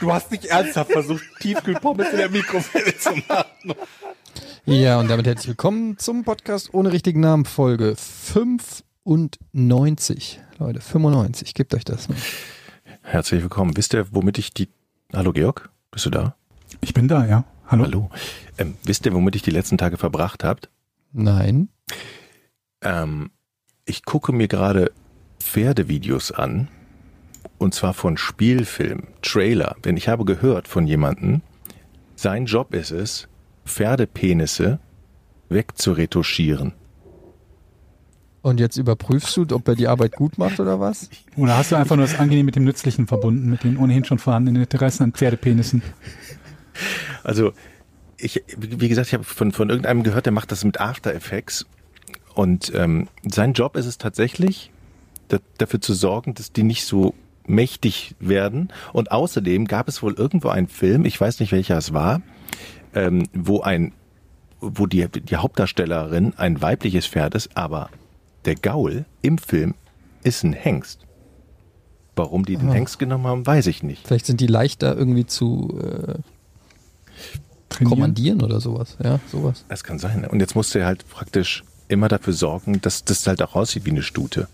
Du hast nicht ernsthaft versucht, Tiefkühlpommes in der Mikrowelle zu machen. Ja, und damit herzlich willkommen zum Podcast ohne richtigen Namen, Folge 95. Leute, 95. Gebt euch das. Mal. Herzlich willkommen. Wisst ihr, womit ich die... Hallo Georg, bist du da? Ich bin da, ja. Hallo. Hallo. Ähm, wisst ihr, womit ich die letzten Tage verbracht habt? Nein. Ähm, ich gucke mir gerade Pferdevideos an. Und zwar von Spielfilmen, Trailer. Denn ich habe gehört von jemandem, sein Job ist es, Pferdepenisse wegzuretuschieren. Und jetzt überprüfst du, ob er die Arbeit gut macht oder was? Oder hast du einfach nur das Angenehm mit dem Nützlichen verbunden, mit den ohnehin schon vorhandenen Interessen an Pferdepenissen? Also, ich, wie gesagt, ich habe von, von irgendeinem gehört, der macht das mit After Effects. Und ähm, sein Job ist es tatsächlich, da, dafür zu sorgen, dass die nicht so mächtig werden. Und außerdem gab es wohl irgendwo einen Film, ich weiß nicht welcher es war, ähm, wo ein, wo die, die Hauptdarstellerin ein weibliches Pferd ist, aber der Gaul im Film ist ein Hengst. Warum die den Ah. Hengst genommen haben, weiß ich nicht. Vielleicht sind die leichter irgendwie zu äh, Trainieren? kommandieren oder sowas. Ja, sowas. Das kann sein. Und jetzt musst du halt praktisch immer dafür sorgen, dass das halt auch aussieht wie eine Stute.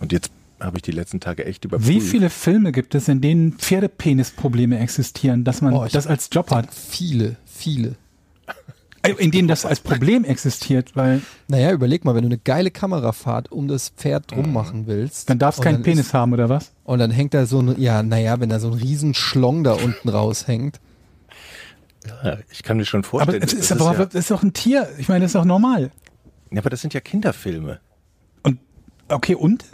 Und jetzt habe ich die letzten Tage echt überprüft. Wie viele Filme gibt es, in denen Pferdepenisprobleme existieren, dass man Oh, das als Job hat? Viele, viele. Äh, In denen das als Problem existiert, weil Naja, überleg mal, wenn du eine geile Kamerafahrt um das Pferd drum machen willst. dann darf es und keinen Penis Ist, haben, oder was? und dann hängt da so ein, ja, naja, wenn da so ein riesen Schlong da unten raushängt. Ja, ich kann mir schon Aber vorstellen. es das ist, aber, ja, das ist doch ein Tier. Ich meine, das ist doch normal. ja, aber das sind ja Kinderfilme. Und okay, und?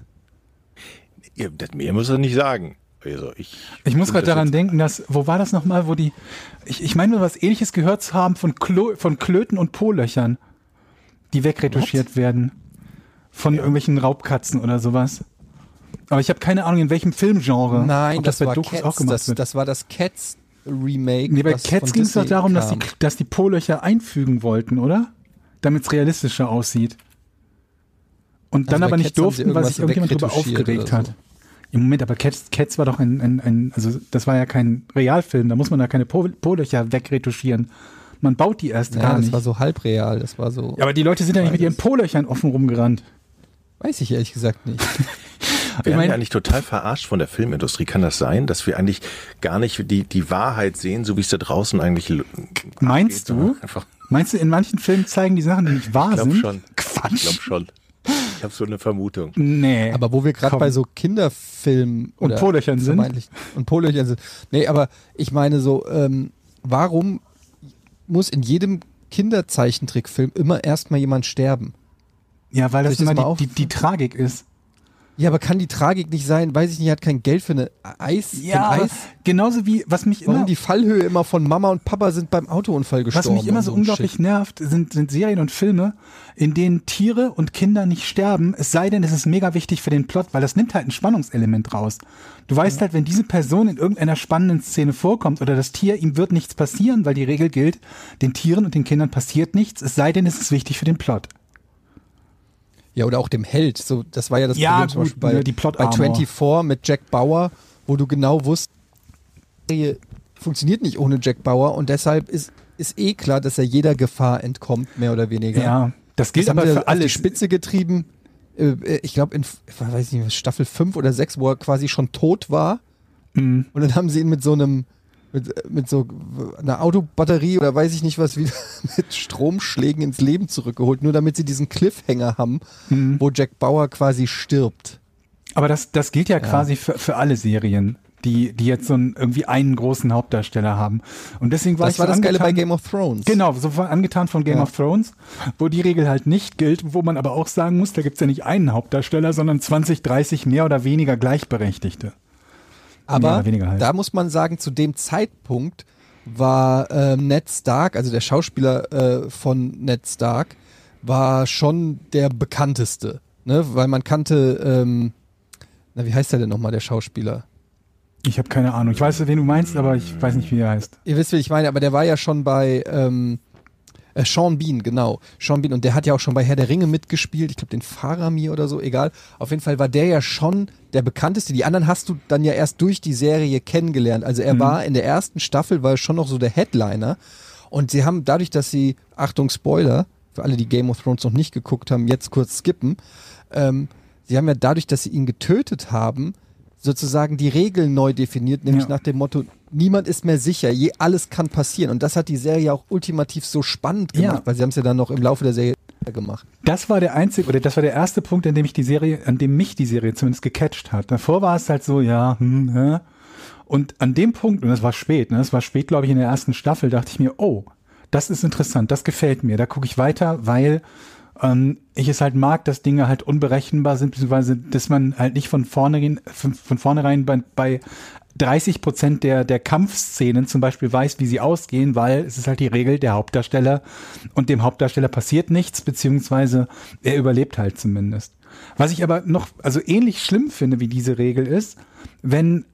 Ihr, das, mir muss er nicht sagen. Also ich, Ich muss gerade das daran denken, dass, wo war das nochmal, wo die, ich, ich meine, was ähnliches gehört zu haben von, Klo, von Klöten und Po-Löchern, die wegretuschiert werden. Von irgendwelchen Raubkatzen oder sowas. Aber ich habe keine Ahnung, in welchem Filmgenre. Nein, das, bei war Dokus Cats. auch gemacht Das, wird. das war das Cats Remake. nee, bei Cats ging es doch darum, dass die, dass die Po-Löcher einfügen wollten, oder? Damit es realistischer aussieht. Und dann Also aber nicht Cats durften, weil sich irgendjemand darüber aufgeregt oder hat. so. Im Moment, aber Cats, Cats war doch ein, ein, ein, also das war ja kein Realfilm, da muss man da keine Po- Po-Löcher wegretuschieren. Man baut die erst Ja, gar das nicht. war so halbreal. Das war so. ja, aber die Leute sind ja nicht mit ihren Po-Löchern offen rumgerannt. Weiß ich ehrlich gesagt nicht. Wir Ich werden ja eigentlich total verarscht von der Filmindustrie. Kann das sein, dass wir eigentlich gar nicht die, die Wahrheit sehen, so wie es da draußen eigentlich Meinst abgeht, du? Meinst du, in manchen Filmen zeigen die Sachen, die nicht wahr ich glaube sind? schon. Ich Quatsch. glaube schon. Ich habe so eine Vermutung. Nee. Aber wo wir gerade bei so Kinderfilmen Und Po-Löchern sind? Und Po-Löchern sind. Nee, aber ich meine so, ähm, warum muss in jedem Kinderzeichentrickfilm immer erstmal jemand sterben? ja, weil das das immer die, die, die Tragik ist. Ja, aber kann die Tragik nicht sein, weiß ich nicht, hat kein Geld für eine Eis, für ein aber Eis? genauso wie, was mich Warum immer, die Fallhöhe immer von Mama und Papa sind beim Autounfall was gestorben? mich immer so ein unglaublich Shit. nervt, sind, sind Serien und Filme, in denen Tiere und Kinder nicht sterben, es sei denn, es ist mega wichtig für den Plot, weil das nimmt halt ein Spannungselement raus. Du weißt halt, wenn diese Person in irgendeiner spannenden Szene vorkommt oder das Tier, ihm wird nichts passieren, weil die Regel gilt, den Tieren und den Kindern passiert nichts, es sei denn, es ist wichtig für den Plot. Ja, oder auch dem Held. So, das war ja das Ja, Problem zum gut, Beispiel bei, ne, die bei Plot-Armor. 24 mit Jack Bauer, wo du genau wusstest, die Serie funktioniert nicht ohne Jack Bauer und deshalb ist, ist eh klar, dass er jeder Gefahr entkommt, mehr oder weniger. Ja, das gilt das aber für auf alle. die Spitze getrieben. Äh, äh, Ich glaube, in weiß nicht, Staffel 5 oder 6, wo er quasi schon tot war. Mhm. Und dann haben sie ihn mit so einem, mit, mit so einer Autobatterie oder weiß ich nicht was, wieder mit Stromschlägen ins Leben zurückgeholt, nur damit sie diesen Cliffhanger haben, Mhm. wo Jack Bauer quasi stirbt. Aber das, das gilt ja, quasi für, für alle Serien, die, die jetzt so einen, irgendwie einen großen Hauptdarsteller haben. Und deswegen war Das ich war so das Geile bei angetan- Game of Thrones. Genau, so war angetan von Game Ja. of Thrones, wo die Regel halt nicht gilt, wo man aber auch sagen muss, da gibt's ja nicht einen Hauptdarsteller, sondern 20, 30 mehr oder weniger Gleichberechtigte. Aber halt. da muss man sagen, zu dem Zeitpunkt war ähm, Ned Stark, also der Schauspieler äh, von Ned Stark, war schon der bekannteste, ne? Weil man kannte, ähm, na wie heißt der denn nochmal, der Schauspieler? Ich habe keine Ahnung. Ich weiß, wen du meinst, aber ich weiß nicht, wie er heißt. Ihr wisst, wie ich meine, aber der war ja schon bei ähm, äh, Sean Bean, genau. Sean Bean, und der hat ja auch schon bei Herr der Ringe mitgespielt. Ich glaube, den Faramir oder so, egal. Auf jeden Fall war der ja schon der bekannteste. Die anderen hast du dann ja erst durch die Serie kennengelernt. Also er war in der ersten Staffel, war schon noch so der Headliner. Und sie haben dadurch, dass sie, Achtung, Spoiler, für alle, die Game of Thrones noch nicht geguckt haben, jetzt kurz skippen, ähm, sie haben ja dadurch, dass sie ihn getötet haben, sozusagen die Regeln neu definiert, nämlich Ja. nach dem Motto, niemand ist mehr sicher, je, alles kann passieren. Und das hat die Serie auch ultimativ so spannend gemacht, Ja. weil sie haben es ja dann noch im Laufe der Serie gemacht. Das war der einzige, oder das war der erste Punkt, an dem ich die Serie, an dem mich die Serie zumindest gecatcht hat. Davor war es halt so, ja, hm, hä? Und an dem Punkt, und das war spät, ne, das war spät, glaube ich, in der ersten Staffel, dachte ich mir, oh, das ist interessant, das gefällt mir, da gucke ich weiter, weil ähm, ich es halt mag, dass Dinge halt unberechenbar sind, beziehungsweise, dass man halt nicht von vornherein, von, vornherein bei, bei 30 Prozent der, der Kampfszenen zum Beispiel weiß, wie sie ausgehen, weil es ist halt die Regel der Hauptdarsteller und dem Hauptdarsteller passiert nichts, beziehungsweise er überlebt halt zumindest. Was ich aber noch, also ähnlich schlimm finde wie diese Regel ist, wenn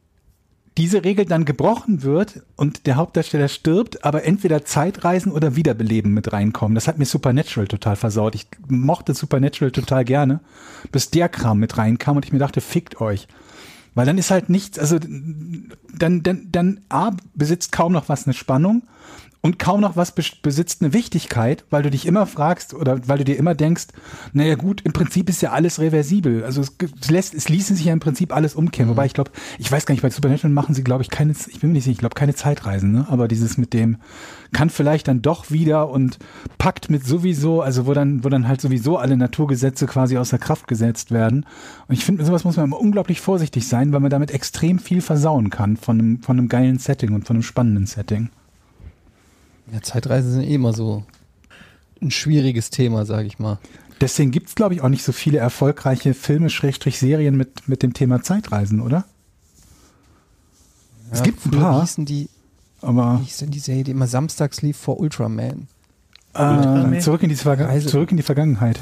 diese Regel dann gebrochen wird und der Hauptdarsteller stirbt, aber entweder Zeitreisen oder Wiederbeleben mit reinkommen. Das hat mir Supernatural total versaut. Ich mochte Supernatural total gerne, bis der Kram mit reinkam und ich mir dachte, fickt euch. Weil dann ist halt nichts, also dann, dann, dann A, besitzt kaum noch was eine Spannung und kaum noch was bes- besitzt eine Wichtigkeit, weil du dich immer fragst oder weil du dir immer denkst, naja gut, im Prinzip ist ja alles reversibel. Also es, es lässt, es ließe sich ja im Prinzip alles umkehren. Wobei ich glaube, ich weiß gar nicht, bei Supernatural machen sie, glaube ich, keine, ich bin mir nicht sicher, ich glaube keine Zeitreisen, ne? Aber dieses mit dem kann vielleicht dann doch wieder und packt mit sowieso, also wo dann, wo dann halt sowieso alle Naturgesetze quasi außer Kraft gesetzt werden. Und ich finde, mit sowas muss man immer unglaublich vorsichtig sein, weil man damit extrem viel versauen kann von einem, von einem geilen Setting und von einem spannenden Setting. Ja, Zeitreisen sind eh immer so ein schwieriges Thema, sage ich mal. Deswegen gibt's glaube ich, auch nicht so viele erfolgreiche Filme, Schrägstrich Serien mit, mit dem Thema Zeitreisen, oder? es Ja, gibt ein paar, hießen die, aber wie hieß denn die Serie, die immer samstags lief vor Ultraman? äh, zurück, in die Reise- zurück in die Vergangenheit.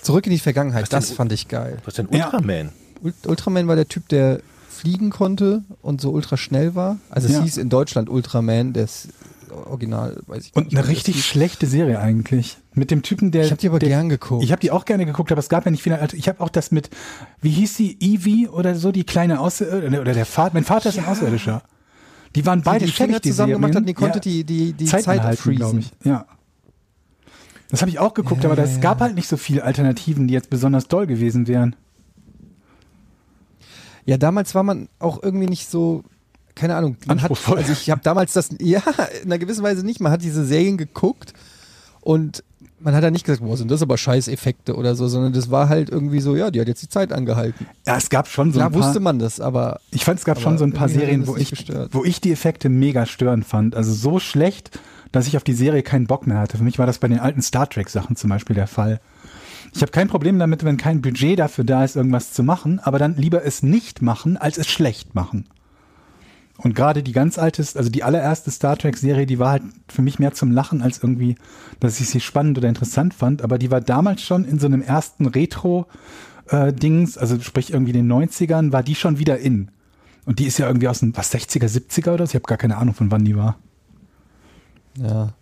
Zurück in die Vergangenheit, Was denn das fand ich geil. Was denn Ja. Ultraman? Ult Ultraman war der Typ, der fliegen konnte und so ultra schnell war. Also es Ja. hieß in Deutschland Ultraman, das Original, weiß ich Und nicht, eine wie das richtig schlechte Serie eigentlich. Mit dem Typen, der. Ich habe die aber der, gern geguckt. Ich habe die auch gerne geguckt, aber es gab ja nicht viele. Ich habe auch das mit, wie hieß sie, Evie oder so, die kleine Außerirdische, oder der Vater, mein Vater ist ein Außerirdischer. Die waren beide die Finger schlecht, die zusammen gemacht hat, die konnte Ja. die, die, die Zeit, Zeit, anhalten, glaub freezen. ich. Ja. Das habe ich auch geguckt, Ja, aber es gab halt nicht so viele Alternativen, die jetzt besonders doll gewesen wären. Ja, damals war man auch irgendwie nicht so, keine Ahnung, man hat, also ich habe damals das, ja, in einer gewissen Weise nicht, man hat diese Serien geguckt und man hat da nicht gesagt, boah, sind das aber scheiß Effekte oder so, sondern das war halt irgendwie so, ja, die hat jetzt die Zeit angehalten. Ja, es gab schon so Klar ein paar, wusste man das, aber Ich fand, es gab schon so ein paar Serien, wo ich, gestört. wo ich die Effekte mega störend fand. Also so schlecht, dass ich auf die Serie keinen Bock mehr hatte. Für mich war das bei den alten Star Trek Sachen zum Beispiel der Fall. Ich habe kein Problem damit, wenn kein Budget dafür da ist, irgendwas zu machen, aber dann lieber es nicht machen, als es schlecht machen. Und gerade die ganz alte, also die allererste Star Trek-Serie, die war halt für mich mehr zum Lachen als irgendwie, dass ich sie spannend oder interessant fand. Aber die war damals schon in so einem ersten Retro-Dings, also sprich irgendwie in den 90ern, war die schon wieder in. Und die ist ja irgendwie aus den was 60er, 70er oder so. Ich habe gar keine Ahnung, von wann die war. ja.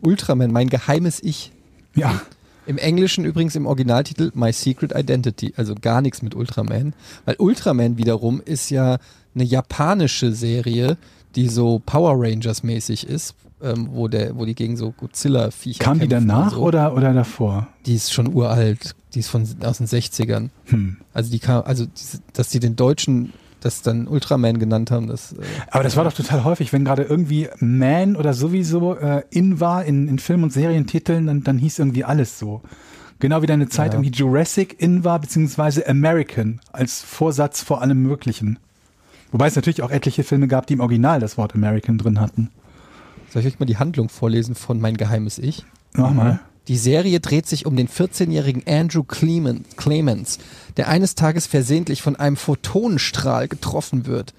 Ultraman, mein geheimes Ich. Ja, Im Englischen übrigens im Originaltitel My Secret Identity, also gar nichts mit Ultraman. Weil Ultraman wiederum ist ja eine japanische Serie, die so Power Rangers mäßig ist, ähm, wo, der, wo die gegen so Godzilla-Viecher kam die danach so. oder, oder davor? Die ist schon uralt, die ist von, aus den 60ern. Hm. Also die kam, also diese- dass die den Deutschen das dann Ultraman genannt haben, das äh, Aber das war doch total häufig, wenn gerade irgendwie Man oder sowieso äh, in war in, in Film- und Serientiteln, dann, dann hieß irgendwie alles so. Genau wie deine Zeit Ja. irgendwie Jurassic in war, beziehungsweise American als Vorsatz vor allem Möglichen. Wobei es natürlich auch etliche Filme gab, die im Original das Wort American drin hatten. soll ich euch mal die Handlung vorlesen von Mein geheimes Ich? Nochmal. Die Serie dreht sich um den 14-jährigen Andrew Clemen- Clemens, der eines Tages versehentlich von einem Photonenstrahl getroffen wird.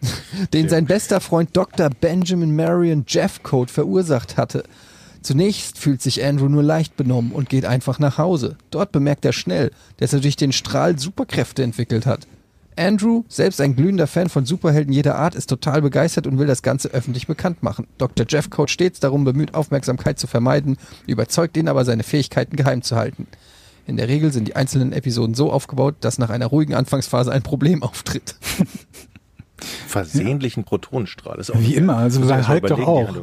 den sein bester Freund Dr. Benjamin Marion Jeffcoat verursacht hatte. Zunächst fühlt sich Andrew nur leicht benommen und geht einfach nach Hause. Dort bemerkt er schnell, dass er durch den Strahl Superkräfte entwickelt hat. Andrew, selbst ein glühender Fan von Superhelden jeder Art, ist total begeistert und will das Ganze öffentlich bekannt machen. Dr. Jeffcoat stets darum bemüht, Aufmerksamkeit zu vermeiden, überzeugt ihn aber, seine Fähigkeiten geheim zu halten. In der Regel sind die einzelnen Episoden so aufgebaut, dass nach einer ruhigen Anfangsphase ein Problem auftritt. Versehentlichen Protonenstrahl. Das ist auch Wie immer, also Hulk doch auch.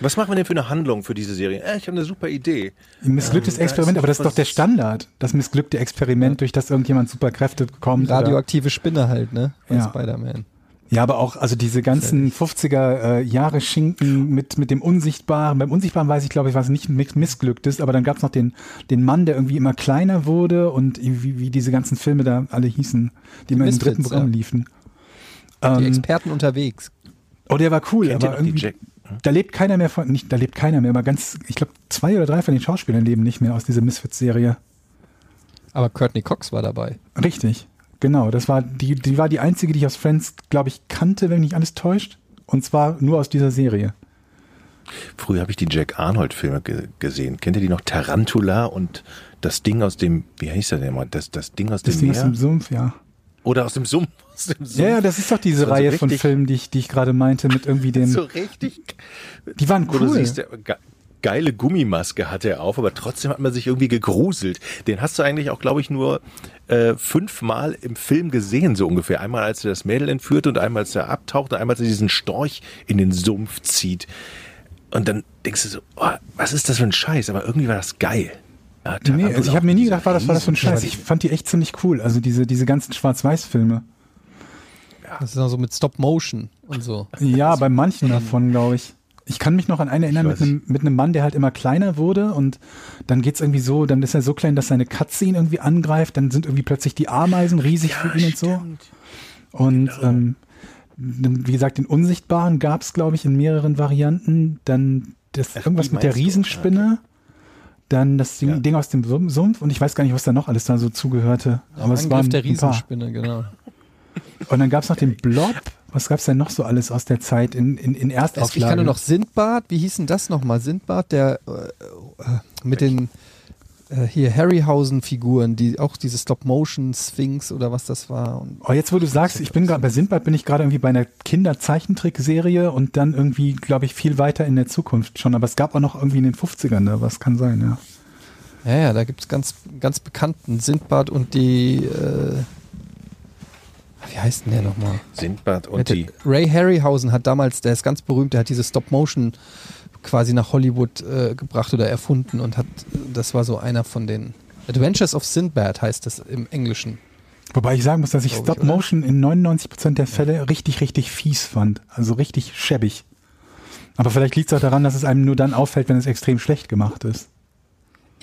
Was machen wir denn für eine Handlung für diese Serie? Äh, ich habe eine super Idee. Ein missglücktes Ähm, da Experiment, ist aber das ist doch der Standard. Das missglückte Experiment, durch das irgendjemand Superkräfte bekommt. oder- Radioaktive Spinne halt, ne? Bei Ja. Spider-Man. Ja, aber auch, also diese ganzen 50er äh, Jahre Schinken mit, mit dem Unsichtbaren. Beim Unsichtbaren weiß ich, glaube ich, was nicht miss- missglückt ist, aber dann gab es noch den, den Mann, der irgendwie immer kleiner wurde und wie, wie diese ganzen Filme da alle hießen, die immer im Misfits, dritten Programm ja. liefen. Die Ähm, Experten unterwegs. oh, der war cool, Kennt aber die irgendwie, Jack? Da lebt keiner mehr von, nicht, da lebt keiner mehr, aber ganz, ich glaube, zwei oder drei von den Schauspielern leben nicht mehr aus dieser Misfits-Serie. Aber Courtney Cox war dabei. Richtig, genau. Das war die, die war die einzige, die ich aus Friends, glaube ich, kannte, wenn mich nicht alles täuscht. Und zwar nur aus dieser Serie. Früher habe ich die Jack Arnold-Filme ge gesehen. Kennt ihr die noch? Tarantula und das Ding aus dem, wie hieß der denn mal? Das, das Ding aus Das dem Ding ist Meer? im Sumpf, ja. Oder aus dem Sumpf? Aus dem Sumpf. Ja, ja, das ist doch diese So- so Reihe von richtig- Filmen, die ich, die ich gerade meinte, mit irgendwie den. So richtig. die waren Wo du cool. siehst, geile Gummimaske hatte er auf, aber trotzdem hat man sich irgendwie gegruselt. Den hast du eigentlich auch, glaube ich, nur äh, fünfmal im Film gesehen, so ungefähr. Einmal, als er das Mädel entführt und einmal, als er abtaucht und einmal, als er diesen Storch in den Sumpf zieht. Und dann denkst du so, oh, was ist das für ein Scheiß? Aber irgendwie war das geil. Ja, nee, also ich habe mir nie gedacht, war das, war das für ein Scheiß. Ich fand die echt ziemlich cool. Also diese, diese ganzen Schwarz-Weiß-Filme. Das ist auch so mit Stop Motion und so. Ja, bei manchen davon, glaube ich. Ich kann mich noch an einen erinnern mit einem, mit einem Mann, der halt immer kleiner wurde und dann geht's irgendwie so, dann ist er so klein, dass seine Katze ihn irgendwie angreift, dann sind irgendwie plötzlich die Ameisen riesig für ihn und so. Und ähm, dann, wie gesagt, den Unsichtbaren gab's, glaube ich, in mehreren Varianten. Dann das Ach, irgendwas mit der? Riesenspinne. Dann das Ding, Ja. Ding aus dem Sum- Sumpf und ich weiß gar nicht, was da noch alles da so zugehörte. Aber es Angriff waren der ein paar. Riesenspinne, genau. Und dann gab's noch den Blob. Was gab's denn noch so alles aus der Zeit in, in, in Es, Erstauflagen? ich kann nur noch Sindbad, wie hieß denn das nochmal? Sindbad, der äh, äh, mit den äh, hier Harryhausen-Figuren, die auch diese Stop-Motion-Sphinx oder was das war. Und Oh, jetzt wo du sagst, ich bin gerade bei Sindbad, bin ich gerade irgendwie bei einer Kinderzeichentrickserie und dann irgendwie, glaube ich, viel weiter in der Zukunft schon. Aber es gab auch noch irgendwie in den 50ern da was, kann sein, ja. ja, ja, da gibt es ganz, ganz bekannten Sindbad und die, äh, wie heißt denn der nochmal? Sindbad und die. Ray Harryhausen hat damals, der ist ganz berühmt, der hat diese Stop-Motion quasi nach Hollywood äh, gebracht oder erfunden und hat, das war so einer von den Adventures of Sindbad heißt das im Englischen. Wobei ich sagen muss, dass ich Glaub ich, Stop Motion in 99% der Fälle richtig, richtig fies fand. Also richtig schäbig. Aber vielleicht liegt es auch daran, dass es einem nur dann auffällt, wenn es extrem schlecht gemacht ist.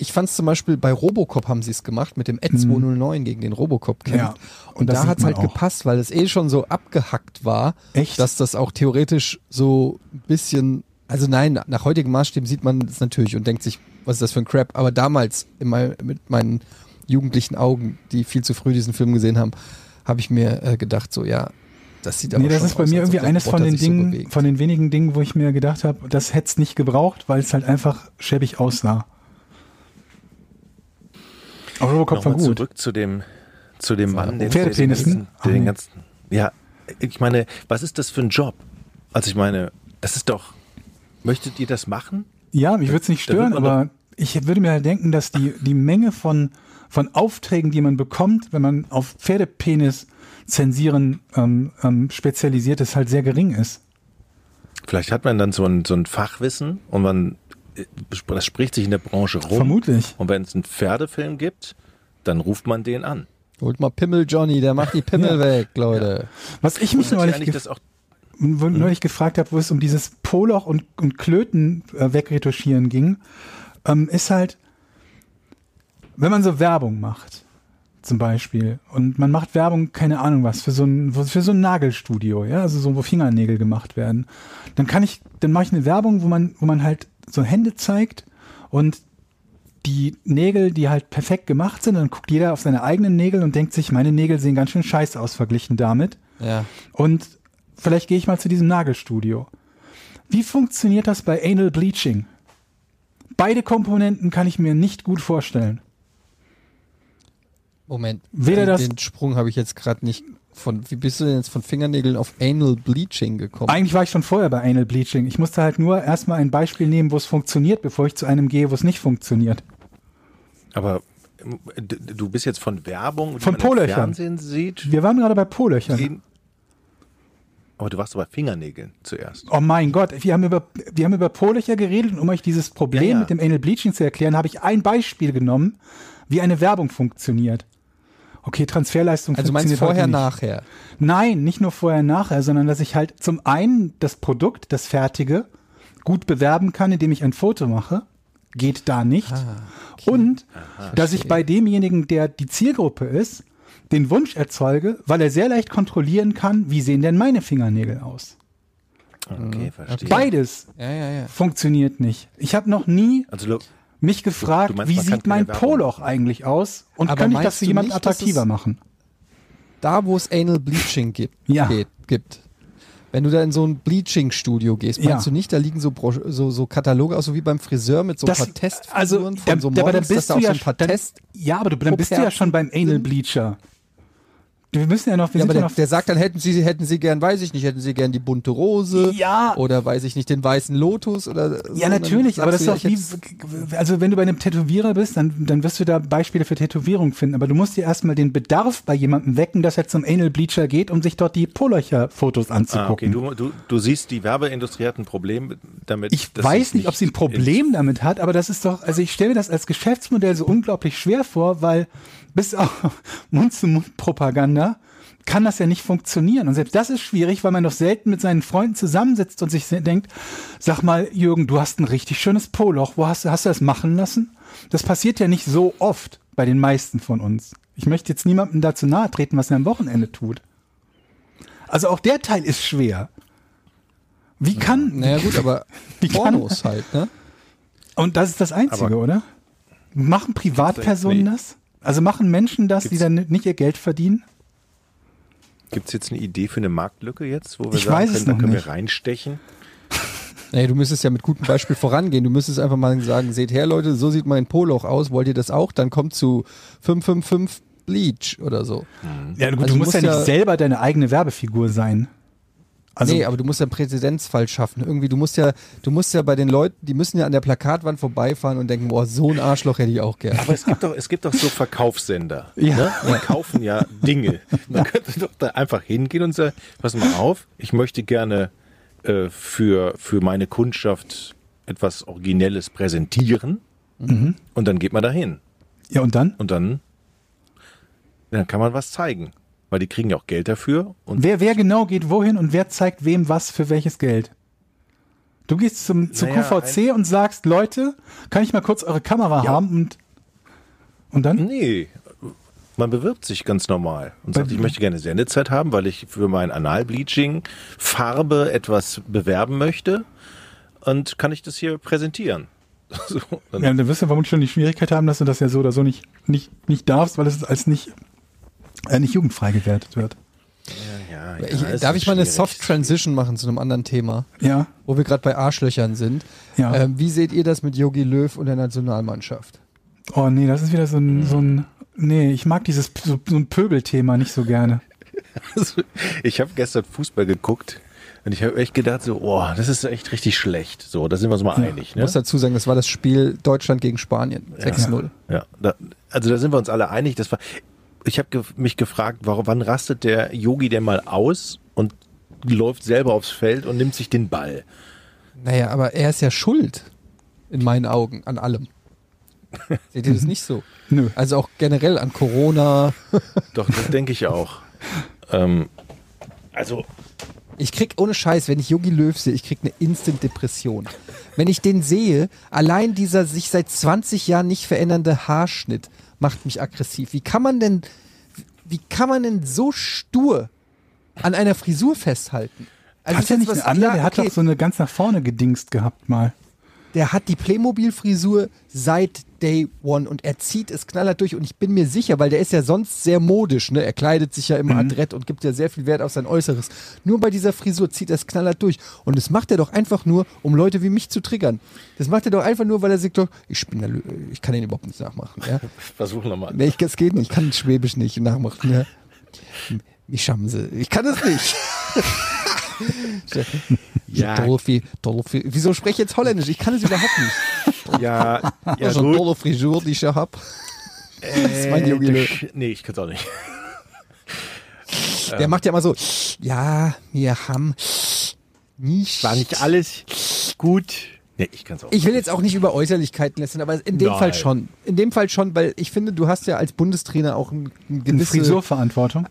Ich fand es zum Beispiel bei Robocop haben sie es gemacht mit dem Ed 209 gegen den Robocop kämpft. Mhm. Ja, und und da hat es halt auch. gepasst, weil es eh schon so abgehackt war, Echt? dass das auch theoretisch so ein bisschen, also nein, nach heutigen Maßstäben sieht man es natürlich und denkt sich, was ist das für ein Crap. Aber damals in mein, mit meinen jugendlichen Augen, die viel zu früh diesen Film gesehen haben, habe ich mir äh, gedacht, so ja, das sieht aber Nee, das schon ist bei aus, mir irgendwie eines von den so Dingen, bewegt. von den wenigen Dingen, wo ich mir gedacht habe, das hätte es nicht gebraucht, weil es halt einfach schäbig aussah. Aber Robocop war gut. zurück zu dem, zu dem Mann, der, den Pferdepenissen? ganzen, den ganzen, ja, ich meine, was ist das für ein Job? Also ich meine, das ist doch, möchtet ihr das machen? Ja, mich würde es nicht stören, aber ich würde mir halt denken, dass die, die Menge von, von Aufträgen, die man bekommt, wenn man auf Pferdepenis zensieren ähm, ähm, spezialisiert ist, halt sehr gering ist. Vielleicht hat man dann so ein, so ein Fachwissen und man, das spricht sich in der Branche rum. Vermutlich. Und wenn es einen Pferdefilm gibt, dann ruft man den an. Holt mal Pimmel Johnny, der macht die Pimmel weg, Leute. Was ich mich neulich, auch wo- neulich gefragt habe, wo es um dieses Poloch und, und Klöten äh, wegretuschieren ging, ähm, ist halt, wenn man so Werbung macht, zum Beispiel, und man macht Werbung, keine Ahnung was, für so ein, für so ein Nagelstudio, ja, also so, wo Fingernägel gemacht werden, dann kann ich, dann mache ich eine Werbung, wo man, wo man halt so Hände zeigt und die Nägel, die halt perfekt gemacht sind, dann guckt jeder auf seine eigenen Nägel und denkt sich, meine Nägel sehen ganz schön scheiße aus verglichen damit. Ja. Und vielleicht gehe ich mal zu diesem Nagelstudio. Wie funktioniert das bei Anal Bleaching? Beide Komponenten kann ich mir nicht gut vorstellen. Moment, Weder den, das- den Sprung habe ich jetzt gerade nicht von. Wie bist du denn jetzt von Fingernägeln auf Anal Bleaching gekommen? Eigentlich war ich schon vorher bei Anal Bleaching. Ich musste halt nur erstmal ein Beispiel nehmen, wo es funktioniert, bevor ich zu einem gehe, wo es nicht funktioniert. Aber ähm, du bist jetzt von Werbung, Von Po-Löchern. Fernsehen sieht. Wir waren gerade bei Po-Löchern. Aber du warst doch bei Fingernägeln zuerst. Oh mein Gott, wir haben über, wir haben über Po-Löcher geredet und um euch dieses Problem Ja, ja. mit dem Anal Bleaching zu erklären, habe ich ein Beispiel genommen, wie eine Werbung funktioniert. Okay, Transferleistung also meinst funktioniert vorher, heute nicht. nachher. Nein, nicht nur vorher, nachher, sondern dass ich halt zum einen das Produkt, das fertige, gut bewerben kann, indem ich ein Foto mache. Geht da nicht. Und dass ich bei demjenigen, der die Zielgruppe ist, den Wunsch erzeuge, weil er sehr leicht kontrollieren kann, wie sehen denn meine Fingernägel aus. Okay, verstehe. Beides Ja, ja, ja. funktioniert nicht. Ich habe noch nie Also mich gefragt, meinst, wie kann sieht mein Poloch eigentlich aus und Aber könnte ich das für jemand nicht, attraktiver machen? Da, wo es Anal Bleaching gibt, Ja. geht, gibt. Wenn du da in so ein Bleaching-Studio gehst, Ja. meinst du nicht, da liegen so, so, so Kataloge aus, so wie beim Friseur mit so ein Das- paar Testfiguren also, von so da- aber dann Models, dass bist da du auch ja so ein paar dann- Test... Ja, aber du, dann bist du ja schon beim Anal sind. Bleacher. Wir müssen ja noch, wir Ja, aber der, noch der sagt dann, hätten sie, hätten sie gern, weiß ich nicht, hätten sie gern die bunte Rose Ja. oder weiß ich nicht, den weißen Lotus oder so. Ja, natürlich, aber das ist doch ja, wie, also wenn du bei einem Tätowierer bist, dann, dann wirst du da Beispiele für Tätowierung finden, aber du musst dir erstmal den Bedarf bei jemandem wecken, dass er zum Anal Bleacher geht, um sich dort die Polöcher-Fotos ah, okay. anzugucken. du, du, du siehst, die Werbeindustrie hat ein Problem damit. Ich weiß nicht, ob sie ein Problem damit hat, aber das ist doch, also ich stelle mir das als Geschäftsmodell so unglaublich schwer vor, weil bis auf Mund-zu-Mund-Propaganda kann das ja nicht funktionieren. Und selbst das ist schwierig, weil man doch selten mit seinen Freunden zusammensitzt und sich denkt, sag mal, Jürgen, du hast ein richtig schönes Poloch. Wo hast du, hast du das machen lassen? Das passiert ja nicht so oft bei den meisten von uns. Ich möchte jetzt niemandem dazu nahe treten, was er am Wochenende tut. Also auch der Teil ist schwer. Wie kann, Naja gut, aber Wie kann- Pornos halt, ne? Und das ist das Einzige, Aber- oder? Machen Privatpersonen das? Also machen Menschen das, die dann nicht ihr Geld verdienen? Gibt es jetzt eine Idee für eine Marktlücke jetzt, wo wir Ich sagen können, da können nicht. wir reinstechen? Nee, du müsstest ja mit gutem Beispiel vorangehen. Du müsstest einfach mal sagen, seht her Leute, so sieht mein Poloch aus, wollt ihr das auch? Dann kommt zu 555 Bleach oder so. Ja, gut, Also du musst musst ja nicht ja- selber deine eigene Werbefigur sein. Also, nee, aber du musst ja einen Präzedenzfall schaffen. Irgendwie, du musst ja, du musst ja bei den Leuten, die müssen ja an der Plakatwand vorbeifahren und denken, boah, so ein Arschloch hätte ich auch gern. Aber es gibt doch, es gibt doch so Verkaufssender. Ja. Ne? Die kaufen ja Dinge. Man könnte doch da einfach hingehen und sagen, pass mal auf, ich möchte gerne äh, für, für meine Kundschaft etwas Originelles präsentieren. Mhm. Und dann geht man da hin. ja, und dann? Und dann, dann kann man was zeigen. Weil die kriegen ja auch Geld dafür. Und Wer, wer genau geht wohin und wer zeigt wem was für welches Geld? Du gehst zum, zu Naja, QVC und sagst, Leute, kann ich mal kurz eure Kamera Ja. haben und, und dann? nee, man bewirbt sich ganz normal und sagt, ich möchte gerne Sendezeit haben, weil ich für mein Analbleaching Farbe etwas bewerben möchte. Und kann ich das hier präsentieren? So, dann Ja, dann wirst du vermutlich schon die Schwierigkeit haben, dass du das ja so oder so nicht, nicht, nicht darfst, weil es als nicht, äh, nicht jugendfrei gewertet wird. Ja, ja, Ich, darf ich mal eine. Soft Transition machen zu einem anderen Thema, Ja. wo wir gerade bei Arschlöchern sind? Ja. Ähm, wie seht ihr das mit Yogi Löw und der Nationalmannschaft? Oh nee, das ist wieder so ein, so ein nee, ich mag dieses so, so ein Pöbelthema nicht so gerne. Ich habe gestern Fußball geguckt und ich habe echt gedacht, so, oh, das ist echt richtig schlecht. So, da sind wir uns mal einig. Ich Ne? muss dazu sagen, das war das Spiel Deutschland gegen Spanien. 6-0. Ja, da, also da sind wir uns alle einig. Das war, ich habe ge mich gefragt, warum, wann rastet der Yogi denn mal aus und läuft selber aufs Feld und nimmt sich den Ball? Naja, aber er ist ja schuld, in meinen Augen, an allem. Seht ihr das nicht so? Nö. Also auch generell an Corona. Doch, das denke ich auch. Ähm, also, Ich krieg ohne Scheiß, wenn ich Yogi Löw sehe, ich krieg eine Instant-Depression. Wenn ich den sehe, allein dieser sich seit 20 Jahren nicht verändernde Haarschnitt macht mich aggressiv. Wie kann man denn, wie kann man denn so stur an einer Frisur festhalten? Also hat er nicht was- eine andere? ja, der hat okay. doch so eine ganz nach vorne gedingst gehabt mal. Der hat die Playmobil-Frisur seit Day One und er zieht es knallhart durch und ich bin mir sicher, weil der ist ja sonst sehr modisch, ne? Er kleidet sich ja immer adrett und gibt ja sehr viel Wert auf sein Äußeres. Nur bei dieser Frisur zieht er es knallhart durch und das macht er doch einfach nur, um Leute wie mich zu triggern. Das macht er doch einfach nur, weil er sagt doch, ich bin der, Lö- ich kann ihn überhaupt nicht nachmachen, ja? Versuch nochmal. Nee, ich, das geht nicht, ich kann Schwäbisch nicht nachmachen, ja? Ich haben sie, ich kann es nicht. Ja. Dolphy, Dolphy. Wieso spreche ich jetzt Holländisch? Ich kann es überhaupt nicht. Ja, ja Ja, so eine tolle Frisur, die ich ja hab. das ist mein. Äh, nee, ich kann's auch nicht. Der macht ja immer so, ja, wir haben nicht. War nicht alles gut. Nee, ich kann's auch Ich will jetzt auch nicht über Äußerlichkeiten lästern, aber in dem Nein. Fall schon. In dem Fall schon, weil ich finde, du hast ja als Bundestrainer auch ein, ein Eine gewisse... Frisurverantwortung.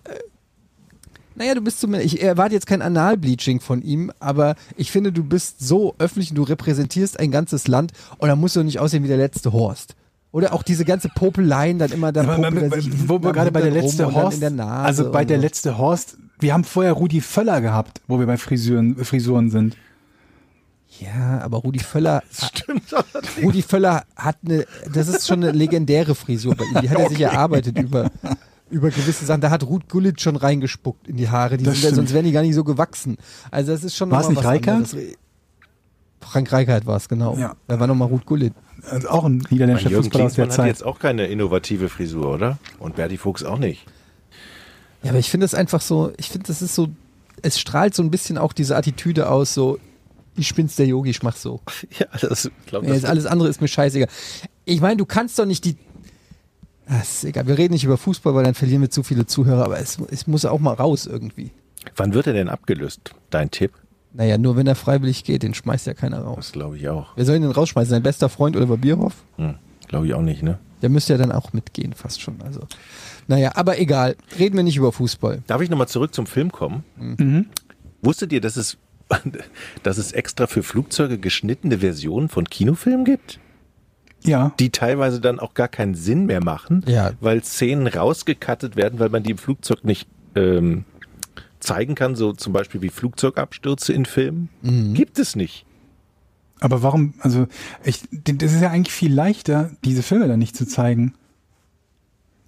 Naja, du bist zumindest, ich erwarte jetzt kein Analbleaching von ihm, aber ich finde, du bist so öffentlich und du repräsentierst ein ganzes Land und dann musst du nicht aussehen wie der letzte Horst. Oder auch diese ganze Popeleien dann immer, dann Aber, popelt er aber, sich wo wir gerade bei der letzte Horst, in der Nase also bei der letzte Horst, wir haben vorher Rudi Völler gehabt, wo wir bei Frisuren, Frisuren sind. Ja, aber Rudi Völler, Stimmt. Rudi Völler hat eine, das ist schon eine legendäre Frisur bei ihm. Die hat er sich erarbeitet über, über gewisse Sachen. Da hat Ruth Gullit schon reingespuckt in die Haare. Die sind ja, sonst wären die gar nicht so gewachsen. Also das ist schon War es noch mal nicht anderes. Frank Reichardt war es, genau. Ja. Da war nochmal Ruth Gullit. Also auch ein niederländischer Jürgen Fußballer aus der Klinsmann hat Zeit. jetzt auch keine innovative Frisur, oder? Und Berti Fuchs auch nicht. Ja, aber ich finde es einfach so, ich finde, das ist so, es strahlt so ein bisschen auch diese Attitüde aus, so, ich bin's der Yogi, ich mach so. Ja, das glaube Ja, jetzt alles andere ist mir scheißegal. Ich meine, du kannst doch nicht die. Ah, ist egal, wir reden nicht über Fußball, weil dann verlieren wir zu viele Zuhörer, aber es, es muss auch mal raus irgendwie. Wann wird er denn abgelöst? Dein Tipp? Naja, nur wenn er freiwillig geht, den schmeißt ja keiner raus. Das glaube ich auch. Wer soll ihn denn rausschmeißen? Sein bester Freund Oliver Bierhoff? Hm, glaube ich auch nicht, ne? Der müsste ja dann auch mitgehen, fast schon. Also, naja, aber egal. Reden wir nicht über Fußball. Darf ich nochmal zurück zum Film kommen? Mhm. Wusstet ihr, dass es, dass es extra für Flugzeuge geschnittene Versionen von Kinofilmen gibt? Ja, Die teilweise dann auch gar keinen Sinn mehr machen, Ja. weil Szenen rausgekattet werden, weil man die im Flugzeug nicht ähm, zeigen kann, so zum Beispiel wie Flugzeugabstürze in Filmen. Mhm. Gibt es nicht. aber warum, also ich, das ist ja eigentlich viel leichter, diese Filme dann nicht zu zeigen.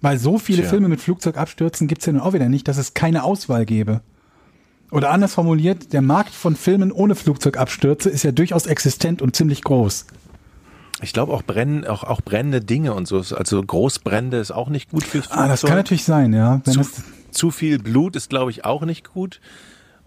Weil so viele Tja. Filme mit Flugzeugabstürzen gibt's ja nun auch wieder nicht, dass es keine Auswahl gäbe. Oder anders formuliert, der Markt von Filmen ohne Flugzeugabstürze ist ja durchaus existent und ziemlich groß. Ich glaube auch brennen, auch, auch brennende Dinge und so. Also Großbrände ist auch nicht gut fürs Flugzeug. Ah, das kann natürlich sein, ja. Wenn zu, zu viel Blut ist, glaube ich, auch nicht gut.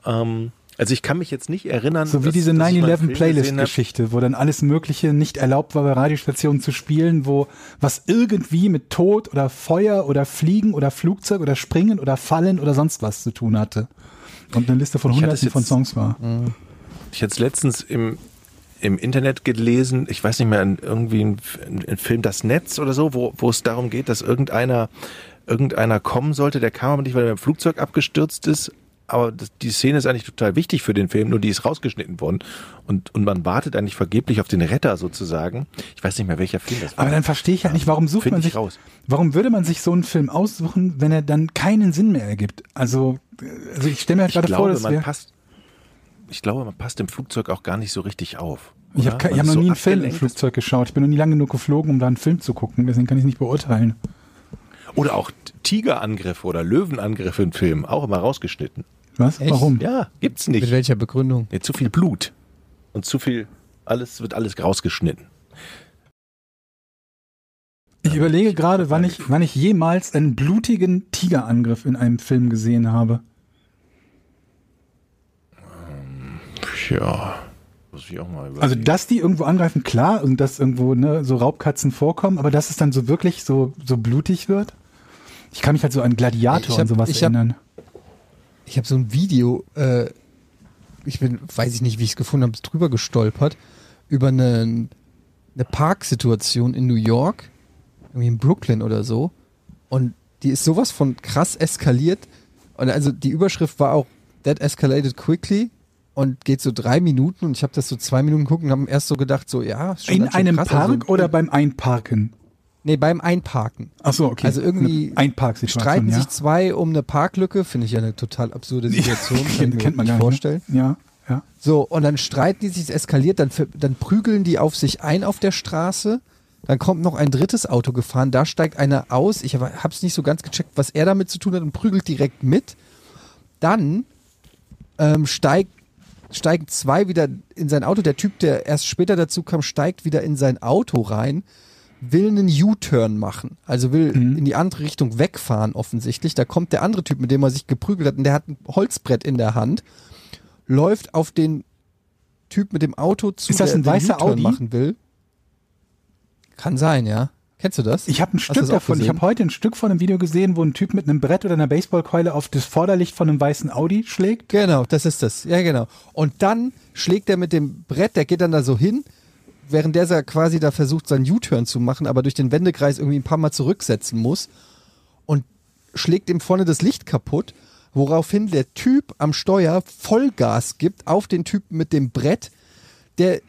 Ähm, also ich kann mich jetzt nicht erinnern. so wie dass- diese dass ich mal einen Film 9-11 gesehen hab. Playlist-Geschichte, wo dann alles Mögliche nicht erlaubt war, bei Radiostationen zu spielen, wo was irgendwie mit Tod oder Feuer oder Fliegen oder Flugzeug oder Springen oder Fallen oder sonst was zu tun hatte. Und eine Liste von hunderten von Songs war. Ich hatte es letztens im, im Internet gelesen, ich weiß nicht mehr, in irgendwie ein, ein Film Das Netz oder so, wo, wo es darum geht, dass irgendeiner, irgendeiner kommen sollte, der kam aber nicht, weil er im Flugzeug abgestürzt ist. Aber die Szene ist eigentlich total wichtig für den Film, nur die ist rausgeschnitten worden. Und, und man wartet eigentlich vergeblich auf den Retter sozusagen. Ich weiß nicht mehr, welcher Film das war. Aber dann verstehe ich halt nicht, warum sucht Find man ich sich, raus. warum würde man sich so einen Film aussuchen, wenn er dann keinen Sinn mehr ergibt? Also, äh, also ich stelle mir halt ich gerade vor, glaube, dass man wir, passt, ich glaube, man passt im Flugzeug auch gar nicht so richtig auf. ich oder? habe hab noch so nie einen Film im. Flugzeug geschaut. Ich bin noch nie lange genug geflogen, um da einen Film zu gucken. Deswegen kann ich es nicht beurteilen. Oder auch Tigerangriffe oder Löwenangriffe in Filmen, auch immer rausgeschnitten. Was? Echt? Warum? Ja, gibt's Mit nicht. welcher Begründung? Ja, zu viel Blut und zu viel, alles wird alles rausgeschnitten. Ich überlege gerade, wann ich, wann ich jemals einen blutigen Tigerangriff in einem Film gesehen habe. Ja, muss ich auch mal überlegen. Also, dass die irgendwo angreifen, klar, und dass irgendwo ne, so Raubkatzen vorkommen, aber dass es dann so wirklich so, so blutig wird. Ich kann mich halt so an Gladiator hab- und sowas ich hab- erinnern. Ich habe so ein Video, äh, ich bin, weiß ich nicht, wie ich es gefunden habe, drüber gestolpert, über eine, eine Parksituation in New York, irgendwie in Brooklyn oder so. Und die ist sowas von krass eskaliert. Und also die Überschrift war auch That escalated quickly und geht so drei Minuten und ich habe das so zwei Minuten geguckt und haben erst so gedacht, so ja, In einem krass. Park also, oder beim Einparken? Nee, beim Einparken. Ach so, okay. Also irgendwie Streiten ja. sich zwei um eine Parklücke, finde ich ja eine total absurde Situation. kennt, kann ich kennt man nicht gar vorstellen. nicht. Ne? Ja. Ja. So, und dann streiten die sich, es eskaliert, dann, dann prügeln die auf sich ein auf der Straße. Dann kommt noch ein drittes Auto gefahren, da steigt einer aus. Ich habe es nicht so ganz gecheckt, was er damit zu tun hat und prügelt direkt mit. Dann ähm, steigt, steigen zwei wieder in sein Auto. Der Typ, der erst später dazu kam, steigt wieder in sein Auto rein, will einen U-Turn machen. Also will in die andere Richtung wegfahren offensichtlich. Da kommt der andere Typ, mit dem er sich geprügelt hat und der hat ein Holzbrett in der Hand, läuft auf den Typ mit dem Auto zu, Ist das der ein den weißer U-Turn Audi? machen will. Kann sein, ja. Kennst du das? Ich habe ein Stück davon. Ich habe heute ein Stück von einem Video gesehen, wo ein Typ mit einem Brett oder einer Baseballkeule auf das Vorderlicht von einem weißen Audi schlägt. Genau, das ist das. Ja, genau. Und dann schlägt er mit dem Brett, der geht dann da so hin, während der quasi da versucht, seinen U-Turn zu machen, aber durch den Wendekreis irgendwie ein paar Mal zurücksetzen muss und schlägt ihm vorne das Licht kaputt, woraufhin der Typ am Steuer Vollgas gibt auf den Typen mit dem Brett, der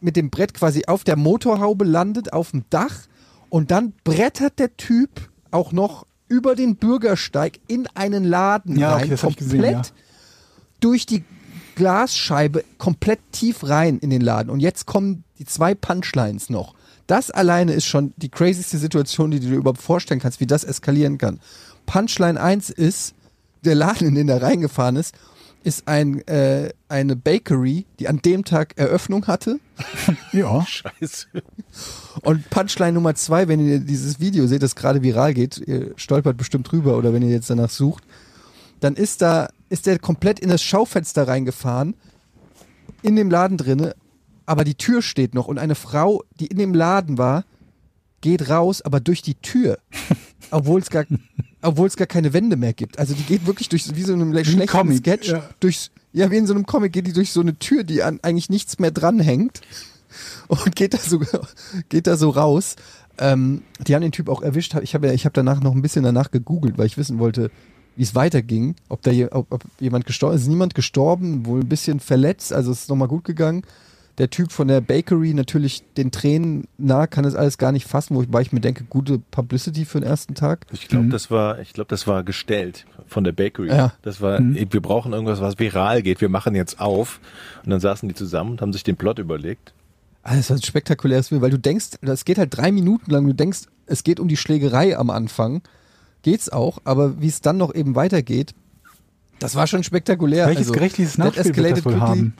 mit dem Brett quasi auf der Motorhaube landet, auf dem Dach und dann brettert der Typ auch noch über den Bürgersteig in einen Laden Ja, okay, rein, ich komplett gesehen, ja. durch die Glasscheibe komplett tief rein in den Laden. Und jetzt kommen die zwei Punchlines noch. Das alleine ist schon die crazyste Situation, die du dir überhaupt vorstellen kannst, wie das eskalieren kann. Punchline 1 ist, der Laden, in den er reingefahren ist, ist ein, äh, eine Bakery, die an dem Tag Eröffnung hatte. Ja. Scheiße. Und Punchline Nummer zwei, wenn ihr dieses Video seht, das gerade viral geht, ihr stolpert bestimmt drüber oder wenn ihr jetzt danach sucht, dann ist da, ist der komplett in das Schaufenster reingefahren, in dem Laden drinne, aber die Tür steht noch und eine Frau, die in dem Laden war, geht raus, aber durch die Tür, obwohl es gar, obwohl es gar keine Wände mehr gibt. Also die geht wirklich durch, wie so einem schlechten Comic, Sketch, ja. durchs, ja, wie in so einem Comic geht die durch so eine Tür, die an eigentlich nichts mehr dranhängt und geht da so, geht da so raus. Ähm, die haben den Typ auch erwischt. Ich habe ja, ich habe danach noch ein bisschen danach gegoogelt, weil ich wissen wollte, wie es weiterging, ob da je, ob, ob jemand gestorben ist. Ist niemand gestorben, wohl ein bisschen verletzt, also es ist nochmal gut gegangen. Der Typ von der Bakery natürlich den Tränen nah, kann das alles gar nicht fassen, wobei ich mir denke, gute Publicity für den ersten Tag. Ich glaube, das war, ich glaube, das war gestellt von der Bakery. Ja. Das war, wir brauchen irgendwas, was viral geht. Wir machen jetzt auf. Und dann saßen die zusammen und haben sich den Plot überlegt. Also das war ein spektakuläres Film, weil du denkst, das geht halt drei Minuten lang, du denkst, es geht um die Schlägerei am Anfang. Geht's auch, aber wie es dann noch eben weitergeht, das war schon spektakulär. Welches also, gerechtliches Nachspiel wird das escalated wohl haben?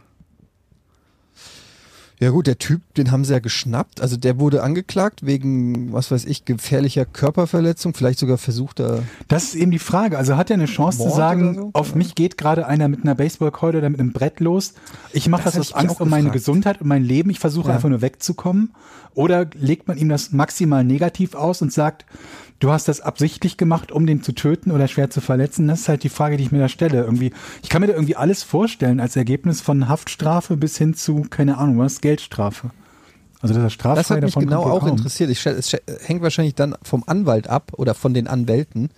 Ja gut, der Typ, den haben sie ja geschnappt. Also der wurde angeklagt wegen, was weiß ich, gefährlicher Körperverletzung, vielleicht sogar versuchter. Das ist eben die Frage. Also hat er eine Chance Mord zu sagen, so? auf Ja. mich geht gerade einer mit einer Baseballkeule oder mit einem Brett los. Ich mache Das das, aus Angst um meine. Gesundheit und mein Leben. Ich versuche Ja. einfach nur wegzukommen. Oder legt man ihm das maximal negativ aus und sagt, du hast das absichtlich gemacht, um den zu töten oder schwer zu verletzen? Das ist halt die Frage, die ich mir da stelle. Irgendwie, ich kann mir da irgendwie alles vorstellen als Ergebnis von Haftstrafe bis hin zu, keine Ahnung, was, Geldstrafe. Also das ist straffrei Das hat mich genau auch kaum. interessiert. Ich, es hängt wahrscheinlich dann vom Anwalt ab oder von den Anwälten,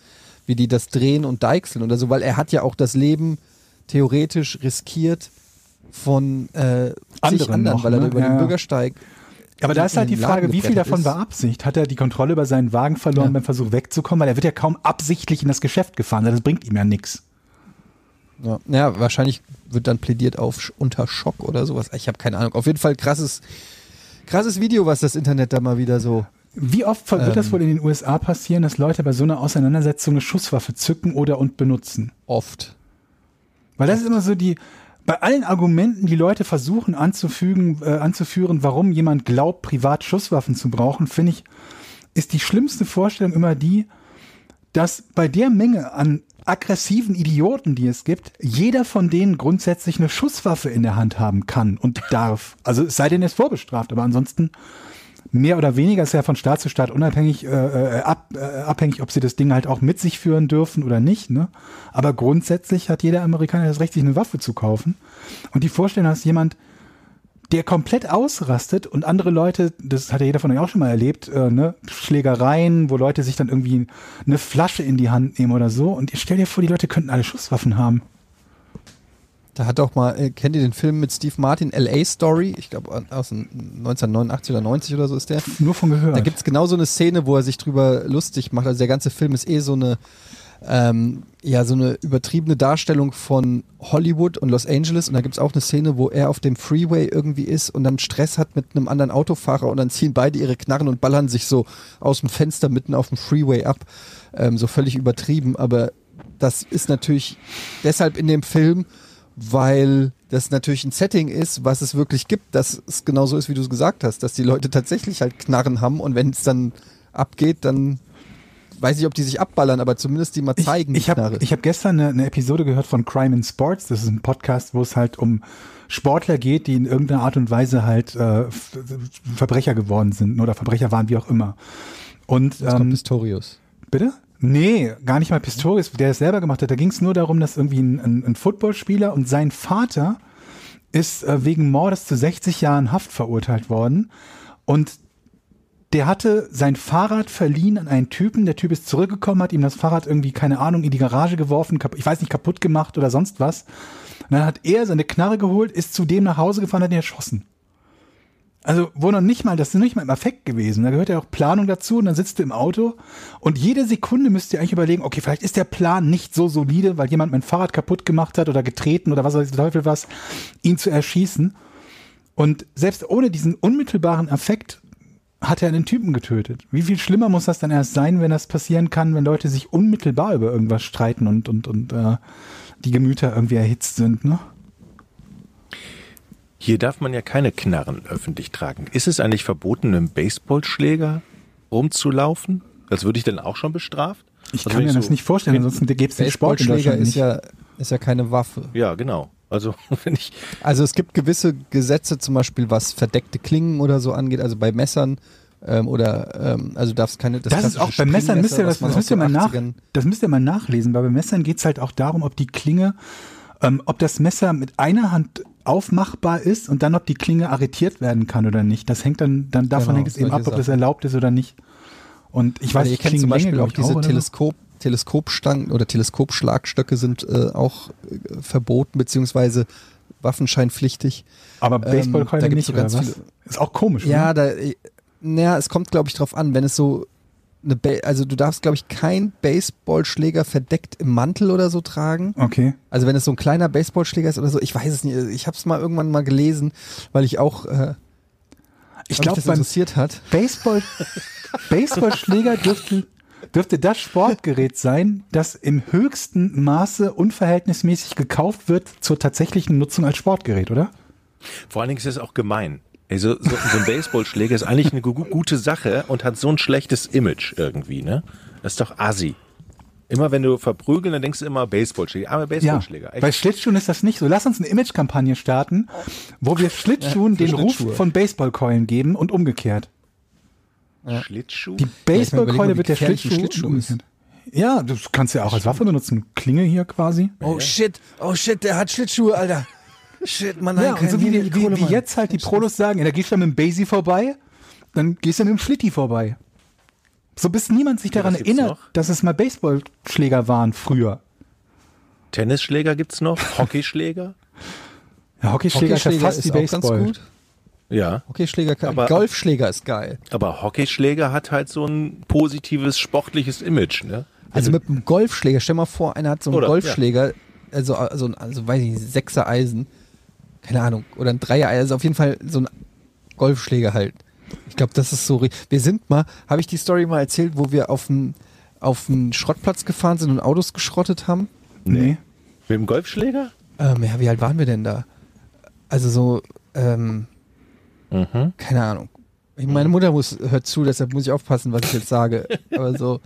wie die das drehen und deichseln oder so, weil er hat ja auch das Leben theoretisch riskiert von äh, Anderen anderen, noch, weil er ne? über Ja, den. Bürgersteig Aber da ist halt die Frage, wie viel davon ist. war Absicht? Hat er die Kontrolle über seinen Wagen verloren Ja. beim Versuch wegzukommen? Weil er wird ja kaum absichtlich in das Geschäft gefahren. Das bringt ihm ja nichts. Ja, ja, wahrscheinlich wird dann plädiert auf unter Schock oder sowas. Ich habe keine Ahnung. Auf jeden Fall krasses, krasses Video, was das Internet da mal wieder so. Wie oft wird das Ähm. wohl in den USA passieren, dass Leute bei so einer Auseinandersetzung eine Schusswaffe zücken oder und benutzen? Oft. Weil das ist immer so die, bei allen Argumenten, die Leute versuchen anzufügen, äh, anzuführen, warum jemand glaubt, privat Schusswaffen zu brauchen, finde ich, ist die schlimmste Vorstellung immer die, dass bei der Menge an aggressiven Idioten, die es gibt, jeder von denen grundsätzlich eine Schusswaffe in der Hand haben kann und darf. Also es sei denn, er ist vorbestraft, aber ansonsten mehr oder weniger ist ja von Staat zu Staat unabhängig, äh, äh, ab, äh, abhängig, ob sie das Ding halt auch mit sich führen dürfen oder nicht. Ne? Aber grundsätzlich hat jeder Amerikaner das Recht, sich eine Waffe zu kaufen. Und die Vorstellung, dass jemand, der komplett ausrastet und andere Leute, das hat ja jeder von euch auch schon mal erlebt, äh, ne? Schlägereien, wo Leute sich dann irgendwie eine Flasche in die Hand nehmen oder so. Und ihr stellt dir vor, die Leute könnten alle Schusswaffen haben. Da hat auch mal, äh, kennt ihr den Film mit Steve Martin, LA Story? Ich glaube aus dem 1989 oder 90 oder so ist der. Nur von gehört. Da gibt's genau so eine Szene, wo er sich drüber lustig macht. Also der ganze Film ist eh so eine ähm, ja so eine übertriebene Darstellung von Hollywood und Los Angeles und da gibt's auch eine Szene, wo er auf dem Freeway irgendwie ist und dann Stress hat mit einem anderen Autofahrer und dann ziehen beide ihre Knarren und ballern sich so aus dem Fenster mitten auf dem Freeway ab. Ähm, so völlig übertrieben, aber das ist natürlich deshalb in dem Film, weil das natürlich ein Setting ist, was es wirklich gibt, dass es genauso ist, wie du es gesagt hast, dass die Leute tatsächlich halt Knarren haben und wenn es dann abgeht, dann weiß ich, ob die sich abballern, aber zumindest die mal zeigen. Ich, ich habe hab gestern eine, eine Episode gehört von Crime in Sports. Das ist ein Podcast, wo es halt um Sportler geht, die in irgendeiner Art und Weise halt äh, Verbrecher geworden sind oder Verbrecher waren, wie auch immer. Und Jetzt kommt ähm, Pistorius. Bitte? Nee, gar nicht mal Pistorius, der es selber gemacht hat. Da ging es nur darum, dass irgendwie ein, ein, ein Footballspieler und sein Vater ist äh, wegen Mordes zu 60 Jahren Haft verurteilt worden. Und der hatte sein Fahrrad verliehen an einen Typen. Der Typ ist zurückgekommen, hat ihm das Fahrrad irgendwie, keine Ahnung, in die Garage geworfen, ich weiß nicht, kaputt gemacht oder sonst was. Und dann hat er seine Knarre geholt, ist zu dem nach Hause gefahren, hat ihn erschossen. Also, wo noch nicht mal, das ist nicht mal im Affekt gewesen. Da gehört ja auch Planung dazu und dann sitzt du im Auto und jede Sekunde müsst ihr eigentlich überlegen, okay, vielleicht ist der Plan nicht so solide, weil jemand mein Fahrrad kaputt gemacht hat oder getreten oder was weiß der Teufel was, ihn zu erschießen. Und selbst ohne diesen unmittelbaren Affekt hat er einen Typen getötet. Wie viel schlimmer muss das dann erst sein, wenn das passieren kann, wenn Leute sich unmittelbar über irgendwas streiten und, und, und äh, die Gemüter irgendwie erhitzt sind, ne? Hier darf man ja keine Knarren öffentlich tragen. Ist es eigentlich verboten, mit einem Baseballschläger rumzulaufen? Das würde ich dann auch schon bestraft? Ich Also kann mir ich das so- nicht vorstellen, ansonsten gäbe es den Sport in Deutschland ist nicht. ja, ist ja keine Waffe. Ja, genau. Also wenn ich Also es gibt gewisse Gesetze, zum Beispiel was verdeckte Klingen oder so angeht, also bei Messern ähm, oder ähm, also du darfst keine. Das, ist auch bei Messern, müsst ihr, das, das, müsst ihr mal nach, 80ern das müsst ihr mal nachlesen, weil bei Messern geht es halt auch darum, ob die Klinge, ähm, ob das Messer mit einer Hand aufmachbar ist und dann, ob die Klinge arretiert werden kann oder nicht. Das hängt dann, dann davon Genau, hängt es eben ab, ob das Sachen. erlaub ist oder nicht. Und ich weiß, ihr nicht, kennt zum Beispiel auch ich, diese oder so. Teleskop, Teleskopstangen oder Teleskopschlagstöcke sind äh, auch äh, verboten beziehungsweise waffenscheinpflichtig. Aber ähm, Baseballkeule gibt's nicht, oder was? viele- Ist auch komisch, Ja, oder? da, äh, naja, es kommt, glaube ich, drauf an, wenn es so eine, ba also du darfst, glaube ich, kein Baseballschläger verdeckt im Mantel oder so tragen. Okay. Also wenn es so ein kleiner Baseballschläger ist oder so, ich weiß es nicht. Ich habe es mal irgendwann mal gelesen, weil ich auch, äh, Ich glaube, das interessiert hat. Baseball, Baseballschläger dürfte, dürfte das Sportgerät sein, das im höchsten Maße unverhältnismäßig gekauft wird zur tatsächlichen Nutzung als Sportgerät, oder? vor allen Dingen ist es auch gemein. Also so, so ein Baseballschläger ist eigentlich eine gu gute Sache und hat so ein schlechtes Image irgendwie, ne? Das ist doch assi. Immer wenn du verprügeln, dann denkst du immer Baseballschläger. Aber Ja, Baseballschläger. bei Schlittschuhen ist das nicht so. Lass uns eine Imagekampagne starten, wo wir Schlittschuhen für den Ruf von Baseballkeulen geben und umgekehrt. Schlittschuh? Die Ja, ich mal Baseballkeule wird der Schlittschuh, Schlittschuh ist. Ja, du kannst ja auch als Waffe benutzen. Klinge hier quasi. Oh shit, oh shit, der hat Schlittschuhe, Alter. Shit, Mann, Ja, und so wie, die- wie, wie jetzt halt die Prolos sagen, ja, da gehst du mit dem Basie vorbei, dann gehst du mit dem Schlitti vorbei. So bis niemand sich daran erinnert, noch? dass es mal Baseballschläger waren früher. Tennisschläger gibt's noch? Hockeyschläger? Ja, Hockeyschläger, ist ja fast wie auch ganz Baseball. gut. Ja. Hockeyschläger, kann, Aber- Golfschläger ist geil. Aber Hockeyschläger hat halt so ein positives, sportliches Image, ne? Also mit einem Golfschläger, stell mal vor, einer hat so einen Oder, Golfschläger, also, also, also weiß ich nicht, Sechser Eisen, keine Ahnung, oder ein Dreier, also auf jeden Fall so ein Golfschläger halt. Ich glaube, das ist so. Wir sind mal, habe ich die Story mal erzählt, wo wir auf einen auf einen Schrottplatz gefahren sind und Autos geschrottet haben? Nee. Mit dem Golfschläger? Ähm, ja, wie alt waren wir denn da? Also so, ähm, Mhm. keine Ahnung. Meine Mutter muss, hört zu, deshalb muss ich aufpassen, was ich jetzt sage. Aber so.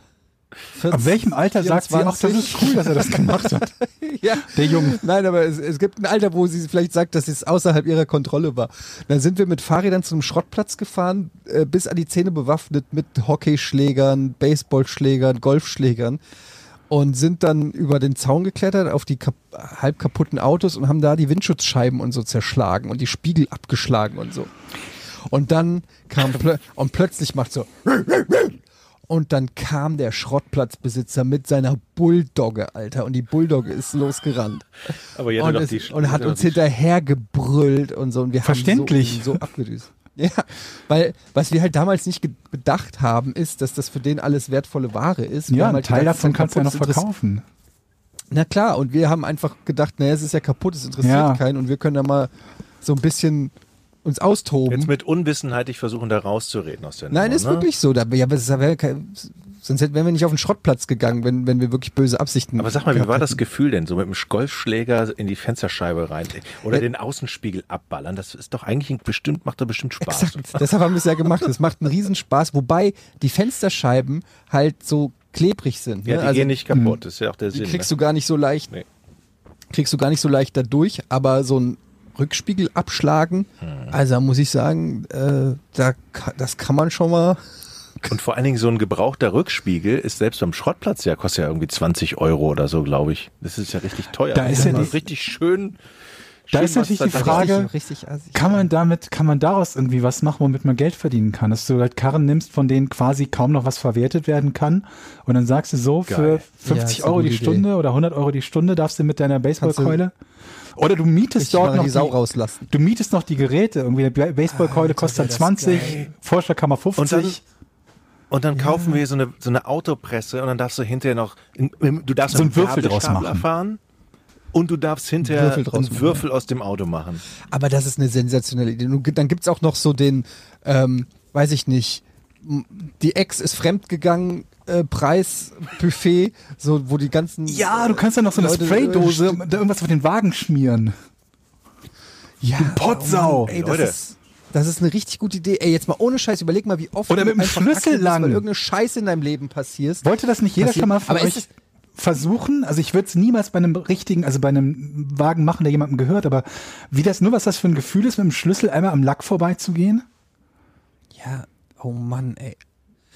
14, Ab welchem Alter sagt sie, ach, das 24? ist cool, dass er das gemacht hat? ja. Der Junge. Nein, aber es, es gibt ein Alter, wo sie vielleicht sagt, dass es außerhalb ihrer Kontrolle war. Dann sind wir mit Fahrrädern zu einem Schrottplatz gefahren, äh, bis an die Zähne bewaffnet mit Hockeyschlägern, Baseballschlägern, Golfschlägern und sind dann über den Zaun geklettert auf die kap halb kaputten Autos und haben da die Windschutzscheiben und so zerschlagen und die Spiegel abgeschlagen und so. Und dann kam plö und plötzlich macht so und dann kam der Schrottplatzbesitzer mit seiner Bulldogge, Alter. Und die Bulldogge ist losgerannt. Aber und, es, die- und hat uns hinterher gebrüllt und so. Und wir Verständlich. haben so, so abgedüst. Ja, weil was wir halt damals nicht bedacht haben, ist, dass das für den alles wertvolle Ware ist. Wir Ja, halt Teil gedacht, davon kannst du ja noch verkaufen. Na klar, und wir haben einfach gedacht, naja, es ist ja kaputt, es interessiert Ja. keinen und wir können da mal so ein bisschen uns austoben. Jetzt mit Unwissenheit ich versuchen, da rauszureden aus der Nein, Nummer, ist ne? wirklich so. Da, ja, aber es kein, sonst hätten- wären wir nicht auf den Schrottplatz gegangen, wenn, wenn wir wirklich böse Absichten Aber sag mal, wie war das hätten. Gefühl denn, so mit dem Golfschläger in die Fensterscheibe rein oder Ja. den Außenspiegel abballern? Das ist doch eigentlich ein bestimmt, macht doch bestimmt Spaß. Exakt. Deshalb haben wir es ja gemacht. Es macht einen Riesenspaß, wobei die Fensterscheiben halt so klebrig sind. Ja, ne? die also, gehen nicht kaputt, das ist ja auch der die Sinn. kriegst ne? du gar nicht so leicht, Nee. kriegst du gar nicht so leicht da durch, aber so ein Rückspiegel abschlagen, Hm. also da muss ich sagen, äh, da, das kann man schon mal. Und vor allen Dingen so ein gebrauchter Rückspiegel ist selbst beim Schrottplatz ja, kostet ja irgendwie 20 Euro oder so, glaube ich. Das ist ja richtig teuer. Da ist ja die- richtig schön. Da schön ist natürlich die Frage, richtig, richtig assig. Kann man damit, kann man daraus irgendwie was machen, womit man Geld verdienen kann? Dass du halt Karren nimmst, von denen quasi kaum noch was verwertet werden kann und dann sagst du so, für Geil. 50 Ja, Euro die gute Stunde oder 100 Euro die Stunde darfst du mit deiner Baseballkeule oder du mietest Richtig dort noch die Sau die, rauslassen. du mietest noch die Geräte, irgendwie eine Ba- Baseballkeule Alter, kostet dann das 20, geil. Vorschlagkammer 50. Und dann, und dann kaufen wir so eine, so eine Autopresse und dann darfst du hinterher noch, in, du darfst So einen Würfel draus machen. fahren und du darfst hinterher Würfel einen machen, Würfel aus dem Auto machen. Aber das ist eine sensationelle Idee. Dann gibt's auch noch so den, ähm, weiß ich nicht, die Ex ist fremdgegangen, äh, Preisbuffet, so wo die ganzen. ja, du kannst dann noch so eine Leute, Spraydose, äh, da irgendwas auf den Wagen schmieren. ja, Potsau. oh Mann, ey, das Leute. ist, das ist eine richtig gute Idee. Ey, jetzt mal ohne Scheiß, überleg mal, wie oft Oder du mit dem Schlüssel lang. weil irgendeine Scheiße in deinem Leben passiert. Wollte das nicht jeder Passiert. schon mal von Aber ist euch es- versuchen? Also ich würde es niemals bei einem richtigen, also bei einem Wagen machen, der jemandem gehört, aber wie das nur was das für ein Gefühl ist, mit dem Schlüssel einmal am Lack vorbeizugehen? Ja, oh Mann, ey.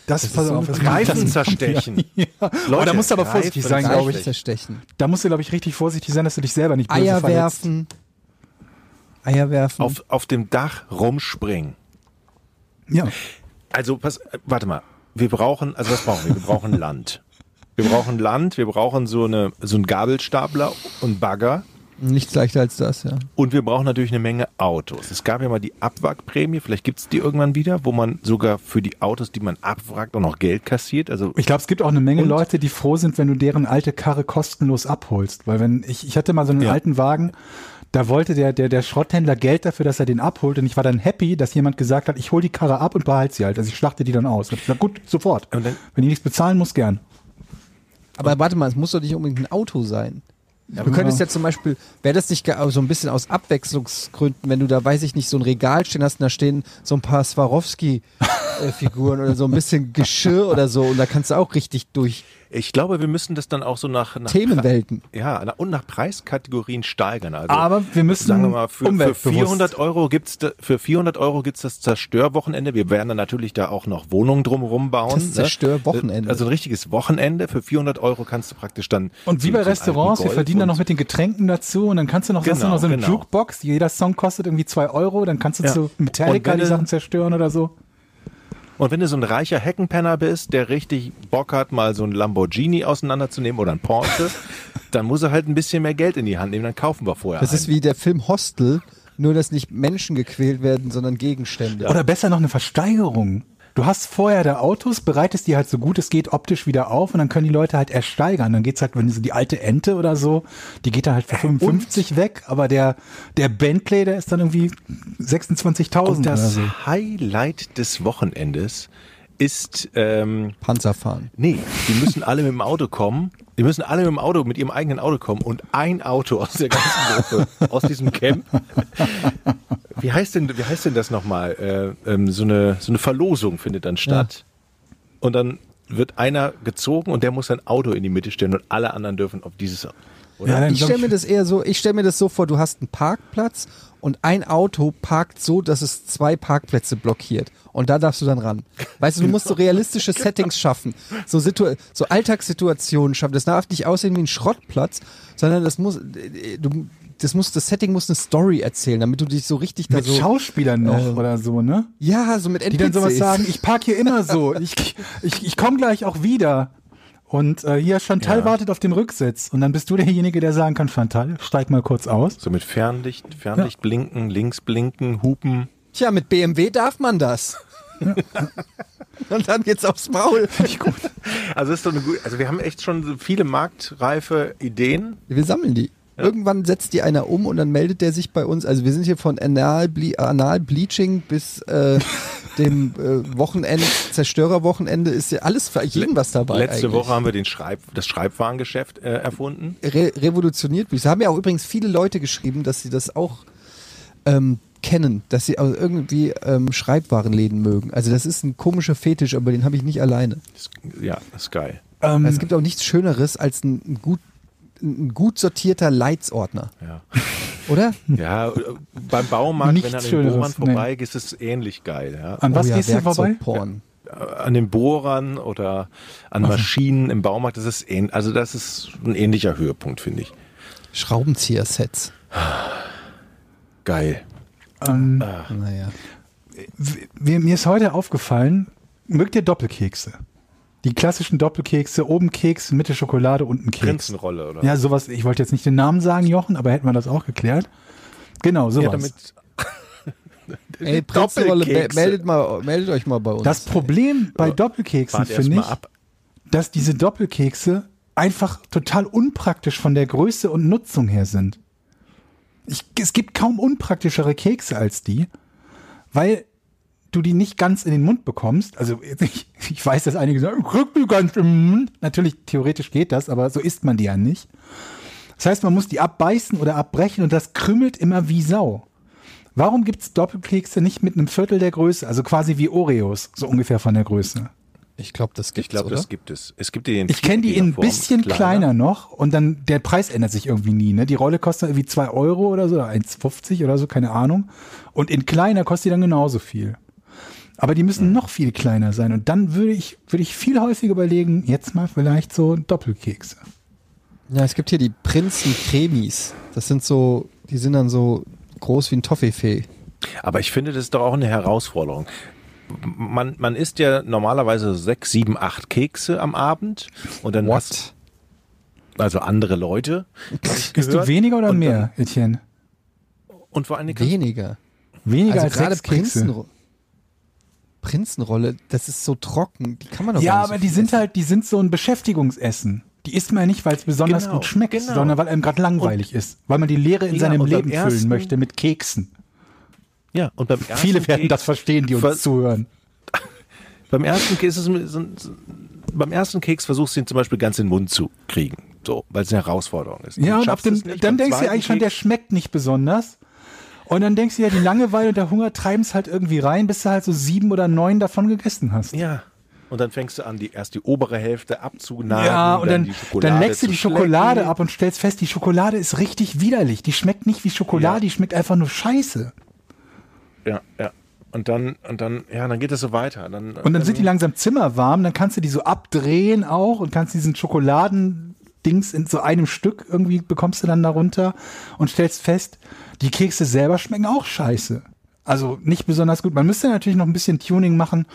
Das, ist so ein das Reifen zerstechen. Ja. aber da musst du aber vorsichtig sein, glaube ich. zerstechen. Da musst du, glaube ich, richtig vorsichtig sein, dass du dich selber nicht böse Eier verletzt. werfen. Eier werfen. Auf, auf dem Dach rumspringen. Ja. Also, pass, äh, warte mal. Wir brauchen, also was brauchen wir? Wir brauchen Land. Wir brauchen Land, wir brauchen so eine, so einen Gabelstapler und Bagger. Nichts leichter als das, ja. Und wir brauchen natürlich eine Menge Autos. Es gab ja mal die Abwrackprämie, vielleicht gibt's die irgendwann wieder, wo man sogar für die Autos, die man abwrackt, auch noch Geld kassiert. Also Ich glaube, es gibt auch eine Menge? Leute, die froh sind, wenn du deren alte Karre kostenlos abholst. Weil wenn ich, ich hatte mal so einen Ja. alten Wagen, da wollte der, der, der Schrotthändler Geld dafür, dass er den abholt. Und ich war dann happy, dass jemand gesagt hat, ich hol die Karre ab und behalte sie halt. Also ich schlachte die dann aus. Und ich gesagt, gut, sofort. Und dann- wenn die nichts bezahlen muss, gern. Aber warte mal, es muss doch nicht unbedingt ein Auto sein. Du könntest ja zum Beispiel, wäre das nicht so ein bisschen aus Abwechslungsgründen, wenn du da, weiß ich nicht, so ein Regal stehen hast und da stehen so ein paar Swarovski-Figuren oder so ein bisschen Geschirr oder so und da kannst du auch richtig durch ich glaube, wir müssen das dann auch so nach, nach Themenwelten. Ja, na- und nach Preiskategorien steigern. Also, Aber wir müssen sagen wir mal, für, für umweltbewusst- 400 Euro gibt's da, für 400 Euro gibt's das Zerstörwochenende. Wir werden dann natürlich da auch noch Wohnungen drumherum bauen. Das Zerstörwochenende. Also ein richtiges Wochenende. Für 400 Euro kannst du praktisch dann. Und wie bei Restaurants, wir verdienen dann noch mit den Getränken dazu und dann kannst du noch, hast du Genau, noch so eine genau. Jukebox, jeder Song kostet irgendwie zwei Euro, dann kannst du Ja. zu Metallica die Sachen zerstören oder so. Und wenn du so ein reicher Heckenpenner bist, der richtig Bock hat, mal so ein Lamborghini auseinanderzunehmen oder ein Porsche, dann muss er halt ein bisschen mehr Geld in die Hand nehmen, dann kaufen wir vorher. Das ist einen. wie der Film Hostel, nur dass nicht Menschen gequält werden, sondern Gegenstände. Oder besser noch eine Versteigerung. Du hast vorher da Autos, bereitest die halt so gut es geht optisch wieder auf und dann können die Leute halt ersteigern. Dann geht's halt, wenn so die alte Ente oder so, die geht dann halt für 55 weg, aber der, der Bentley, der ist dann irgendwie 26.000 Und oder das so. Highlight des Wochenendes ist, ähm, Panzer fahren. nee, die müssen alle mit dem Auto kommen. Die müssen alle mit dem Auto, mit ihrem eigenen Auto kommen und ein Auto aus der ganzen Gruppe, aus diesem Camp. Wie heißt denn, wie heißt denn das nochmal? Äh, ähm, so eine, so eine Verlosung findet dann statt. Und dann wird einer gezogen und der muss sein Auto in die Mitte stellen und alle anderen dürfen auf dieses, oder? Ja, Ich stelle mir das eher so, ich stelle mir das so vor, du hast einen Parkplatz und ein Auto parkt so, dass es zwei Parkplätze blockiert. Und da darfst du dann ran. Weißt du, du musst so realistische Settings schaffen. So, Situ so Alltagssituationen schaffen. Das darf nicht aussehen wie ein Schrottplatz, sondern das muss, du, das muss, das Setting muss eine Story erzählen, damit du dich so richtig da mit so. Schauspielern noch äh, oder so, ne? Ja, so mit Die dann sowas NPCs. sagen, ich park hier immer so, ich, ich, ich komme gleich auch wieder. Und äh, hier Chantal Ja. wartet auf dem Rücksitz. Und dann bist du derjenige, der sagen kann, Chantal, steig mal kurz aus. So mit Fernlicht, Fernlicht blinken, links blinken, hupen. Tja, mit BMW darf man das. Und dann geht's aufs Maul. Also ist doch eine gut, also wir haben echt schon so viele marktreife Ideen. Wir sammeln die. Irgendwann setzt die einer um und dann meldet der sich bei uns. Also wir sind hier von Anal, Ble Anal Bleaching bis äh, dem äh, Wochenend, Zerstörerwochenende ist ja alles für jeden was dabei. Letzte eigentlich. Woche haben wir den Schreib, das Schreibwarengeschäft äh, erfunden. Re revolutioniert. Es haben ja auch übrigens viele Leute geschrieben, dass sie das auch ähm, kennen, dass sie also irgendwie ähm, Schreibwarenläden mögen. Also das ist ein komischer Fetisch, aber den habe ich nicht alleine. Ja, das ist geil. Ähm, Es gibt auch nichts Schöneres als ein, ein gut ein gut sortierter Leitsordner, Ja, oder? ja äh, beim Baumarkt, Nichts wenn du an den Bohrern nee. vorbeigehst, ist es ähnlich geil. Ja. an was oh ja, gehst du vorbei? Werkzeugporn. An den Bohrern oder an Maschinen im Baumarkt, das ist ähn, also das ist ein ähnlicher Höhepunkt, finde ich. Schraubenzieher-Sets. Geil. Ähm, Naja. mir, mir ist heute aufgefallen, mögt ihr Doppelkekse? Die klassischen Doppelkekse, oben Keks, Mitte Schokolade, unten Keks. Prinzenrolle, oder? Ja, sowas, ich wollte jetzt nicht den Namen sagen, Jochen, aber hätten wir das auch geklärt. Genau, sowas. ja damit. Ey, Prinzenrolle, meldet, mal, meldet euch mal bei uns. das Problem bei Doppelkeksen finde ich, ab. dass diese Doppelkekse einfach total unpraktisch von der Größe und Nutzung her sind. Ich, es gibt kaum unpraktischere Kekse als die, weil du die nicht ganz in den Mund bekommst. Also ich, ich weiß, dass einige sagen, krieg die ganz im Mund. Natürlich, theoretisch geht das, aber so isst man die ja nicht. Das heißt, man muss die abbeißen oder abbrechen und das krümmelt immer wie Sau. Warum gibt es Doppelkekse nicht mit einem Viertel der Größe, also quasi wie Oreos, so ungefähr von der Größe? ich glaube, das gibt's, Ich glaube, oder? das gibt es. Es gibt die in Ich kenne die in ein bisschen kleiner. noch und dann der Preis ändert sich irgendwie nie. Ne? Die Rolle kostet irgendwie 2 Euro oder so, oder 1,50 oder so, keine Ahnung. Und in kleiner kostet die dann genauso viel. Aber die müssen noch viel kleiner sein. Und dann würde ich, würde ich viel häufiger überlegen, jetzt mal vielleicht so Doppelkekse. Ja, es gibt hier die Prinzen Cremis. Das sind so, die sind dann so groß wie ein Toffifee. Aber ich finde, das ist doch auch eine Herausforderung. Man, man isst ja normalerweise sechs, sieben, acht Kekse am Abend und dann hast also andere Leute. Isst du weniger oder Und mehr, Etienne? Dann, und vor allen Dingen Weniger. Weniger Also als gerade sechs Kekse. Prinzenro Prinzenrolle, das ist so trocken. Die kann man doch Ja, gar nicht aber so die sind essen. halt, die sind so ein Beschäftigungsessen. Die isst man ja nicht, weil es besonders Genau, gut schmeckt, genau. sondern weil einem gerade langweilig ist. Weil man die Leere in Ja, seinem und Leben füllen ersten- möchte mit Keksen. ja, und beim ersten Viele werden Keks- das verstehen, die uns Ver- zuhören. Beim ersten Keks ist es beim ersten Keks versuchst du ihn zum Beispiel ganz in den Mund zu kriegen, so, weil es eine Herausforderung ist. Ja, und ab schaffst dem, dann denkst du eigentlich schon, der schmeckt nicht besonders. Und dann denkst du ja, die Langeweile und der Hunger treiben es halt irgendwie rein, bis du halt so sieben oder neun davon gegessen hast. Ja. Und dann fängst du an, die, erst die obere Hälfte abzunagen. Ja, und dann, dann leckst du die Schokolade schlecken. ab und stellst fest, die Schokolade ist richtig widerlich. Die schmeckt nicht wie Schokolade, Ja. die schmeckt einfach nur scheiße. Ja, ja. Und dann, und dann, ja, dann geht es so weiter. Dann, Und dann sind die langsam zimmerwarm, dann kannst du die so abdrehen auch und kannst diesen Schokoladendings in so einem Stück irgendwie bekommst du dann darunter und stellst fest, die Kekse selber schmecken auch scheiße. Also nicht besonders gut. Man müsste natürlich noch ein bisschen Tuning machen,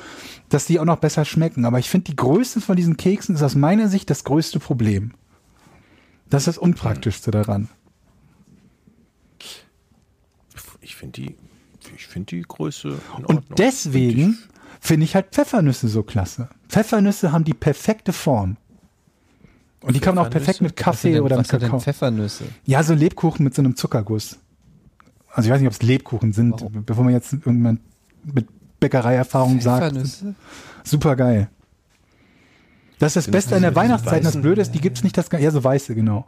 dass die auch noch besser schmecken. Aber ich finde, die Größe von diesen Keksen ist aus meiner Sicht das größte Problem. Das ist das Unpraktischste daran. Ich finde die, ich finde die Größe Und deswegen finde ich halt Pfeffernüsse so klasse. Pfeffernüsse haben die perfekte Form. Und die kann man auch perfekt mit Kaffee denn, oder mit sind denn Kakao. Pfeffernüsse? Ja, so Lebkuchen mit so einem Zuckerguss. Also ich weiß nicht, ob es Lebkuchen sind, Warum? bevor man jetzt irgendwann mit Bäckereierfahrung sagt. Pfeffernüsse? Super geil. Das ist das Beste an der Weihnachtszeit. Und Das weißen? Blöde ist, die gibt's nicht das ganze, ja, so weiße, genau.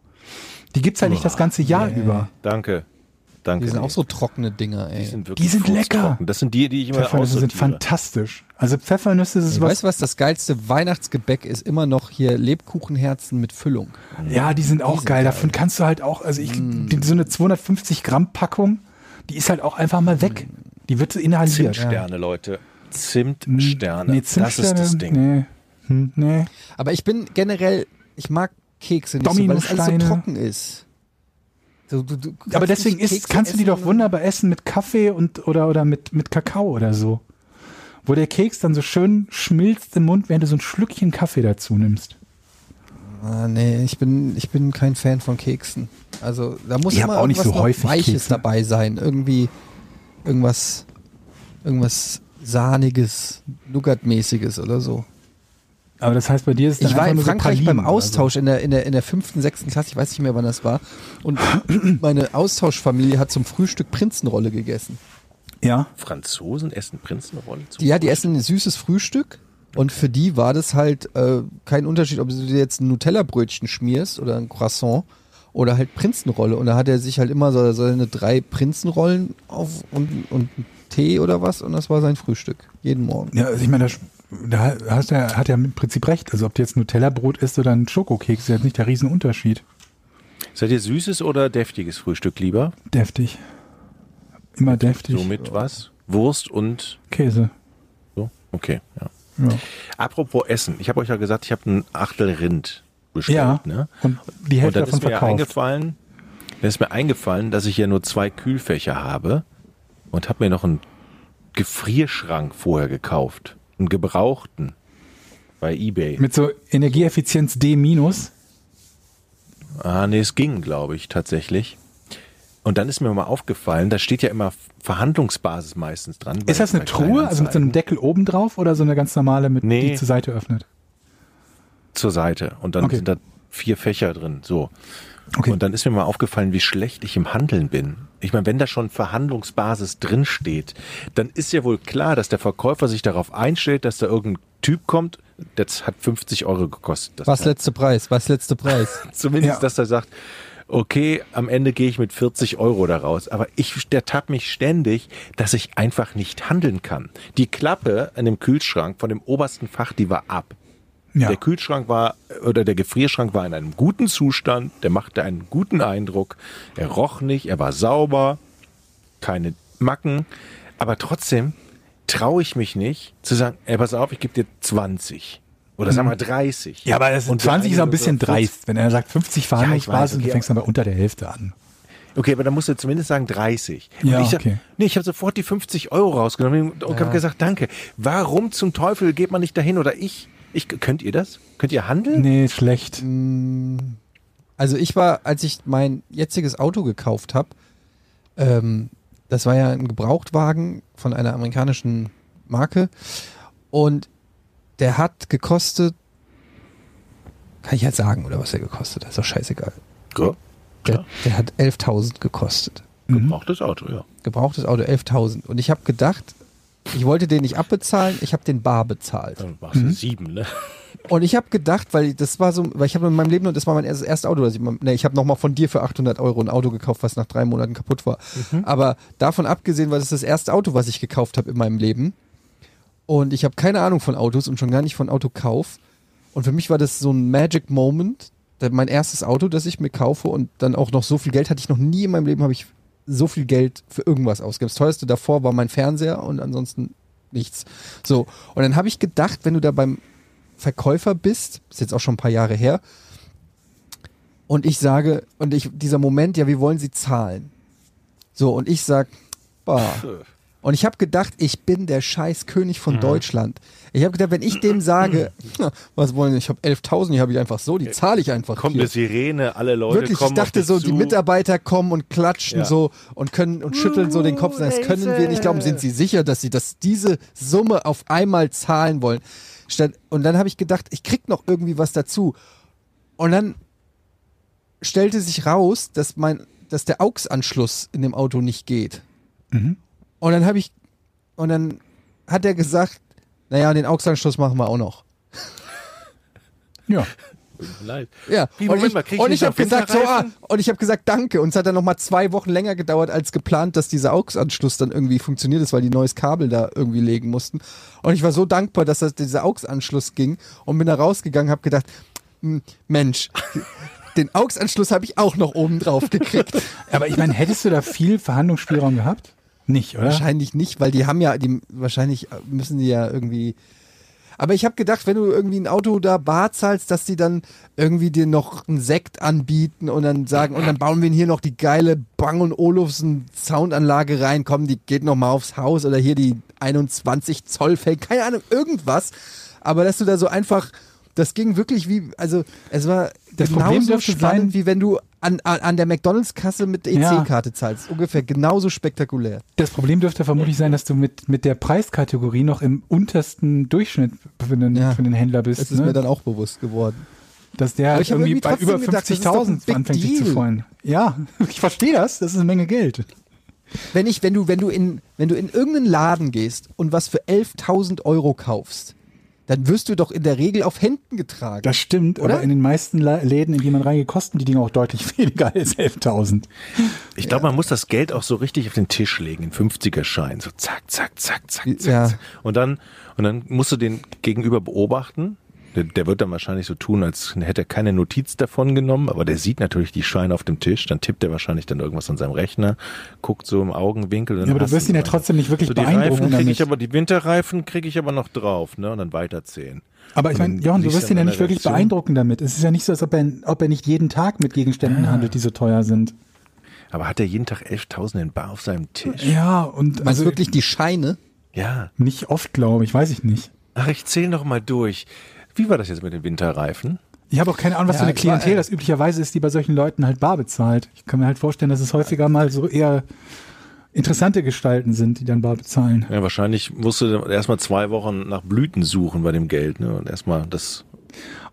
Die gibt's halt nicht das ganze Jahr über. Danke. Danke. Die sind nee. auch so trockene Dinger, ey. Die sind wirklich Die sind lecker. Das sind die, die ich immer Pfeffernüsse sind fantastisch. Also Pfeffernüsse ist Ich was, weiß was, das geilste Weihnachtsgebäck ist immer noch hier Lebkuchenherzen mit Füllung. Ja, die sind auch sind geil. geil. Davon kannst du halt auch, also ich, die, so eine 250 Gramm Packung, die ist halt auch einfach mal weg. Die wird inhaliert. Zimtsterne, Leute. Zimtsterne. Nee, das ist Zimtsterne, das Ding. Nee. Hm, nee. Aber ich bin generell, ich mag Kekse nicht so, weil es alles so trocken ist. Du, du kannst Aber deswegen Kekse kannst du die doch wunderbar essen mit Kaffee und oder, oder mit, mit Kakao oder so. Wo der Keks dann so schön schmilzt im Mund, während du so ein Schlückchen Kaffee dazu nimmst. Ah, nee, ich bin, ich bin kein Fan von Keksen. Also da muss Ich immer auch nicht irgendwas so häufig Weiches Kekse. dabei sein. Irgendwie irgendwas irgendwas Sahniges, Nougat-mäßiges oder so. Aber das heißt, bei dir ist es Ich war in nur so Frankreich Pralinen beim Austausch in der, in, der, in der fünften, sechsten Klasse, ich weiß nicht mehr, wann das war. Und meine Austauschfamilie hat zum Frühstück Prinzenrolle gegessen. Ja. Franzosen essen Prinzenrolle zu. Ja, die essen ein süßes Frühstück. Und für die war das halt äh, kein Unterschied, ob du dir jetzt ein Nutella-Brötchen schmierst oder ein Croissant oder halt Prinzenrolle. Und da hat er sich halt immer so seine drei Prinzenrollen auf und, und einen Tee oder was und das war sein Frühstück. Jeden Morgen. Ja, also ich meine, da, da hast ja, hat ja im Prinzip recht. Also ob du jetzt Nutella-Brot isst oder ein Schokokeks, ist jetzt nicht der Riesenunterschied. Seid ihr süßes oder deftiges Frühstück lieber? Deftig. Immer deftig. So mit was? Wurst und Käse. so? Okay, ja. Ja. Apropos Essen. Ich habe euch ja gesagt, ich habe ein Achtel Rind bestellt. Ja. Ne? Und die Und Hälfte dann davon ist mir verkauft. eingefallen, dann ist mir eingefallen, dass ich ja nur zwei Kühlfächer habe und habe mir noch einen Gefrierschrank vorher gekauft, einen gebrauchten bei eBay. Mit so Energieeffizienz D minus. Ah, nee, es ging, glaube ich, tatsächlich. Und dann ist mir mal aufgefallen, da steht ja immer Verhandlungsbasis meistens dran. Ist das eine Truhe, also mit so einem. Deckel oben drauf oder so eine ganz normale, mit Nee. die zur Seite öffnet? zur Seite und dann Okay. sind da vier Fächer drin. So. Okay. Und dann ist mir mal aufgefallen, wie schlecht ich im Handeln bin. Ich meine, wenn da schon Verhandlungsbasis drin steht, dann ist ja wohl klar, dass der Verkäufer sich darauf einstellt, dass da irgendein Typ kommt, das hat 50 Euro gekostet. Das Was letzte Preis? Was letzte Preis? Zumindest, Ja. dass er sagt, okay, am Ende gehe ich mit 40 Euro da raus. Aber ich, der tappt mich ständig, dass ich einfach nicht handeln kann. Die Klappe an dem Kühlschrank von dem obersten Fach, die war ab. Ja. Der Kühlschrank war oder der Gefrierschrank war in einem guten Zustand, der machte einen guten Eindruck. Er roch nicht, er war sauber, keine Macken, aber trotzdem traue ich mich nicht zu sagen, ey, pass auf, ich gebe dir 20 oder sagen wir 30. Ja, aber das Und 20 ist auch ein bisschen eine oder 40. dreist. Wenn er sagt 50 Verhandlungsbasis, okay, du fängst aber unter der Hälfte an. Okay, aber dann musst du zumindest sagen 30. Ja, und ich sag, okay. Nee, ich habe sofort die 50 Euro rausgenommen und habe gesagt, danke. Warum zum Teufel geht man nicht dahin oder ich? Ich könnt ihr das? Könnt ihr handeln? Nee, schlecht. Also ich war, als ich mein jetziges Auto gekauft habe, ähm, das war ja ein Gebrauchtwagen von einer amerikanischen Marke und der hat gekostet, kann ich jetzt sagen, oder was er gekostet hat, ist doch scheißegal. Ja. Der, der hat 11.000 gekostet. Gebrauchtes Auto, ja. Gebrauchtes Auto 11.000. Und ich habe gedacht, ich wollte den nicht abbezahlen, ich habe den bar bezahlt. Dann machst du sieben, ne? Und ich habe gedacht, weil das war so, weil ich habe in meinem Leben, und das war mein erstes, erstes Auto, das ich, ne, ich habe nochmal von dir für 800 Euro ein Auto gekauft, was nach drei Monaten kaputt war. Aber davon abgesehen war das das erste Auto, was ich gekauft habe in meinem Leben. Und ich habe keine Ahnung von Autos und schon gar nicht von Autokauf. Und für mich war das so ein Magic Moment, mein erstes Auto, das ich mir kaufe und dann auch noch so viel Geld hatte ich noch nie in meinem Leben, habe ich so viel Geld für irgendwas ausgegeben. Das teuerste davor war mein Fernseher und ansonsten nichts. So, und dann habe ich gedacht, wenn du da beim Verkäufer bist, ist jetzt auch schon ein paar Jahre her, und ich sage, und ich, dieser Moment, ja, wie wollen Sie zahlen? So, und ich sag, boah. Und ich habe gedacht, ich bin der scheiß König Mhm. von Deutschland. Ich habe gedacht, wenn ich dem sage, "Ja, was wollen Sie, ich habe 11.000, die habe ich einfach so, die zahle ich einfach. Kommt hier. eine Sirene, alle Leute Wirklich, ich kommen dachte auf so, dich die zu. Mitarbeiter kommen und klatschen Ja. so und können und schütteln so den Kopf. Das können wir nicht glauben. Sind Sie sicher, dass Sie das, diese Summe auf einmal zahlen wollen? Und dann habe ich gedacht, ich krieg noch irgendwie was dazu. Und dann stellte sich raus, dass mein, dass der AUX-Anschluss in dem Auto nicht geht. Mhm. Und dann habe ich, und dann hat er gesagt, naja, den AUX-Anschluss machen wir auch noch. Ja. Leid. Ja, Wie, und Moment ich, mal, krieg ich und nicht ich habe gesagt, so, ah, und ich habe gesagt, danke. Und es hat dann nochmal zwei Wochen länger gedauert als geplant, dass dieser AUX-Anschluss dann irgendwie funktioniert ist, weil die neues Kabel da irgendwie legen mussten. Und ich war so dankbar, dass das, dieser AUX-Anschluss ging und bin da rausgegangen, habe gedacht, Mensch, den AUX-Anschluss habe ich auch noch oben drauf gekriegt. Aber ich meine, hättest du da viel Verhandlungsspielraum gehabt? Nicht, oder? Wahrscheinlich nicht, weil die haben ja, die wahrscheinlich müssen die ja irgendwie. Aber ich habe gedacht, wenn du irgendwie ein Auto da bar zahlst, dass die dann irgendwie dir noch einen Sekt anbieten und dann sagen, und dann bauen wir hier noch die geile Bang und Olufsen Soundanlage rein, komm, die geht noch mal aufs Haus oder hier die 21 Zoll Fake, keine Ahnung, irgendwas. Aber dass du da so einfach das ging wirklich wie, also es war Das Problem genauso dürfte spannend, sein- wie wenn du an, an, der McDonalds-Kasse mit Ja. EC-Karte zahlst. Ungefähr genauso spektakulär. Das Problem dürfte vermutlich sein, dass du mit, mit der Preiskategorie noch im untersten Durchschnitt für den, Ja. für den Händler bist. Das ist ne? mir dann auch bewusst geworden. dass der hab irgendwie irgendwie bei über gedacht, das ist doch ein 50.000 Big anfängt sich zu freuen. Ja, ich verstehe das. Das ist eine Menge Geld. Wenn ich, wenn du, wenn du in, wenn du in irgendeinen Laden gehst und was für 11.000 Euro kaufst, dann wirst du doch in der Regel auf Händen getragen. Das stimmt, Oder? aber in den meisten Läden, in die man reingeht, kosten die Dinge auch deutlich weniger als 11.000. Ich glaube, man muss das Geld auch so richtig auf den Tisch legen, in 50er-Schein. So zack, zack, zack, zack, zack. Ja. zack. Und dann, und dann musst du den Gegenüber beobachten. Der, der wird dann wahrscheinlich so tun, als hätte er keine Notiz davon genommen, aber der sieht natürlich die Scheine auf dem Tisch. Dann tippt er wahrscheinlich dann irgendwas an seinem Rechner, guckt so im Augenwinkel. Ja, aber du wirst ihn ja trotzdem nicht wirklich so die beeindrucken Reifen damit. ich aber, die Winterreifen kriege ich aber noch drauf, ne? Und dann weiterzählen. Aber ich meine, Johann, du wirst ihn ja nicht wirklich Reaktion. beeindrucken damit. Es ist ja nicht so, als ob er, ob er nicht jeden Tag mit Gegenständen handelt, die so teuer sind. Aber hat er jeden Tag 11.000 in Bar auf seinem Tisch? Ja, und also wirklich die Scheine? Ja. nicht oft, glaube ich, weiß ich nicht. Ach, ich zähle noch mal durch. Wie war das jetzt mit den Winterreifen? Ich habe auch keine Ahnung, was Ja, für eine es war, Klientel äh, das üblicherweise ist, die bei solchen Leuten halt bar bezahlt. Ich kann mir halt vorstellen, dass es häufiger mal so eher interessante Gestalten sind, die dann bar bezahlen. Ja, wahrscheinlich musst du erstmal zwei Wochen nach Blüten suchen bei dem Geld, ne? Und erstmal das.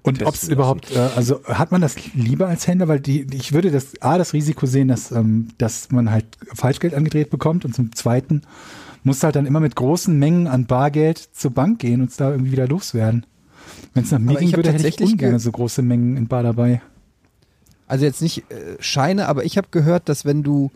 Und ob es überhaupt, äh, also hat man das lieber als Händler, weil die, ich würde das A, das Risiko sehen, dass, ähm, dass man halt Falschgeld angedreht bekommt und zum Zweiten musst du halt dann immer mit großen Mengen an Bargeld zur Bank gehen und es da irgendwie wieder loswerden. Wenn es nach mir ging würde, hätte ich tatsächlich ungern ge- so große Mengen in Bar dabei. Also jetzt nicht äh, Scheine, aber ich habe gehört, dass wenn du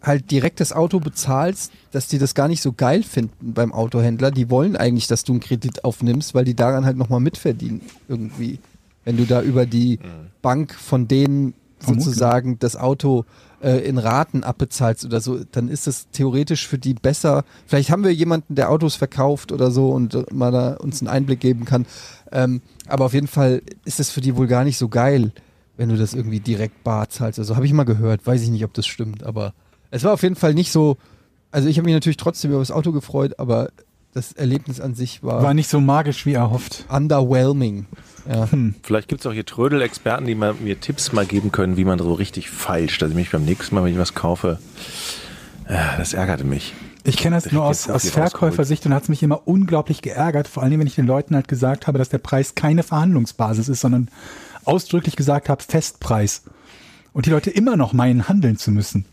halt direkt das Auto bezahlst, dass die das gar nicht so geil finden beim Autohändler. Die wollen eigentlich, dass du einen Kredit aufnimmst, weil die daran halt nochmal mitverdienen irgendwie. Wenn du da über die Bank von denen Vermutlich. sozusagen das Auto äh, in Raten abbezahlst oder so, dann ist es theoretisch für die besser. Vielleicht haben wir jemanden, der Autos verkauft oder so und äh, mal da uns einen Einblick geben kann. Ähm, aber auf jeden Fall ist es für die wohl gar nicht so geil, wenn du das irgendwie direkt bar zahlst. Also habe ich mal gehört, weiß ich nicht, ob das stimmt, aber es war auf jeden Fall nicht so. Also ich habe mich natürlich trotzdem über das Auto gefreut, aber das Erlebnis an sich war, War nicht so magisch wie erhofft. underwhelming. Ja. Vielleicht gibt es auch hier Trödel-Experten, die mal, mir Tipps mal geben können, wie man so richtig feilscht. Also mich beim nächsten Mal, wenn ich was kaufe, äh, das ärgerte mich. Ich kenne das Ich nur aus, aus Verkäufersicht und hat es mich immer unglaublich geärgert, vor allem wenn ich den Leuten halt gesagt habe, dass der Preis keine Verhandlungsbasis ist, sondern ausdrücklich gesagt habe, Festpreis. Und die Leute immer noch meinen, handeln zu müssen.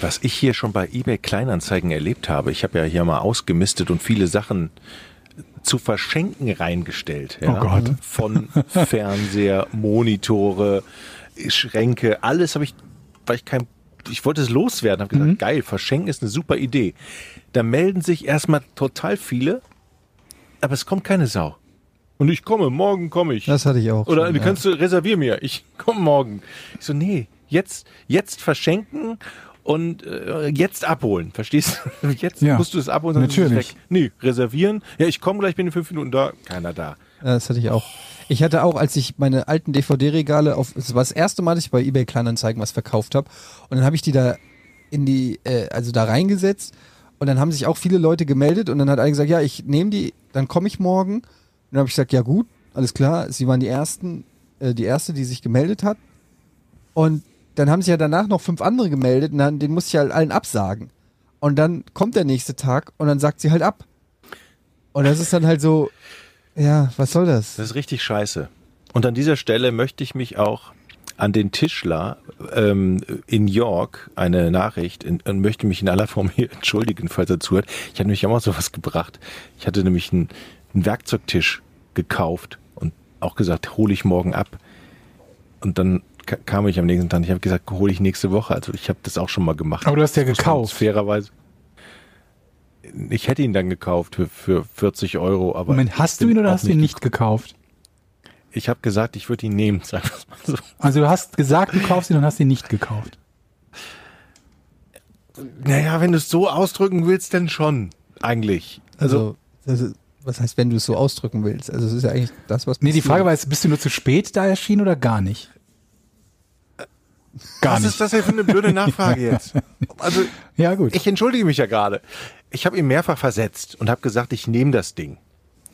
Was ich hier schon bei eBay Kleinanzeigen erlebt habe, ich habe ja hier mal ausgemistet und viele Sachen zu verschenken reingestellt. Ja? Oh Gott. Von Fernseher, Monitore, Schränke, alles habe ich, weil ich kein, ich wollte es loswerden, habe gesagt, geil, verschenken ist eine super Idee. Da melden sich erstmal total viele, aber es kommt keine Sau. Und ich komme, morgen komme ich. Das hatte ich auch. Oder schon, du ja. kannst du reservier mir, ich komme morgen. Ich so, nee, jetzt, jetzt verschenken und äh, jetzt abholen. Verstehst du? Jetzt Ja, musst du es abholen, sonst ist es natürlich. weg. Nee, reservieren. Ja, ich komme gleich, bin in fünf Minuten da. Keiner da. Ja, das hatte ich auch. Ich hatte auch, als ich meine alten DVD-Regale auf, es war das erste Mal, dass ich bei eBay Kleinanzeigen was verkauft habe. Und dann habe ich die da in die, äh, also da reingesetzt. Und dann haben sich auch viele Leute gemeldet und dann hat einer gesagt, ja, ich nehme die, dann komme ich morgen. Und dann habe ich gesagt, ja gut, alles klar. Sie waren die ersten, äh, die erste, die sich gemeldet hat. Und dann haben sich ja danach noch fünf andere gemeldet und dann, den musste ich halt allen absagen. Und dann kommt der nächste Tag und dann sagt sie halt ab. Und das ist dann halt so, ja, was soll das? Das ist richtig scheiße. Und an dieser Stelle möchte ich mich auch an den Tischler ähm, in York eine Nachricht in, und möchte mich in aller Form hier entschuldigen, falls er zuhört. Ich hatte nämlich auch mal sowas gebracht. Ich hatte nämlich einen, einen Werkzeugtisch gekauft und auch gesagt, hole ich morgen ab. Und dann kam ich am nächsten Tag. Ich habe gesagt, hole ich nächste Woche. Also ich habe das auch schon mal gemacht. Aber du hast ja gekauft. Fairerweise. Ich hätte ihn dann gekauft für, für 40 Euro. Aber Moment, hast du ihn oder hast du ihn nicht gekauft? ich habe gesagt, ich würde ihn nehmen, sagen wir es mal so. Also du hast gesagt, du kaufst ihn und hast ihn nicht gekauft. Naja, wenn du es so ausdrücken willst, dann schon. Eigentlich. Also, Also, ist, was heißt, wenn du es so ausdrücken willst? Also, es ist ja eigentlich das, was Nee, die. Frage war jetzt, bist du nur zu spät da erschienen oder gar nicht? Gar was nicht. ist das denn für eine blöde Nachfrage jetzt? Also, Ja, gut. ich entschuldige mich ja gerade. Ich habe ihn mehrfach versetzt und habe gesagt, ich nehme das Ding.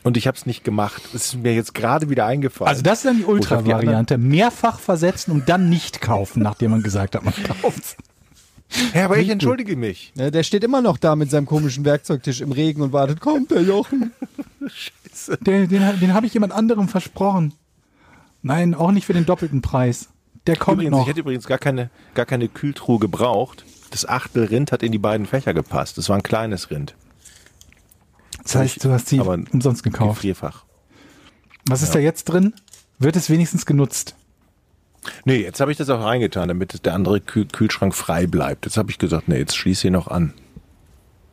und ich habe es nicht gemacht. Es ist mir jetzt gerade wieder eingefallen. Also das ist dann die Ultra-Variante. Mehrfach versetzen und dann nicht kaufen, nachdem man gesagt hat, man kauft. Ja, aber ich entschuldige mich. Ja, der steht immer noch da mit seinem komischen Werkzeugtisch im Regen und wartet, kommt der Jochen. Den, den, den habe ich jemand anderem versprochen. Nein, auch nicht für den doppelten Preis. Der kommt Übrigens, noch. ich hätte übrigens gar keine, gar keine Kühltruhe gebraucht. Das Achtel Rind hat in die beiden Fächer gepasst. Das war ein kleines Rind. Das heißt, du hast sie umsonst gekauft. Gefrierfach. Was ist da jetzt drin? Wird es wenigstens genutzt? Nee, jetzt habe ich das auch reingetan, damit der andere Kühl Kühlschrank frei bleibt. Jetzt habe ich gesagt, nee, jetzt schließe hier noch an.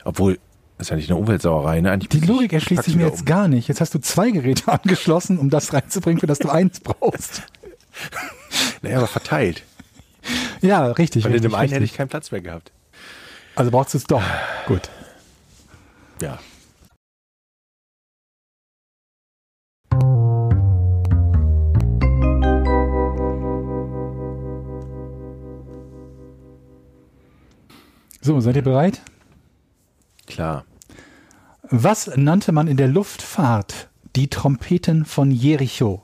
Obwohl, das ist ja nicht eine Umweltsauerei, ne? Eigentlich Die Logik ich- erschließt sich mir jetzt um. gar nicht. Jetzt hast du zwei Geräte angeschlossen, um das reinzubringen, für das du eins brauchst. Naja, aber verteilt. Ja, richtig. Richtig, dem einen hätte ich keinen Platz mehr gehabt. Also brauchst du es doch. Gut. Ja. So, seid ihr bereit? Klar. Was nannte man in der Luftfahrt die Trompeten von Jericho?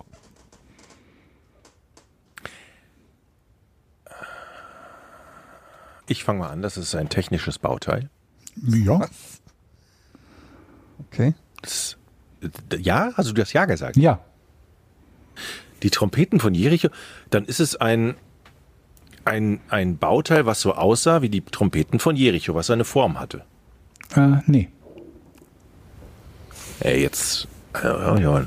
Ich fange mal an, das ist ein technisches Bauteil. Ja. Okay. Das, äh, ja, also du hast ja gesagt. Ja. Die Trompeten von Jericho, dann ist es ein, ein, ein Bauteil, was so aussah wie die Trompeten von Jericho, was eine Form hatte. Äh, nee. Ey, jetzt. äh, ja,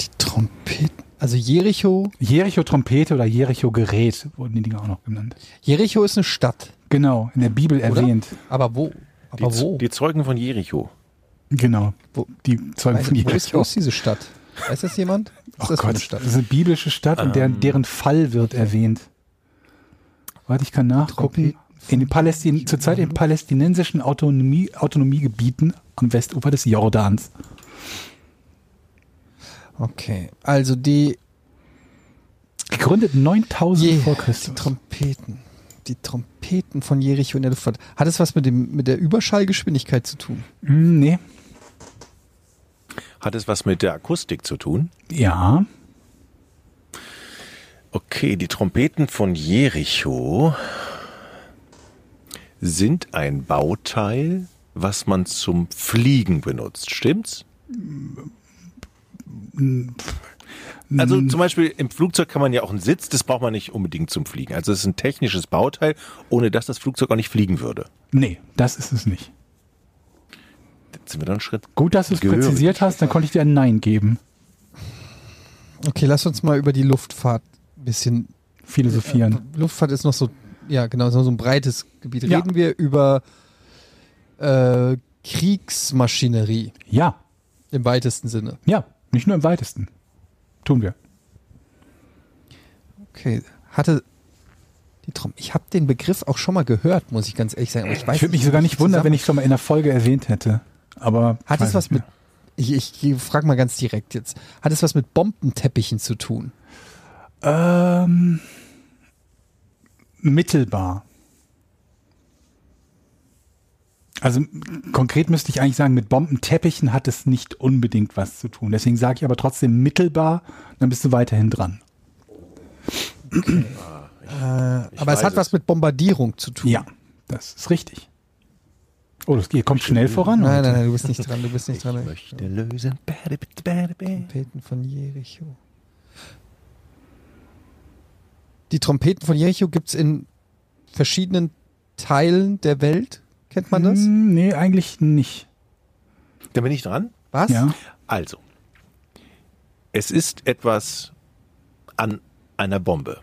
Die Trompeten. Also Jericho. Jericho-Trompete oder Jericho-Gerät wurden die Dinger auch noch genannt. Jericho ist eine Stadt. Genau, in der Bibel Oder? erwähnt. Aber wo? die, Aber wo? die Zeugen von Jericho. Genau. Wo- Die Zeugen Weiß, von wo, ist, wo Jericho. ist diese Stadt? Weiß das jemand? Was ist Oh das für eine Gott, Stadt? das ist eine biblische Stadt und deren, deren Fall wird erwähnt. Warte, ich kann nachgucken. In den Palästin zurzeit in palästinensischen Autonomie, Autonomiegebieten am Westufer des Jordans. Okay, also die, Gegründet 9000 Je, vor die Christus. Trompeten. Die Trompeten von Jericho in der Luftfahrt. Hat es was mit, dem, mit der Überschallgeschwindigkeit zu tun? Hm, nee. Hat es was mit der Akustik zu tun? Ja. Okay, die Trompeten von Jericho sind ein Bauteil, was man zum Fliegen benutzt. Stimmt's? Also zum Beispiel im Flugzeug kann man ja auch einen Sitz, das braucht man nicht unbedingt zum Fliegen. Also es ist ein technisches Bauteil, ohne dass das Flugzeug auch nicht fliegen würde. Nee, das ist es nicht. Jetzt sind wir dann einen Schritt. Gut, dass du es präzisiert hast, dann konnte ich dir ein Nein geben. Okay, lass uns mal über die Luftfahrt ein bisschen. Philosophieren. Luftfahrt ist noch so, ja genau, so ein breites Gebiet. Ja. Reden wir über äh, Kriegsmaschinerie Ja, im weitesten Sinne. ja, nicht nur im weitesten. Tun wir. Okay, hatte die Trom ich habe den Begriff auch schon mal gehört, muss ich ganz ehrlich sagen. Aber ich weiß Ich würde mich sogar ich nicht wundern, wenn ich schon mal in der Folge erwähnt hätte. Aber Hat es was mit. Ich, ich frage mal ganz direkt jetzt. Hat es was mit Bombenteppichen zu tun? Ähm, mittelbar. Also konkret müsste ich eigentlich sagen, mit Bombenteppichen hat es nicht unbedingt was zu tun. Deswegen sage ich aber trotzdem mittelbar, dann bist du weiterhin dran. Aber es hat was es. mit Bombardierung zu tun. Ja, das ist richtig. Oh, das geht, kommt schnell voran. Nein, nein, nein, du bist nicht dran, du bist nicht dran. Möchte lösen. Trompeten von Jericho. Die Trompeten von Jericho gibt es in verschiedenen Teilen der Welt. Kennt man das? Hm, Nee, eigentlich nicht. Da bin ich dran. Was? Ja. Also, es ist etwas an einer Bombe.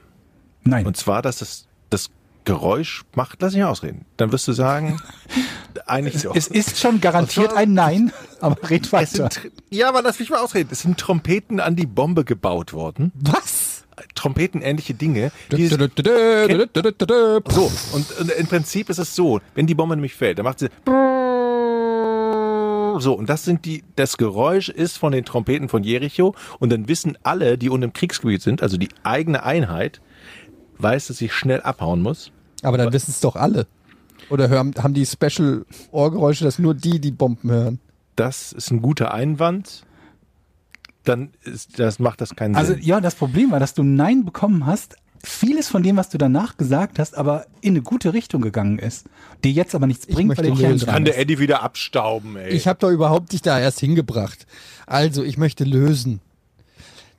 Nein. Und zwar, dass es das Geräusch macht, lass mich ausreden. Dann wirst du sagen, eigentlich doch. es ist schon garantiert ein Nein, aber red weiter. sind, ja, aber lass mich mal ausreden. Es sind Trompeten an die Bombe gebaut worden. Was? Trompetenähnliche Dinge. So, und, und im Prinzip ist es so, wenn die Bombe nämlich fällt, dann macht sie so, und das sind die, das Geräusch ist von den Trompeten von Jericho und dann wissen alle, die unten im Kriegsgebiet sind, also die eigene Einheit, weiß, dass sie schnell abhauen muss. Aber dann wissen es doch alle. Oder hören, haben die Special Ohrgeräusche, dass nur die die Bomben hören? das ist ein guter Einwand, dann ist, das macht das keinen Also Sinn. ja, das Problem war, dass du Nein bekommen hast. Vieles von dem, was du danach gesagt hast, aber in eine gute Richtung gegangen ist. Dir jetzt aber nichts Ich bringt, möchte weil der Kern lösen. dran Kann der. Eddie wieder abstauben, ey. Ich habe doch überhaupt dich da erst hingebracht. Also, ich möchte lösen.